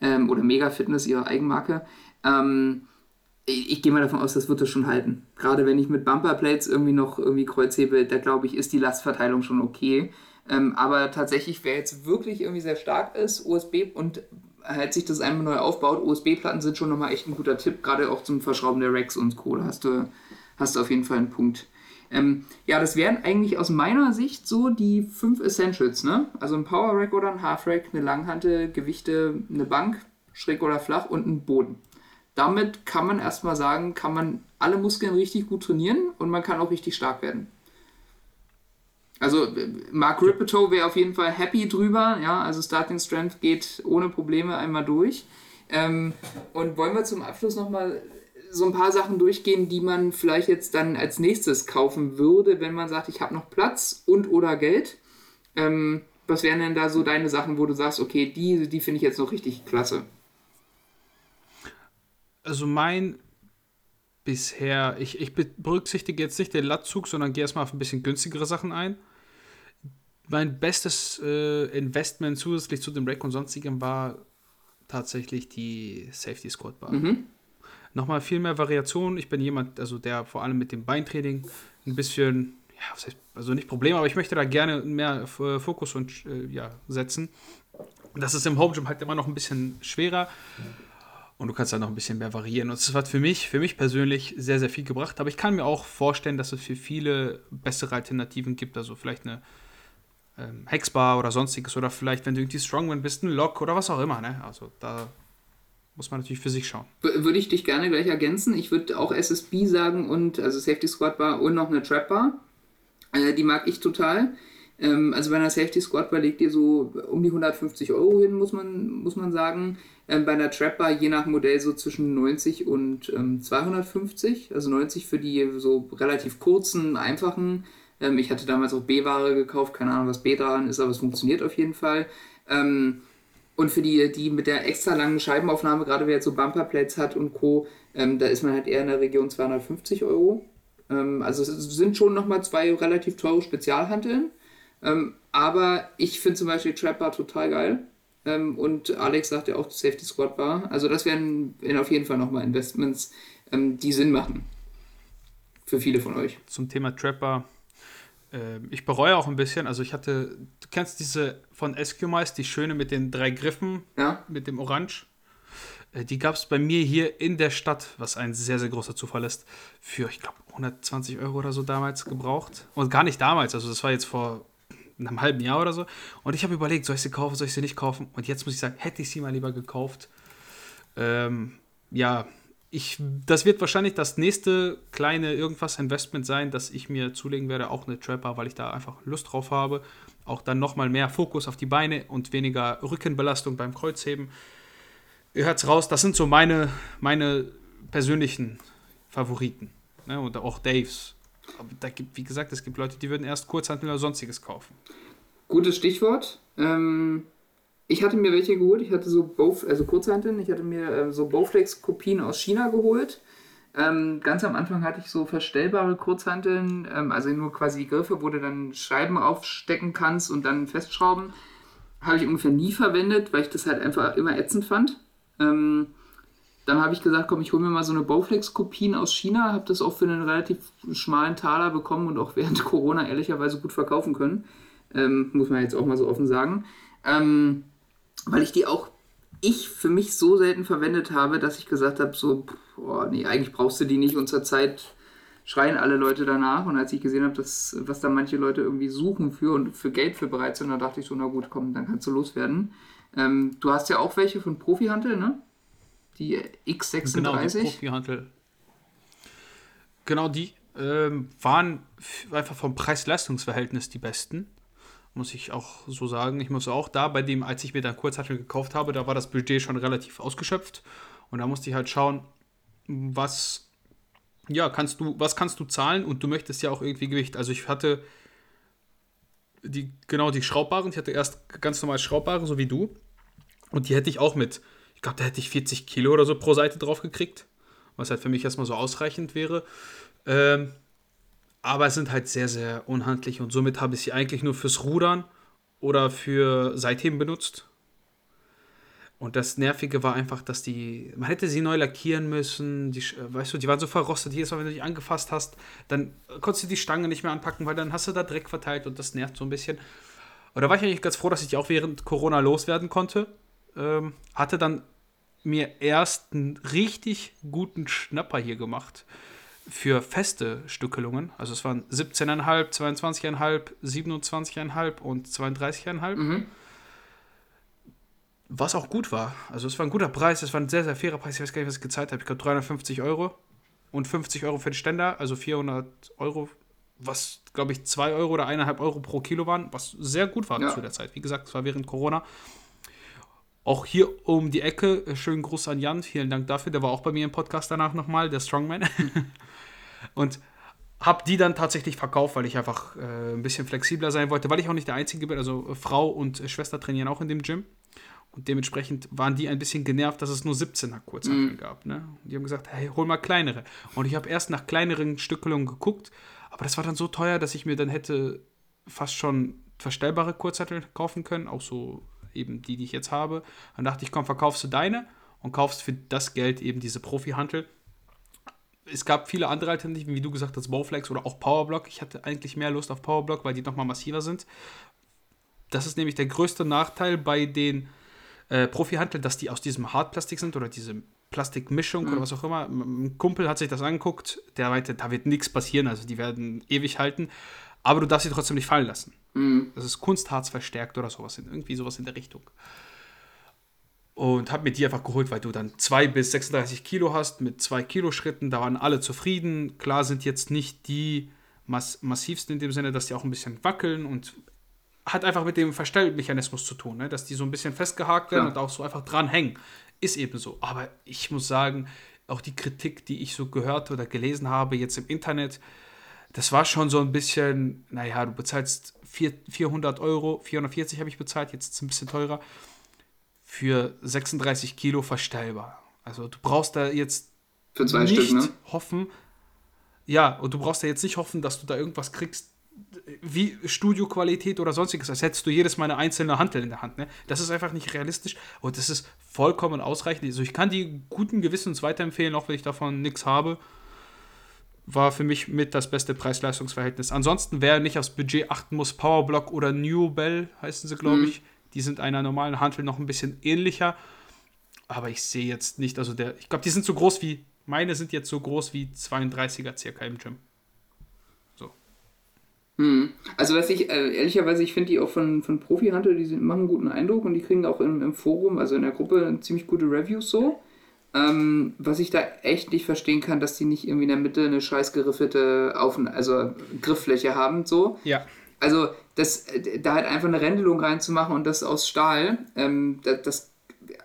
ähm, oder Mega Fitness, ihre Eigenmarke. Ähm, ich, ich gehe mal davon aus, das wird es schon halten. Gerade wenn ich mit Bumperplates irgendwie noch irgendwie Kreuz hebe, da glaube ich, ist die Lastverteilung schon okay. Ähm, aber tatsächlich, wer jetzt wirklich irgendwie sehr stark ist, USB und halt sich das einmal neu aufbaut, USB-Platten sind schon nochmal echt ein guter Tipp, gerade auch zum Verschrauben der Racks und Co. Da hast du, hast du auf jeden Fall einen Punkt. Ähm, ja, das wären eigentlich aus meiner Sicht so die fünf Essentials, ne? Also ein Power Rack oder ein Half Rack, eine Langhantel, Gewichte, eine Bank, schräg oder flach und ein Boden. Damit kann man erstmal sagen, kann man alle Muskeln richtig gut trainieren und man kann auch richtig stark werden. Also Mark Rippeto wäre auf jeden Fall happy drüber, ja, also Starting Strength geht ohne Probleme einmal durch. Ähm, und wollen wir zum Abschluss nochmal so ein paar Sachen durchgehen, die man vielleicht jetzt dann als nächstes kaufen würde, wenn man sagt, ich habe noch Platz und oder Geld. Ähm, was wären denn da so deine Sachen, wo du sagst, okay, die, die finde ich jetzt noch richtig klasse? Also mein bisher, ich, ich berücksichtige jetzt nicht den Lattzug, sondern gehe erstmal auf ein bisschen günstigere Sachen ein. Mein bestes äh, Investment zusätzlich zu dem Rack und sonstigem war tatsächlich die Safety Squad Bar. Mhm nochmal viel mehr Variation. Ich bin jemand, also der vor allem mit dem Beintraining ein bisschen, ja, also nicht Problem, aber ich möchte da gerne mehr Fokus und äh, ja, setzen. Das ist im Home Gym halt immer noch ein bisschen schwerer. Und du kannst da noch ein bisschen mehr variieren. Und das hat für mich, für mich persönlich sehr, sehr viel gebracht. Aber ich kann mir auch vorstellen, dass es für viele bessere Alternativen gibt. Also vielleicht eine ähm, Hexbar oder sonstiges. Oder vielleicht, wenn du irgendwie Strongman bist, ein Lock oder was auch immer. Ne? Also da muss man natürlich für sich schauen. Würde ich dich gerne gleich ergänzen. Ich würde auch SSB sagen und, also Safety Squad Bar und noch eine Trap Bar. Äh, die mag ich total. Ähm, also bei einer Safety Squad Bar legt ihr so um die 150 Euro hin, muss man, muss man sagen. Ähm, bei einer Trap Bar je nach Modell so zwischen 90 und ähm, 250. Also 90 für die so relativ kurzen, einfachen. Ähm, ich hatte damals auch B-Ware gekauft, keine Ahnung, was B dran ist, aber es funktioniert auf jeden Fall. Ähm, und für die, die mit der extra langen Scheibenaufnahme, gerade wer jetzt so Bumperplates hat und Co., ähm, da ist man halt eher in der Region 250 Euro. Ähm, also es sind schon nochmal zwei relativ teure Spezialhanteln. Ähm, aber ich finde zum Beispiel Trap total geil. Ähm, und Alex sagt ja auch Safety Squad Bar. Also das wären auf jeden Fall nochmal Investments, ähm, die Sinn machen. Für viele von euch. Zum Thema Trap ähm, ich bereue auch ein bisschen, also ich hatte, du kennst diese von Eskimos, die schöne mit den drei Griffen, ja. mit dem Orange. Äh, die gab es bei mir hier in der Stadt, was ein sehr, sehr großer Zufall ist, für, ich glaube, 120 Euro oder so damals gebraucht. Und gar nicht damals, also das war jetzt vor einem halben Jahr oder so. Und ich habe überlegt, soll ich sie kaufen, soll ich sie nicht kaufen? Und jetzt muss ich sagen, hätte ich sie mal lieber gekauft. Ähm, ja, ich, das wird wahrscheinlich das nächste kleine irgendwas Investment sein, das ich mir zulegen werde, auch eine Trapper, weil ich da einfach Lust drauf habe. Auch dann nochmal mehr Fokus auf die Beine und weniger Rückenbelastung beim Kreuzheben. Ihr hört es raus, das sind so meine, meine persönlichen Favoriten. Ne? Und auch Daves. Aber da gibt, wie gesagt, es gibt Leute, die würden erst Kurzhantel oder sonstiges kaufen. Gutes Stichwort. Ähm, ich hatte mir welche geholt. Ich hatte so Bow, also Kurzhanteln. Ich hatte mir äh, so Bowflex-Kopien aus China geholt. Ähm, ganz am Anfang hatte ich so verstellbare Kurzhanteln, ähm, also nur quasi die Griffe, wo du dann Scheiben aufstecken kannst und dann festschrauben. Habe ich ungefähr nie verwendet, weil ich das halt einfach immer ätzend fand. Ähm, dann habe ich gesagt, komm, ich hole mir mal so eine Bowflex-Kopien aus China, habe das auch für einen relativ schmalen Taler bekommen und auch während Corona ehrlicherweise gut verkaufen können. Ähm, muss man jetzt auch mal so offen sagen. Ähm, weil ich die auch ich für mich so selten verwendet habe, dass ich gesagt habe, so, boah, nee, eigentlich brauchst du die nicht und zur Zeit schreien alle Leute danach und als ich gesehen habe, dass, was da manche Leute irgendwie suchen für und für Geld für bereit sind, da dachte ich so, na gut, komm, dann kannst du loswerden. Ähm, du hast ja auch welche von Profihantel, ne? Die X36. Genau, die Profihantel. Genau, die ähm, waren einfach vom Preis-Leistungs-Verhältnis die besten muss ich auch so sagen. Ich muss auch da bei dem, als ich mir dann Kurzhantel gekauft habe, da war das Budget schon relativ ausgeschöpft und da musste ich halt schauen, was ja, kannst du, was kannst du zahlen und du möchtest ja auch irgendwie Gewicht. Also ich hatte die, genau die Schraubbaren, ich hatte erst ganz normal Schraubbare, so wie du. Und die hätte ich auch mit, ich glaube, da hätte ich 40 Kilo oder so pro Seite drauf gekriegt, was halt für mich erstmal so ausreichend wäre. Ähm, aber sind halt sehr, sehr unhandlich und somit habe ich sie eigentlich nur fürs Rudern oder für Seitheben benutzt. Und das Nervige war einfach, dass die, man hätte sie neu lackieren müssen, die, weißt du, die waren so verrostet, jedes Mal, wenn du dich angefasst hast, dann konntest du die Stange nicht mehr anpacken, weil dann hast du da Dreck verteilt und das nervt so ein bisschen. Und da war ich eigentlich ganz froh, dass ich die auch während Corona loswerden konnte. Ähm, hatte dann mir erst einen richtig guten Schnapper hier gemacht für feste Stückelungen. Also es waren 17,5, 22,5, 27,5 und 32,5. Mhm. Was auch gut war. Also es war ein guter Preis, es war ein sehr, sehr fairer Preis. Ich weiß gar nicht, was ich gezahlt habe. Ich glaube 350 Euro und 50 Euro für den Ständer, also 400 Euro, was glaube ich 2 Euro oder 1,5 Euro pro Kilo waren, was sehr gut war ja. zu der Zeit. Wie gesagt, es war während Corona. Auch hier um die Ecke, äh, schönen Gruß an Jan, vielen Dank dafür. Der war auch bei mir im Podcast danach nochmal, der Strongman. und habe die dann tatsächlich verkauft, weil ich einfach äh, ein bisschen flexibler sein wollte, weil ich auch nicht der Einzige bin. Also äh, Frau und äh, Schwester trainieren auch in dem Gym. Und dementsprechend waren die ein bisschen genervt, dass es nur 17er Kurzhanteln mm. gab. Ne? Und die haben gesagt, hey, hol mal kleinere. Und ich habe erst nach kleineren Stückelungen geguckt, aber das war dann so teuer, dass ich mir dann hätte fast schon verstellbare Kurzhanteln kaufen können, auch so eben die, die ich jetzt habe. Dann dachte ich, komm, verkaufst du deine und kaufst für das Geld eben diese Profi-Hantel. Es gab viele andere Alternativen, wie du gesagt hast, Bowflex oder auch Powerblock. Ich hatte eigentlich mehr Lust auf Powerblock, weil die nochmal massiver sind. Das ist nämlich der größte Nachteil bei den äh, Profi-Hanteln, dass die aus diesem Hartplastik sind oder diese Plastikmischung mhm. oder was auch immer. Ein Kumpel hat sich das angeguckt, der meinte, da wird nichts passieren, also die werden ewig halten, aber du darfst sie trotzdem nicht fallen lassen. Mhm. Das ist Kunstharz verstärkt oder sowas, irgendwie sowas in der Richtung. Und habe mir die einfach geholt, weil du dann 2 bis 36 Kilo hast mit 2 Kilo Schritten. Da waren alle zufrieden. Klar sind jetzt nicht die mass massivsten in dem Sinne, dass die auch ein bisschen wackeln und hat einfach mit dem Verstellmechanismus zu tun, ne? dass die so ein bisschen festgehakt werden ja. und auch so einfach dran hängen. Ist eben so. Aber ich muss sagen, auch die Kritik, die ich so gehört oder gelesen habe jetzt im Internet, das war schon so ein bisschen, naja, du bezahlst 400 Euro, 440 habe ich bezahlt, jetzt ist es ein bisschen teurer, für 36 Kilo verstellbar. Also du brauchst da jetzt für zwei nicht Stück, ne? hoffen, ja, und du brauchst da jetzt nicht hoffen, dass du da irgendwas kriegst, wie Studioqualität oder sonstiges, als hättest du jedes Mal eine einzelne Handel in der Hand. Ne? Das ist einfach nicht realistisch und das ist vollkommen ausreichend. Also ich kann die guten Gewissens weiterempfehlen, auch wenn ich davon nichts habe. War für mich mit das beste Preis-Leistungs-Verhältnis. Ansonsten, wer nicht aufs Budget achten muss, Powerblock oder New Bell heißen sie, glaube mhm. Die sind einer normalen Handel noch ein bisschen ähnlicher. Aber ich sehe jetzt nicht, also der, ich glaube, die sind so groß wie, meine sind jetzt so groß wie 32er circa im Gym. Hm. Also was ich, äh, ehrlicherweise, ich finde die auch von, von Profi-Hunter, die sind, machen einen guten Eindruck und die kriegen auch im, im Forum, also in der Gruppe, ziemlich gute Reviews so. Ähm, was ich da echt nicht verstehen kann, dass die nicht irgendwie in der Mitte eine scheiß geriffelte Auf also Grifffläche haben, so. Ja. Also, das, da halt einfach eine Rändelung reinzumachen und das aus Stahl, ähm, das, das,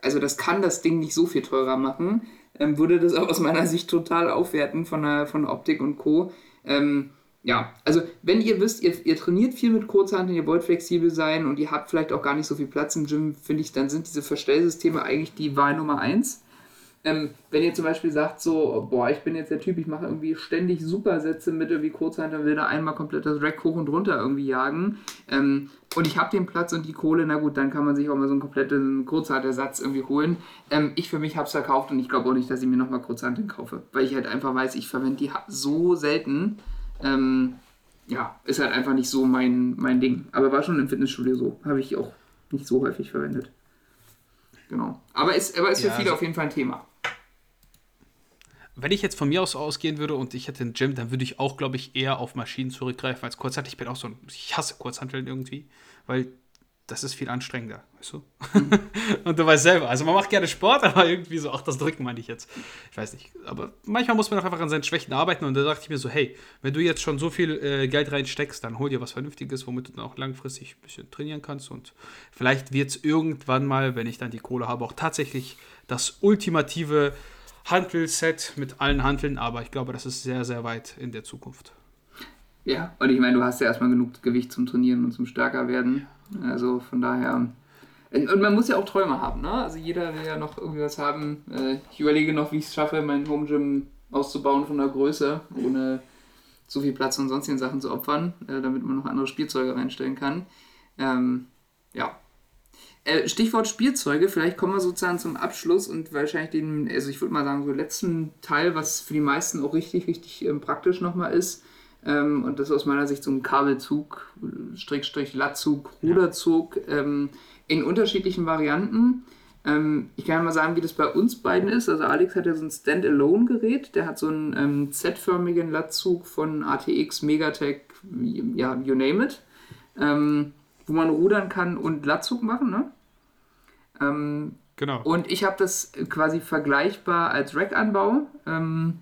also das kann das Ding nicht so viel teurer machen, ähm, würde das auch aus meiner Sicht total aufwerten von der, von Optik und Co. Ähm, ja, also wenn ihr wisst, ihr, ihr trainiert viel mit Kurzhanteln, ihr wollt flexibel sein und ihr habt vielleicht auch gar nicht so viel Platz im Gym, finde ich, dann sind diese Verstellsysteme eigentlich die Wahl Nummer eins. Ähm, wenn ihr zum Beispiel sagt, so, boah, ich bin jetzt der Typ, ich mache irgendwie ständig Supersätze mit irgendwie Kurzhanteln, will da einmal komplett das Rack hoch und runter irgendwie jagen ähm, und ich habe den Platz und die Kohle, na gut, dann kann man sich auch mal so einen kompletten Kurzhantersatz irgendwie holen. Ähm, ich für mich habe es verkauft und ich glaube auch nicht, dass ich mir nochmal Kurzhanteln kaufe, weil ich halt einfach weiß, ich verwende die so selten ähm, ja, ist halt einfach nicht so mein, mein Ding. Aber war schon im Fitnessstudio so. Habe ich auch nicht so häufig verwendet. Genau. Aber ist, aber ist für ja, viele also auf jeden Fall ein Thema. Wenn ich jetzt von mir aus ausgehen würde und ich hätte ein Gym, dann würde ich auch, glaube ich, eher auf Maschinen zurückgreifen als Kurzhantel. Ich bin auch so ein, ich hasse Kurzhanteln irgendwie, weil das ist viel anstrengender, weißt du? Mhm. und du weißt selber, also man macht gerne Sport, aber irgendwie so, ach, das Drücken meine ich jetzt. Ich weiß nicht. Aber manchmal muss man auch einfach an seinen Schwächen arbeiten und da dachte ich mir so, hey, wenn du jetzt schon so viel äh, Geld reinsteckst, dann hol dir was Vernünftiges, womit du dann auch langfristig ein bisschen trainieren kannst und vielleicht wird es irgendwann mal, wenn ich dann die Kohle habe, auch tatsächlich das ultimative Hantelset mit allen Hanteln, aber ich glaube, das ist sehr, sehr weit in der Zukunft. Ja, und ich meine, du hast ja erstmal genug Gewicht zum Trainieren und zum stärker werden. Also von daher. Und man muss ja auch Träume haben, ne? Also jeder will ja noch irgendwie was haben. Äh, ich überlege noch, wie ich es schaffe, mein Home Gym auszubauen von der Größe, ohne so viel Platz und sonstigen Sachen zu opfern, äh, damit man noch andere Spielzeuge reinstellen kann. Ähm, ja. Äh, Stichwort Spielzeuge, vielleicht kommen wir sozusagen zum Abschluss und wahrscheinlich den, also ich würde mal sagen, so letzten Teil, was für die meisten auch richtig, richtig ähm, praktisch nochmal ist. Ähm, und das ist aus meiner Sicht so ein Kabelzug, Strickstrich, Lattzug, Ruderzug ähm, in unterschiedlichen Varianten. Ähm, ich kann ja mal sagen, wie das bei uns beiden ist. Also Alex hat ja so ein Standalone-Gerät, der hat so einen ähm, Z-förmigen Lattzug von ATX, Megatech, ja, you name it, ähm, wo man rudern kann und Lattzug machen, ne? Ähm, genau. Und ich habe das quasi vergleichbar als Rack-Anbau. Ähm,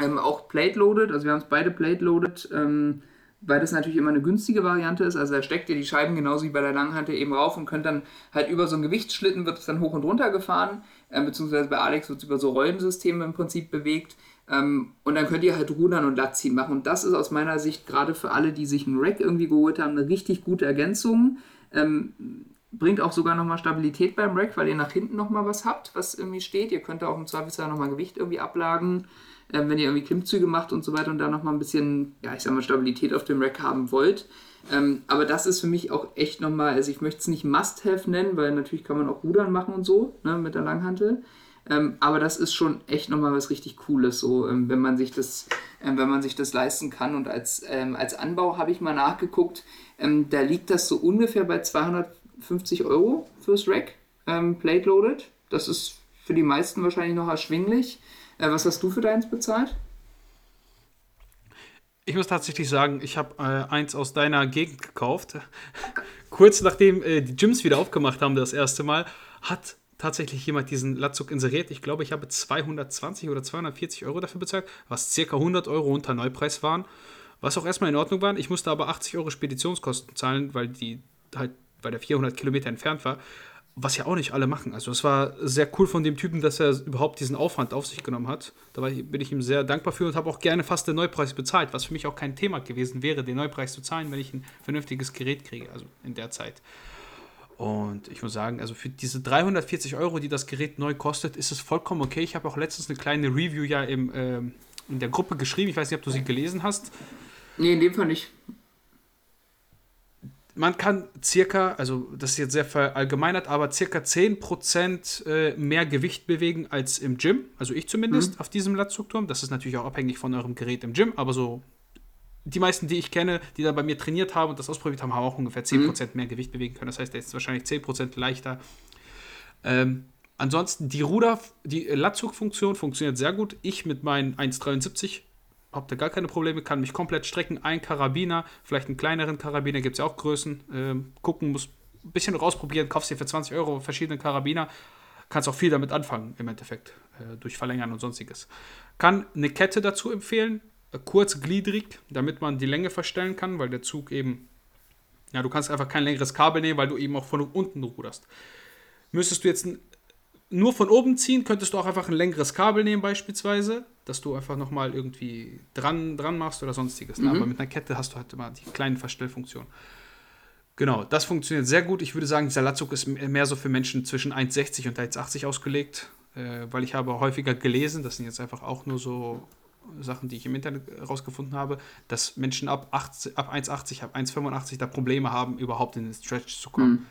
ähm, auch plate-loaded, also wir haben es beide plate-loaded weil das natürlich immer eine günstige Variante ist. Also da steckt ihr die Scheiben genauso wie bei der Langhantel eben rauf und könnt dann halt über so einen Gewichtsschlitten wird es dann hoch und runter gefahren, äh, beziehungsweise bei Alex wird es über so Rollensysteme im Prinzip bewegt. Ähm, und dann könnt ihr halt Rudern und Latziehen machen. Und das ist aus meiner Sicht gerade für alle, die sich einen Rack irgendwie geholt haben, eine richtig gute Ergänzung. Ähm, bringt auch sogar nochmal Stabilität beim Rack, weil ihr nach hinten nochmal was habt, was irgendwie steht. Ihr könnt auch im Zweifelsfall nochmal Gewicht irgendwie ablagen äh, wenn ihr irgendwie Klimmzüge macht und so weiter und da nochmal ein bisschen, ja, ich sag mal, Stabilität auf dem Rack haben wollt. Ähm, aber das ist für mich auch echt nochmal, also ich möchte es nicht Must-Have nennen, weil natürlich kann man auch Rudern machen und so, ne, mit der Langhantel. Ähm, aber das ist schon echt nochmal was richtig Cooles, so, ähm, wenn man sich das, äh, wenn man sich das leisten kann. Und als, ähm, als Anbau habe ich mal nachgeguckt, ähm, da liegt das so ungefähr bei 250 Euro fürs Rack, ähm, Plate Loaded. Das ist für die meisten wahrscheinlich noch erschwinglich. Äh, was hast du für deins bezahlt? Ich muss tatsächlich sagen, ich habe äh, eins aus deiner Gegend gekauft. Kurz nachdem äh, die Gyms wieder aufgemacht haben, das erste Mal, hat tatsächlich jemand diesen Latzug inseriert. Ich glaube, ich habe 220 oder 240 Euro dafür bezahlt, was circa 100 Euro unter Neupreis waren. Was auch erstmal in Ordnung war. Ich musste aber 80 Euro Speditionskosten zahlen, weil die halt, weil der 400 Kilometer entfernt war was ja auch nicht alle machen. Also es war sehr cool von dem Typen, dass er überhaupt diesen Aufwand auf sich genommen hat. Da bin ich ihm sehr dankbar für und habe auch gerne fast den Neupreis bezahlt, was für mich auch kein Thema gewesen wäre, den Neupreis zu zahlen, wenn ich ein vernünftiges Gerät kriege, also in der Zeit. Und ich muss sagen, also für diese 340 Euro, die das Gerät neu kostet, ist es vollkommen okay. Ich habe auch letztens eine kleine Review ja im, äh, in der Gruppe geschrieben. Ich weiß nicht, ob du sie gelesen hast. Nee, in dem Fall nicht man kann circa, also das ist jetzt sehr verallgemeinert, aber circa 10% äh, mehr Gewicht bewegen als im Gym. Also ich zumindest mhm. auf diesem Latzugturm. Das ist natürlich auch abhängig von eurem Gerät im Gym, aber so die meisten, die ich kenne, die da bei mir trainiert haben und das ausprobiert haben, haben auch ungefähr 10% mhm. mehr Gewicht bewegen können. Das heißt, der ist wahrscheinlich 10% leichter. Ähm, ansonsten, die Ruder, die Latzugfunktion funktioniert sehr gut. Ich mit meinen 1,73 habe da gar keine Probleme, kann mich komplett strecken. Ein Karabiner, vielleicht einen kleineren Karabiner, gibt es ja auch Größen. Ähm, gucken, muss ein bisschen rausprobieren, kaufst dir für 20 Euro verschiedene Karabiner. Kannst auch viel damit anfangen, im Endeffekt, äh, durch Verlängern und sonstiges. Kann eine Kette dazu empfehlen, äh, kurz gliedrig, damit man die Länge verstellen kann, weil der Zug eben, ja, du kannst einfach kein längeres Kabel nehmen, weil du eben auch von unten ruderst. Müsstest du jetzt nur von oben ziehen, könntest du auch einfach ein längeres Kabel nehmen beispielsweise, dass du einfach nochmal irgendwie dran, dran machst oder sonstiges. Mhm. Aber mit einer Kette hast du halt immer die kleinen Verstellfunktionen. Genau, das funktioniert sehr gut. Ich würde sagen, dieser Latzug ist mehr so für Menschen zwischen 1,60 und 1,80 ausgelegt, äh, weil ich habe häufiger gelesen, das sind jetzt einfach auch nur so Sachen, die ich im Internet rausgefunden habe, dass Menschen ab, ab 1,80, ab 1,85 da Probleme haben, überhaupt in den Stretch zu kommen.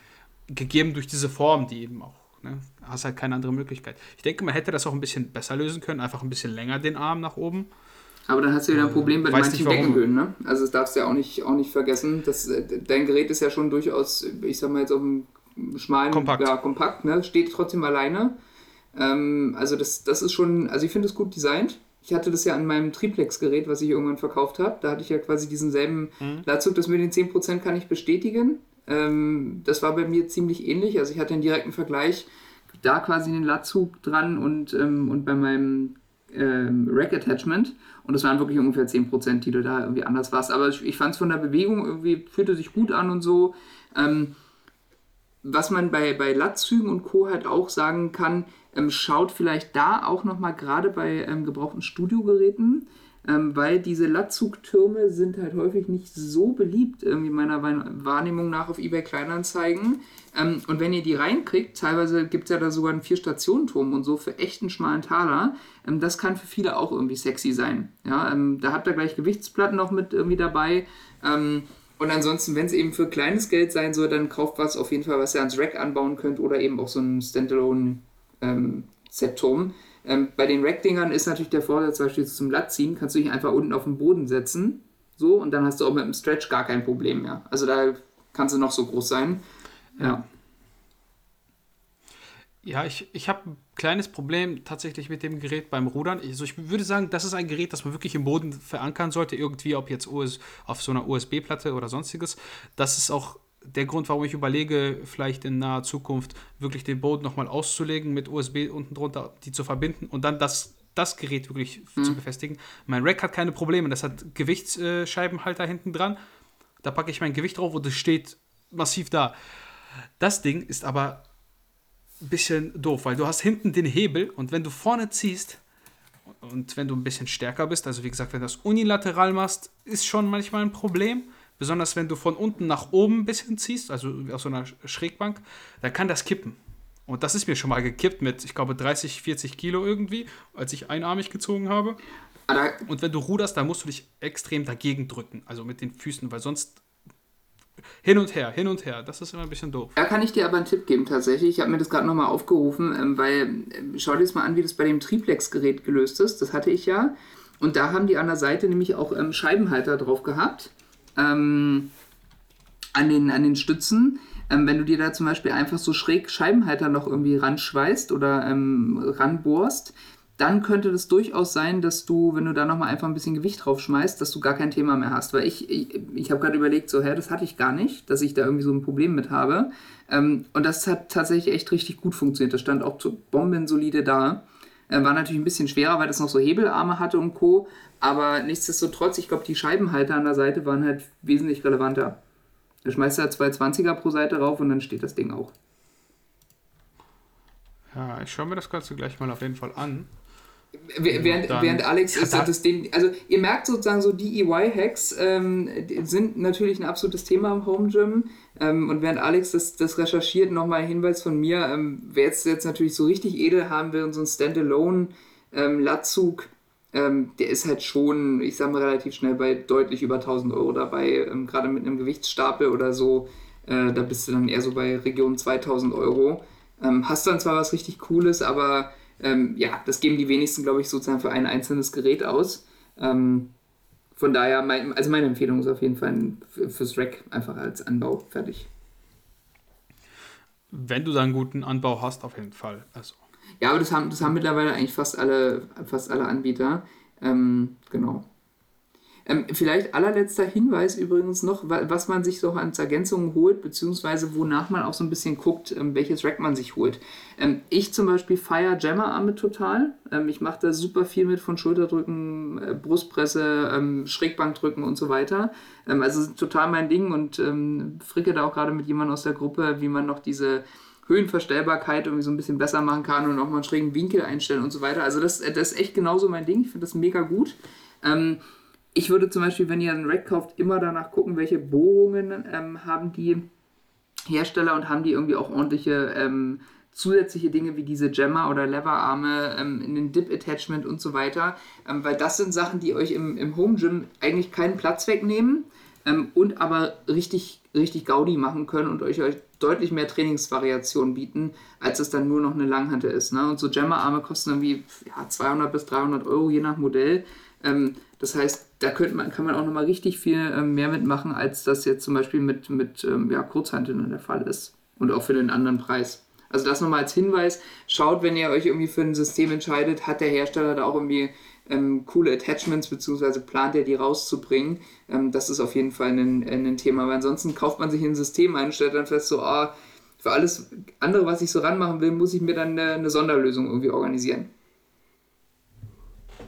Mhm. Gegeben durch diese Form, die eben auch Ne? Hast halt keine andere Möglichkeit. Ich denke, man hätte das auch ein bisschen besser lösen können, einfach ein bisschen länger den Arm nach oben. Aber dann hast du wieder ein Problem bei Weiß manchen Deckenhöhen, ne? Also das darfst du ja auch nicht, auch nicht vergessen. Das, äh, dein Gerät ist ja schon durchaus, ich sag mal jetzt auf einem schmalen, kompakt, ja, kompakt ne? Steht trotzdem alleine. Ähm, also das, das ist schon, also ich finde es gut designt. Ich hatte das ja an meinem Triplex-Gerät, was ich irgendwann verkauft habe. Da hatte ich ja quasi diesen selben mhm. Latzug. Das mit den 10% kann ich bestätigen. Ähm, das war bei mir ziemlich ähnlich. Also ich hatte einen direkten Vergleich, da quasi den Latzug dran und, ähm, und bei meinem ähm, Rack Attachment. Und das waren wirklich ungefähr 10%, die du da irgendwie anders warst. Aber ich, ich fand es von der Bewegung irgendwie, fühlte sich gut an und so. Ähm, was man bei, bei Lattzügen und Co. halt auch sagen kann, ähm, schaut vielleicht da auch nochmal gerade bei ähm, gebrauchten Studiogeräten ähm, weil diese Latzugtürme sind halt häufig nicht so beliebt, irgendwie meiner Wahrnehmung nach auf eBay Kleinanzeigen. Ähm, und wenn ihr die reinkriegt, teilweise gibt es ja da sogar einen Vier-Stationen-Turm und so für echten schmalen Taler, ähm, das kann für viele auch irgendwie sexy sein. Ja, ähm, da habt ihr gleich Gewichtsplatten noch mit irgendwie dabei. Ähm, Und ansonsten, wenn es eben für kleines Geld sein soll, dann kauft was auf jeden Fall, was ihr ans Rack anbauen könnt oder eben auch so ein Standalone ähm, Set-Turm. Ähm, bei den Rack-Dingern ist natürlich der Vorteil, zum Beispiel zum Latt ziehen, kannst du dich einfach unten auf den Boden setzen. So, und dann hast du auch mit dem Stretch gar kein Problem mehr. Also da kannst du noch so groß sein. Ja. Ja, ich, ich habe ein kleines Problem tatsächlich mit dem Gerät beim Rudern. Also ich würde sagen, das ist ein Gerät, das man wirklich im Boden verankern sollte, irgendwie, ob jetzt US, auf so einer USB-Platte oder sonstiges. Das ist auch der Grund, warum ich überlege, vielleicht in naher Zukunft wirklich den Boden nochmal auszulegen, mit USB unten drunter die zu verbinden und dann das, das Gerät wirklich mhm. zu befestigen. Mein Rack hat keine Probleme, das hat Gewichtsscheibenhalter hinten dran. Da packe ich mein Gewicht drauf und es steht massiv da. Das Ding ist aber ein bisschen doof, weil du hast hinten den Hebel und wenn du vorne ziehst und wenn du ein bisschen stärker bist, also wie gesagt, wenn du das unilateral machst, ist schon manchmal ein Problem. Besonders wenn du von unten nach oben ein bisschen ziehst, also aus so einer Schrägbank, dann kann das kippen. Und das ist mir schon mal gekippt mit, ich glaube, 30, 40 Kilo irgendwie, als ich einarmig gezogen habe. Und wenn du ruderst, dann musst du dich extrem dagegen drücken, also mit den Füßen, weil sonst hin und her, hin und her. Das ist immer ein bisschen doof. Da kann ich dir aber einen Tipp geben tatsächlich. Ich habe mir das gerade nochmal aufgerufen, ähm, weil äh, schau dir das mal an, wie das bei dem Triplex-Gerät gelöst ist. Das hatte ich ja. Und da haben die an der Seite nämlich auch ähm, Scheibenhalter drauf gehabt. Ähm, an, den, an den Stützen. Ähm, wenn du dir da zum Beispiel einfach so schräg Scheibenhalter noch irgendwie ranschweißt oder ähm, ranbohrst, dann könnte das durchaus sein, dass du, wenn du da nochmal einfach ein bisschen Gewicht drauf schmeißt, dass du gar kein Thema mehr hast. Weil ich, ich, ich habe gerade überlegt, so, hä, das hatte ich gar nicht, dass ich da irgendwie so ein Problem mit habe. Ähm, und das hat tatsächlich echt richtig gut funktioniert. Das stand auch so bombensolide da. Äh, war natürlich ein bisschen schwerer, weil das noch so Hebelarme hatte und Co. Aber nichtsdestotrotz, ich glaube, die Scheibenhalter an der Seite waren halt wesentlich relevanter. Da schmeißt du halt zwei 20er pro Seite rauf und dann steht das Ding auch. Ja, ich schaue mir das Ganze gleich mal auf jeden Fall an. Während, während Alex ist das Ding, also ihr merkt sozusagen so, die EY-Hacks ähm, sind natürlich ein absolutes Thema im Home Gym. Ähm, und während Alex das, das recherchiert, nochmal ein Hinweis von mir, ähm, wer jetzt, jetzt natürlich so richtig edel haben will und so ein Standalone ähm, Latzug, ähm, der ist halt schon, ich sag mal, relativ schnell bei deutlich über 1000 Euro dabei. Ähm, Gerade mit einem Gewichtsstapel oder so, äh, da bist du dann eher so bei Region 2000 Euro. Ähm, hast dann zwar was richtig Cooles, aber ähm, ja, das geben die wenigsten, glaube ich, sozusagen für ein einzelnes Gerät aus. Ähm, von daher, mein, also meine Empfehlung ist auf jeden Fall fürs Rack einfach als Anbau fertig. Wenn du da einen guten Anbau hast, auf jeden Fall. Also. Ja, aber das haben, das haben mittlerweile eigentlich fast alle, fast alle Anbieter. Ähm, genau. Ähm, vielleicht allerletzter Hinweis übrigens noch, was man sich so an Ergänzungen holt, beziehungsweise wonach man auch so ein bisschen guckt, ähm, welches Rack man sich holt. Ähm, ich zum Beispiel feiere Jammer-Arme total. Ähm, ich mache da super viel mit von Schulterdrücken, äh, Brustpresse, ähm, Schrägbankdrücken und so weiter. Ähm, also total mein Ding und fricke da auch gerade mit jemandem aus der Gruppe, wie man noch diese Höhenverstellbarkeit irgendwie so ein bisschen besser machen kann und auch mal einen schrägen Winkel einstellen und so weiter. Also das, das ist echt genauso mein Ding. Ich finde das mega gut. Ähm, ich würde zum Beispiel, wenn ihr einen Rack kauft, immer danach gucken, welche Bohrungen ähm, haben die Hersteller und haben die irgendwie auch ordentliche ähm, zusätzliche Dinge wie diese Jammer oder Leverarme ähm, in den Dip-Attachment und so weiter, ähm, weil das sind Sachen, die euch im, im Home Gym eigentlich keinen Platz wegnehmen ähm, und aber richtig, richtig Gaudi machen können und euch, euch deutlich mehr Trainingsvariation bieten, als es dann nur noch eine Langhantel ist. Ne? Und so Jammer-Arme kosten irgendwie ja, 200 bis 300 Euro je nach Modell. Ähm, das heißt, da könnte man, kann man auch nochmal richtig viel ähm, mehr mitmachen, als das jetzt zum Beispiel mit, mit ähm, ja, Kurzhanteln der Fall ist. Und auch für den anderen Preis. Also das nochmal als Hinweis. Schaut, wenn ihr euch irgendwie für ein System entscheidet, hat der Hersteller da auch irgendwie ähm, coole Attachments, beziehungsweise plant er die rauszubringen. Ähm, das ist auf jeden Fall ein, ein Thema. Weil ansonsten kauft man sich ein System ein und stellt dann fest, so, oh, für alles andere, was ich so ranmachen will, muss ich mir dann eine, eine Sonderlösung irgendwie organisieren.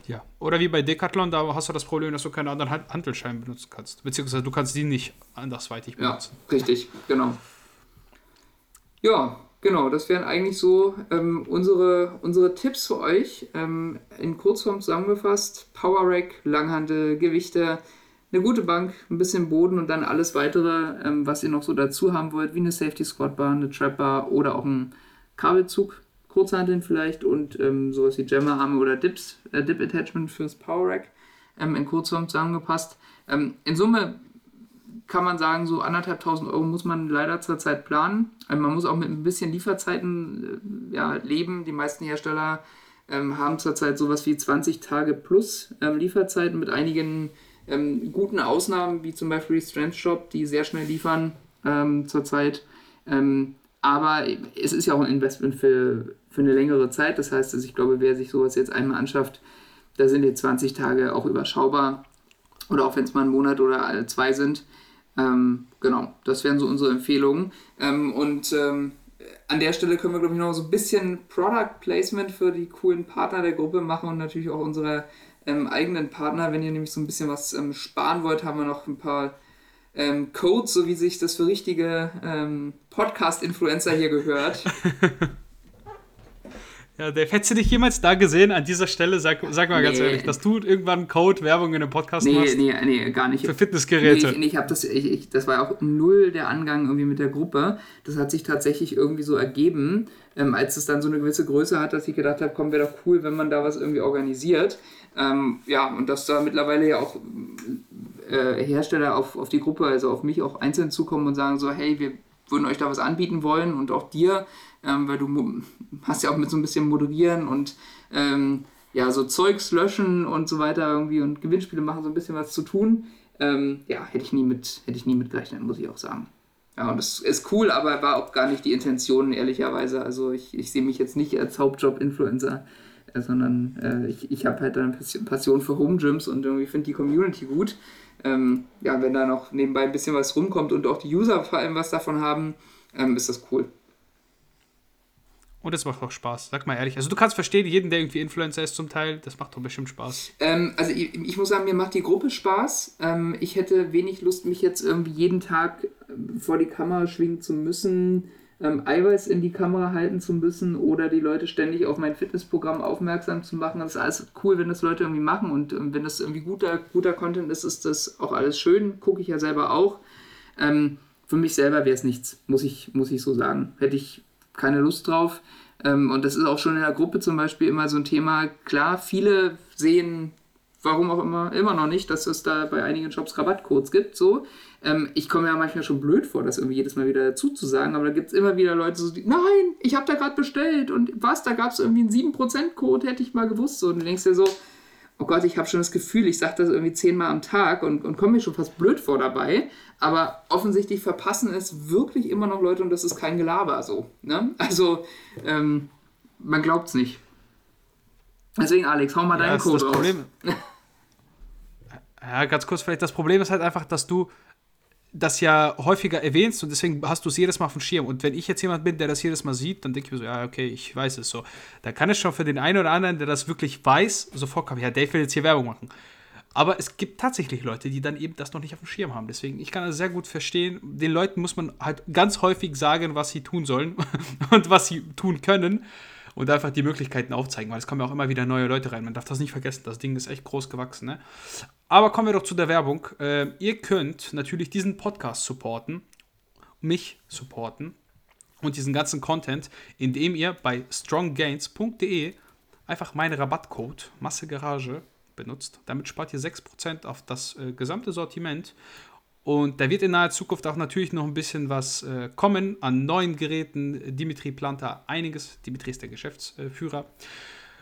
Ja. Oder wie bei Decathlon, da hast du das Problem, dass du keine anderen Handelscheiben benutzen kannst. Beziehungsweise du kannst die nicht andersweitig benutzen. Ja, richtig, genau. Ja, genau, das wären eigentlich so ähm, unsere, unsere Tipps für euch. Ähm, in Kurzform zusammengefasst: Power Rack, Langhandel, Gewichte, eine gute Bank, ein bisschen Boden und dann alles weitere, ähm, was ihr noch so dazu haben wollt, wie eine Safety Squat Bar, eine Trap Bar oder auch ein Kabelzug Kurzhanteln vielleicht und ähm, sowas wie Jammerarme oder Dips, äh, Dip Attachment fürs Power Rack ähm, in Kurzform zusammengepasst. Ähm, in Summe kann man sagen, so anderthalbtausend Euro muss man leider zurzeit planen. Also man muss auch mit ein bisschen Lieferzeiten äh, ja, leben. Die meisten Hersteller ähm, haben zurzeit sowas wie 20 Tage plus ähm, Lieferzeiten mit einigen ähm, guten Ausnahmen, wie zum Beispiel Strength Shop, die sehr schnell liefern ähm, zurzeit. Ähm, aber es ist ja auch ein Investment für, für eine längere Zeit. Das heißt, also ich glaube, wer sich sowas jetzt einmal anschafft, da sind die 20 Tage auch überschaubar. Oder auch wenn es mal ein Monat oder zwei sind. Ähm, genau, das wären so unsere Empfehlungen. Ähm, und ähm, an der Stelle können wir, glaube ich, noch so ein bisschen Product Placement für die coolen Partner der Gruppe machen und natürlich auch unsere ähm, eigenen Partner. Wenn ihr nämlich so ein bisschen was ähm, sparen wollt, haben wir noch ein paar ähm, Codes, so wie sich das für richtige Podcast-Influencer hier gehört. Ja, Dave, hättest du dich jemals da gesehen an dieser Stelle? Sag, sag mal nee. ganz ehrlich, dass du irgendwann Code, Werbung in einem Podcast nee, machst? Nee, nee, gar nicht. Für Fitnessgeräte. Nee, ich, ich habe das, ich, ich, das war auch null der Angang irgendwie mit der Gruppe. Das hat sich tatsächlich irgendwie so ergeben, ähm, als es dann so eine gewisse Größe hat, dass ich gedacht habe, komm, wäre doch cool, wenn man da was irgendwie organisiert. Ähm, ja, und dass da mittlerweile ja auch äh, Hersteller auf, auf die Gruppe, also auf mich auch einzeln zukommen und sagen so, hey, wir würden euch da was anbieten wollen und auch dir ähm, weil du hast ja auch mit so ein bisschen Moderieren und ähm, ja, so Zeugs löschen und so weiter irgendwie und Gewinnspiele machen so ein bisschen was zu tun. Ähm, ja, hätte ich nie mit, hätte ich nie mit gerechnet, muss ich auch sagen. Ja, und das ist cool, aber war auch gar nicht die Intention, ehrlicherweise. Also ich, ich sehe mich jetzt nicht als Hauptjob-Influencer, äh, sondern äh, ich, ich habe halt eine Passion für Home Gyms und irgendwie finde die Community gut. Ähm, ja, wenn da noch nebenbei ein bisschen was rumkommt und auch die User vor allem was davon haben, ähm, ist das cool. Und es macht auch Spaß, sag mal ehrlich. Also du kannst verstehen, jeden, der irgendwie Influencer ist zum Teil, das macht doch bestimmt Spaß. Ähm, also ich, ich, muss sagen, mir macht die Gruppe Spaß. Ähm, ich hätte wenig Lust, mich jetzt irgendwie jeden Tag äh, vor die Kamera schwingen zu müssen, ähm, Eiweiß in die Kamera halten zu müssen oder die Leute ständig auf mein Fitnessprogramm aufmerksam zu machen. Das ist alles cool, wenn das Leute irgendwie machen und ähm, wenn das irgendwie guter, guter Content ist, ist das auch alles schön. Gucke ich ja selber auch. Ähm, für mich selber wäre es nichts, muss ich, muss ich so sagen. Hätte ich keine Lust drauf. Ähm, und das ist auch schon in der Gruppe zum Beispiel immer so ein Thema. Klar, viele sehen, warum auch immer, immer noch nicht, dass es da bei einigen Shops Rabattcodes gibt. So. Ähm, ich komme ja manchmal schon blöd vor, das irgendwie jedes Mal wieder dazu zu sagen, aber da gibt es immer wieder Leute, so, die, nein, ich habe da gerade bestellt und was, da gab es irgendwie einen 7%-Code, hätte ich mal gewusst. So. Und du denkst dir so, oh Gott, ich habe schon das Gefühl, ich sage das irgendwie zehnmal am Tag und, und komme mir schon fast blöd vor dabei. Aber offensichtlich verpassen es wirklich immer noch Leute und das ist kein Gelaber so. Ne? Also, ähm, man glaubt es nicht. Deswegen, Alex, hau mal ja, deinen Code das Problem. ja, ganz kurz vielleicht. Das Problem ist halt einfach, dass du das ja häufiger erwähnst und deswegen hast du es jedes Mal auf dem Schirm. Und wenn ich jetzt jemand bin, der das jedes Mal sieht, dann denke ich mir so, ja, okay, ich weiß es so. Da kann es schon für den einen oder anderen, der das wirklich weiß, sofort kommen, ja, Dave will jetzt hier Werbung machen. Aber es gibt tatsächlich Leute, die dann eben das noch nicht auf dem Schirm haben. Deswegen, ich kann das sehr gut verstehen. Den Leuten muss man halt ganz häufig sagen, was sie tun sollen und was sie tun können und einfach die Möglichkeiten aufzeigen, weil es kommen ja auch immer wieder neue Leute rein. Man darf das nicht vergessen, das Ding ist echt groß gewachsen. Ne? Aber kommen wir doch zu der Werbung. Äh, ihr könnt natürlich diesen Podcast supporten, mich supporten und diesen ganzen Content, indem ihr bei stronggains.de einfach meinen Rabattcode Massegarage benutzt. Damit spart ihr 6% auf das äh, gesamte Sortiment und da wird in naher Zukunft auch natürlich noch ein bisschen was äh, kommen an neuen Geräten. Dimitri plant da einiges. Dimitri ist der Geschäftsführer.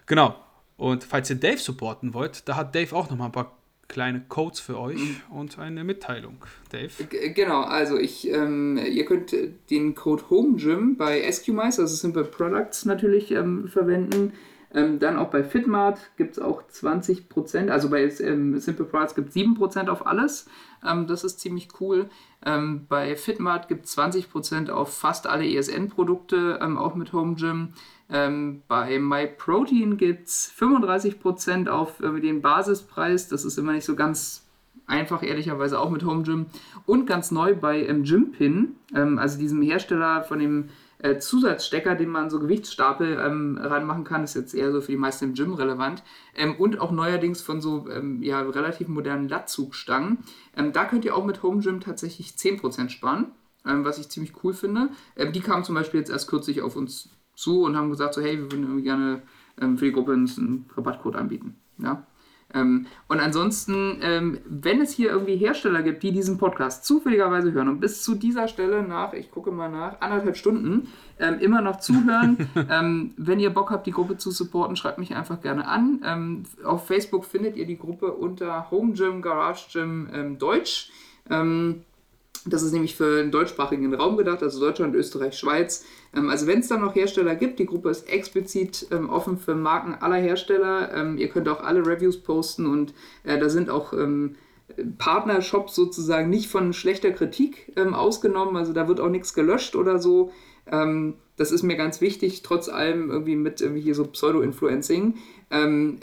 Genau. Und falls ihr Dave supporten wollt, da hat Dave auch noch mal ein paar kleine Codes für euch mhm. und eine Mitteilung. Dave? Genau, also ich, ähm, ihr könnt den Code HomeGym bei SQMice, also Simple Products natürlich, ähm, verwenden. Ähm, dann auch bei Fitmart gibt es auch 20%, also bei ähm, Simple Products gibt es 7% auf alles. Ähm, das ist ziemlich cool. Ähm, bei Fitmart gibt es 20% auf fast alle ESN-Produkte, ähm, auch mit Home Gym. Ähm, bei MyProtein gibt es 35% auf äh, den Basispreis. Das ist immer nicht so ganz einfach, ehrlicherweise auch mit Home Gym. Und ganz neu bei ähm, Gympin, ähm, also diesem Hersteller von dem äh, Zusatzstecker, den man so Gewichtsstapel ähm, ranmachen kann, ist jetzt eher so für die meisten im Gym relevant. Ähm, und auch neuerdings von so ähm, ja, relativ modernen Latzugstangen. Ähm, da könnt ihr auch mit Home Gym tatsächlich 10% sparen, ähm, was ich ziemlich cool finde. Ähm, die kamen zum Beispiel jetzt erst kürzlich auf uns zu und haben gesagt so, hey, wir würden irgendwie gerne für die Gruppe einen Rabattcode anbieten. Ja? Ähm, und ansonsten, ähm, wenn es hier irgendwie Hersteller gibt, die diesen Podcast zufälligerweise hören und bis zu dieser Stelle nach, ich gucke mal nach, anderthalb Stunden ähm, immer noch zuhören, ähm, wenn ihr Bock habt, die Gruppe zu supporten, schreibt mich einfach gerne an. Ähm, auf Facebook findet ihr die Gruppe unter Home Gym, Garage Gym ähm, Deutsch. Das ist nämlich für den deutschsprachigen Raum gedacht, also Deutschland, Österreich, Schweiz. Ähm, also wenn es dann noch Hersteller gibt, die Gruppe ist explizit ähm, offen für Marken aller Hersteller. Ähm, ihr könnt auch alle Reviews posten und äh, da sind auch Partnershops sozusagen nicht von schlechter Kritik ausgenommen. Also da wird auch nichts gelöscht oder so. Ähm, das ist mir ganz wichtig, trotz allem irgendwie mit irgendwie hier so Pseudo-Influencing, ähm,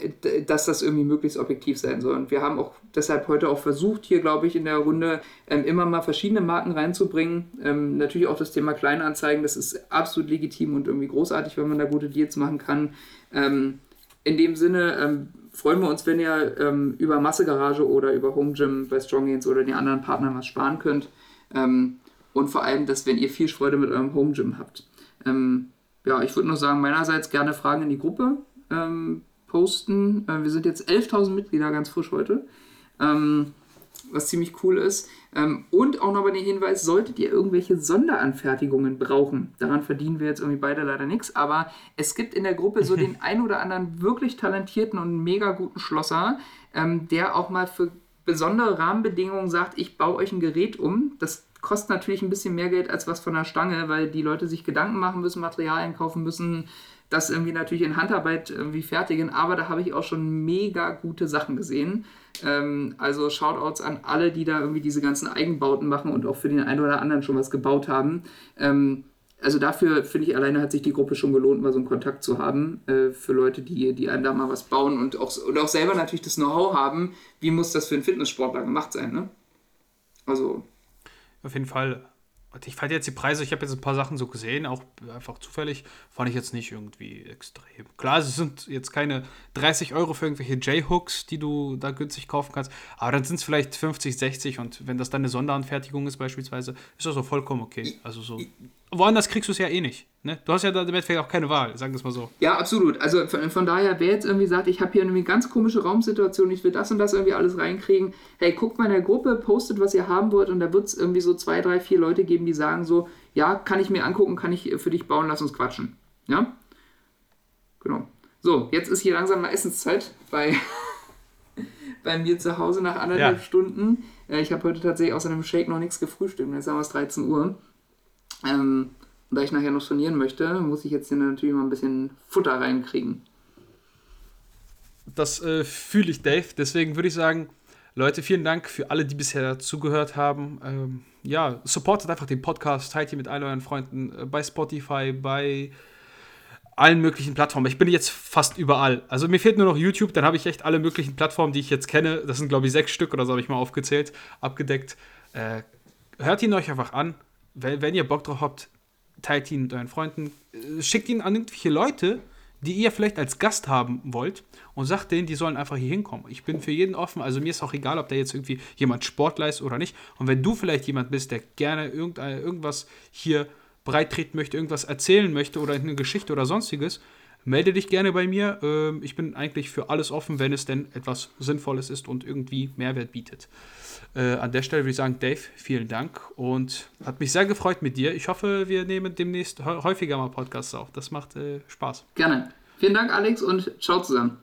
dass das irgendwie möglichst objektiv sein soll. Und wir haben auch deshalb heute auch versucht, hier glaube ich in der Runde ähm, immer mal verschiedene Marken reinzubringen. Ähm, natürlich auch das Thema Kleinanzeigen, das ist absolut legitim und irgendwie großartig, wenn man da gute Deals machen kann. Ähm, in dem Sinne ähm, freuen wir uns, wenn ihr ähm, über Massegarage oder über Home Gym bei Strong Gains oder den anderen Partnern was sparen könnt. Und vor allem, dass wenn ihr viel Freude mit eurem Home Gym habt. Ähm, ja, ich würde nur sagen, meinerseits gerne Fragen in die Gruppe ähm, posten. Äh, wir sind jetzt 11.000 Mitglieder, ganz frisch heute, ähm, was ziemlich cool ist. Ähm, und auch nochmal den Hinweis, solltet ihr irgendwelche Sonderanfertigungen brauchen, daran verdienen wir jetzt irgendwie beide leider nichts, aber es gibt in der Gruppe so den ein oder anderen wirklich talentierten und mega guten Schlosser, ähm, der auch mal für besondere Rahmenbedingungen sagt, ich baue euch ein Gerät um. Das kostet natürlich ein bisschen mehr Geld als was von der Stange, weil die Leute sich Gedanken machen müssen, Materialien kaufen müssen, das irgendwie natürlich in Handarbeit irgendwie fertigen, aber da habe ich auch schon mega gute Sachen gesehen. Ähm, also Shoutouts an alle, die da irgendwie diese ganzen Eigenbauten machen und auch für den einen oder anderen schon was gebaut haben. Ähm, also dafür finde ich alleine hat sich die Gruppe schon gelohnt, mal so einen Kontakt zu haben äh, für Leute, die, die einem da mal was bauen und auch, und auch selber natürlich das Know-how haben, wie muss das für einen Fitnesssportler gemacht sein. Ne? Also auf jeden Fall. Ich fand jetzt die Preise, ich habe jetzt ein paar Sachen so gesehen, auch einfach zufällig, fand ich jetzt nicht irgendwie extrem. Klar, es sind jetzt keine 30 Euro für irgendwelche J-Hooks, die du da günstig kaufen kannst, aber dann sind es vielleicht 50, 60 und wenn das dann eine Sonderanfertigung ist beispielsweise, ist das so vollkommen okay. Also so woanders kriegst du es ja eh nicht. Ne? Du hast ja damit vielleicht auch keine Wahl, sagen wir es mal so. Ja, absolut. Also von, von daher, wer jetzt irgendwie sagt, ich habe hier eine ganz komische Raumsituation, ich will das und das irgendwie alles reinkriegen, hey, guckt mal in der Gruppe, postet, was ihr haben wollt und da wird es irgendwie so zwei, drei, vier Leute geben, die sagen so, ja, kann ich mir angucken, kann ich für dich bauen, lass uns quatschen. Ja? Genau. So, jetzt ist hier langsam mal Essenszeit bei, bei mir zu Hause nach anderthalb ja. Stunden. Äh, ich habe heute tatsächlich außer einem Shake noch nichts gefrühstückt. Jetzt haben wir es 13 Uhr. Ähm, da ich nachher noch trainieren möchte, muss ich jetzt hier natürlich mal ein bisschen Futter reinkriegen. Das äh, fühle ich, Dave. Deswegen würde ich sagen, Leute, vielen Dank für alle, die bisher zugehört haben. Ähm, ja, supportet einfach den Podcast, teilt ihn mit all euren Freunden äh, bei Spotify, bei allen möglichen Plattformen. Ich bin jetzt fast überall. Also mir fehlt nur noch YouTube, dann habe ich echt alle möglichen Plattformen, die ich jetzt kenne. Das sind, glaube ich, sechs Stück oder so habe ich mal aufgezählt, abgedeckt. Äh, hört ihn euch einfach an wenn, wenn ihr Bock drauf habt, teilt ihn mit euren Freunden, äh, schickt ihn an irgendwelche Leute, die ihr vielleicht als Gast haben wollt und sagt denen, die sollen einfach hier hinkommen. Ich bin für jeden offen, also mir ist auch egal, ob da jetzt irgendwie jemand Sportler ist oder nicht. Und wenn du vielleicht jemand bist, der gerne irgendwas hier breittreten möchte, irgendwas erzählen möchte oder eine Geschichte oder sonstiges, melde dich gerne bei mir. Ähm, ich bin eigentlich für alles offen, wenn es denn etwas Sinnvolles ist und irgendwie Mehrwert bietet. Äh, an der Stelle würde ich sagen, Dave, vielen Dank und hat mich sehr gefreut mit dir. Ich hoffe, wir nehmen demnächst häufiger mal Podcasts auf. Das macht äh, Spaß. Gerne. Vielen Dank, Alex, und ciao zusammen.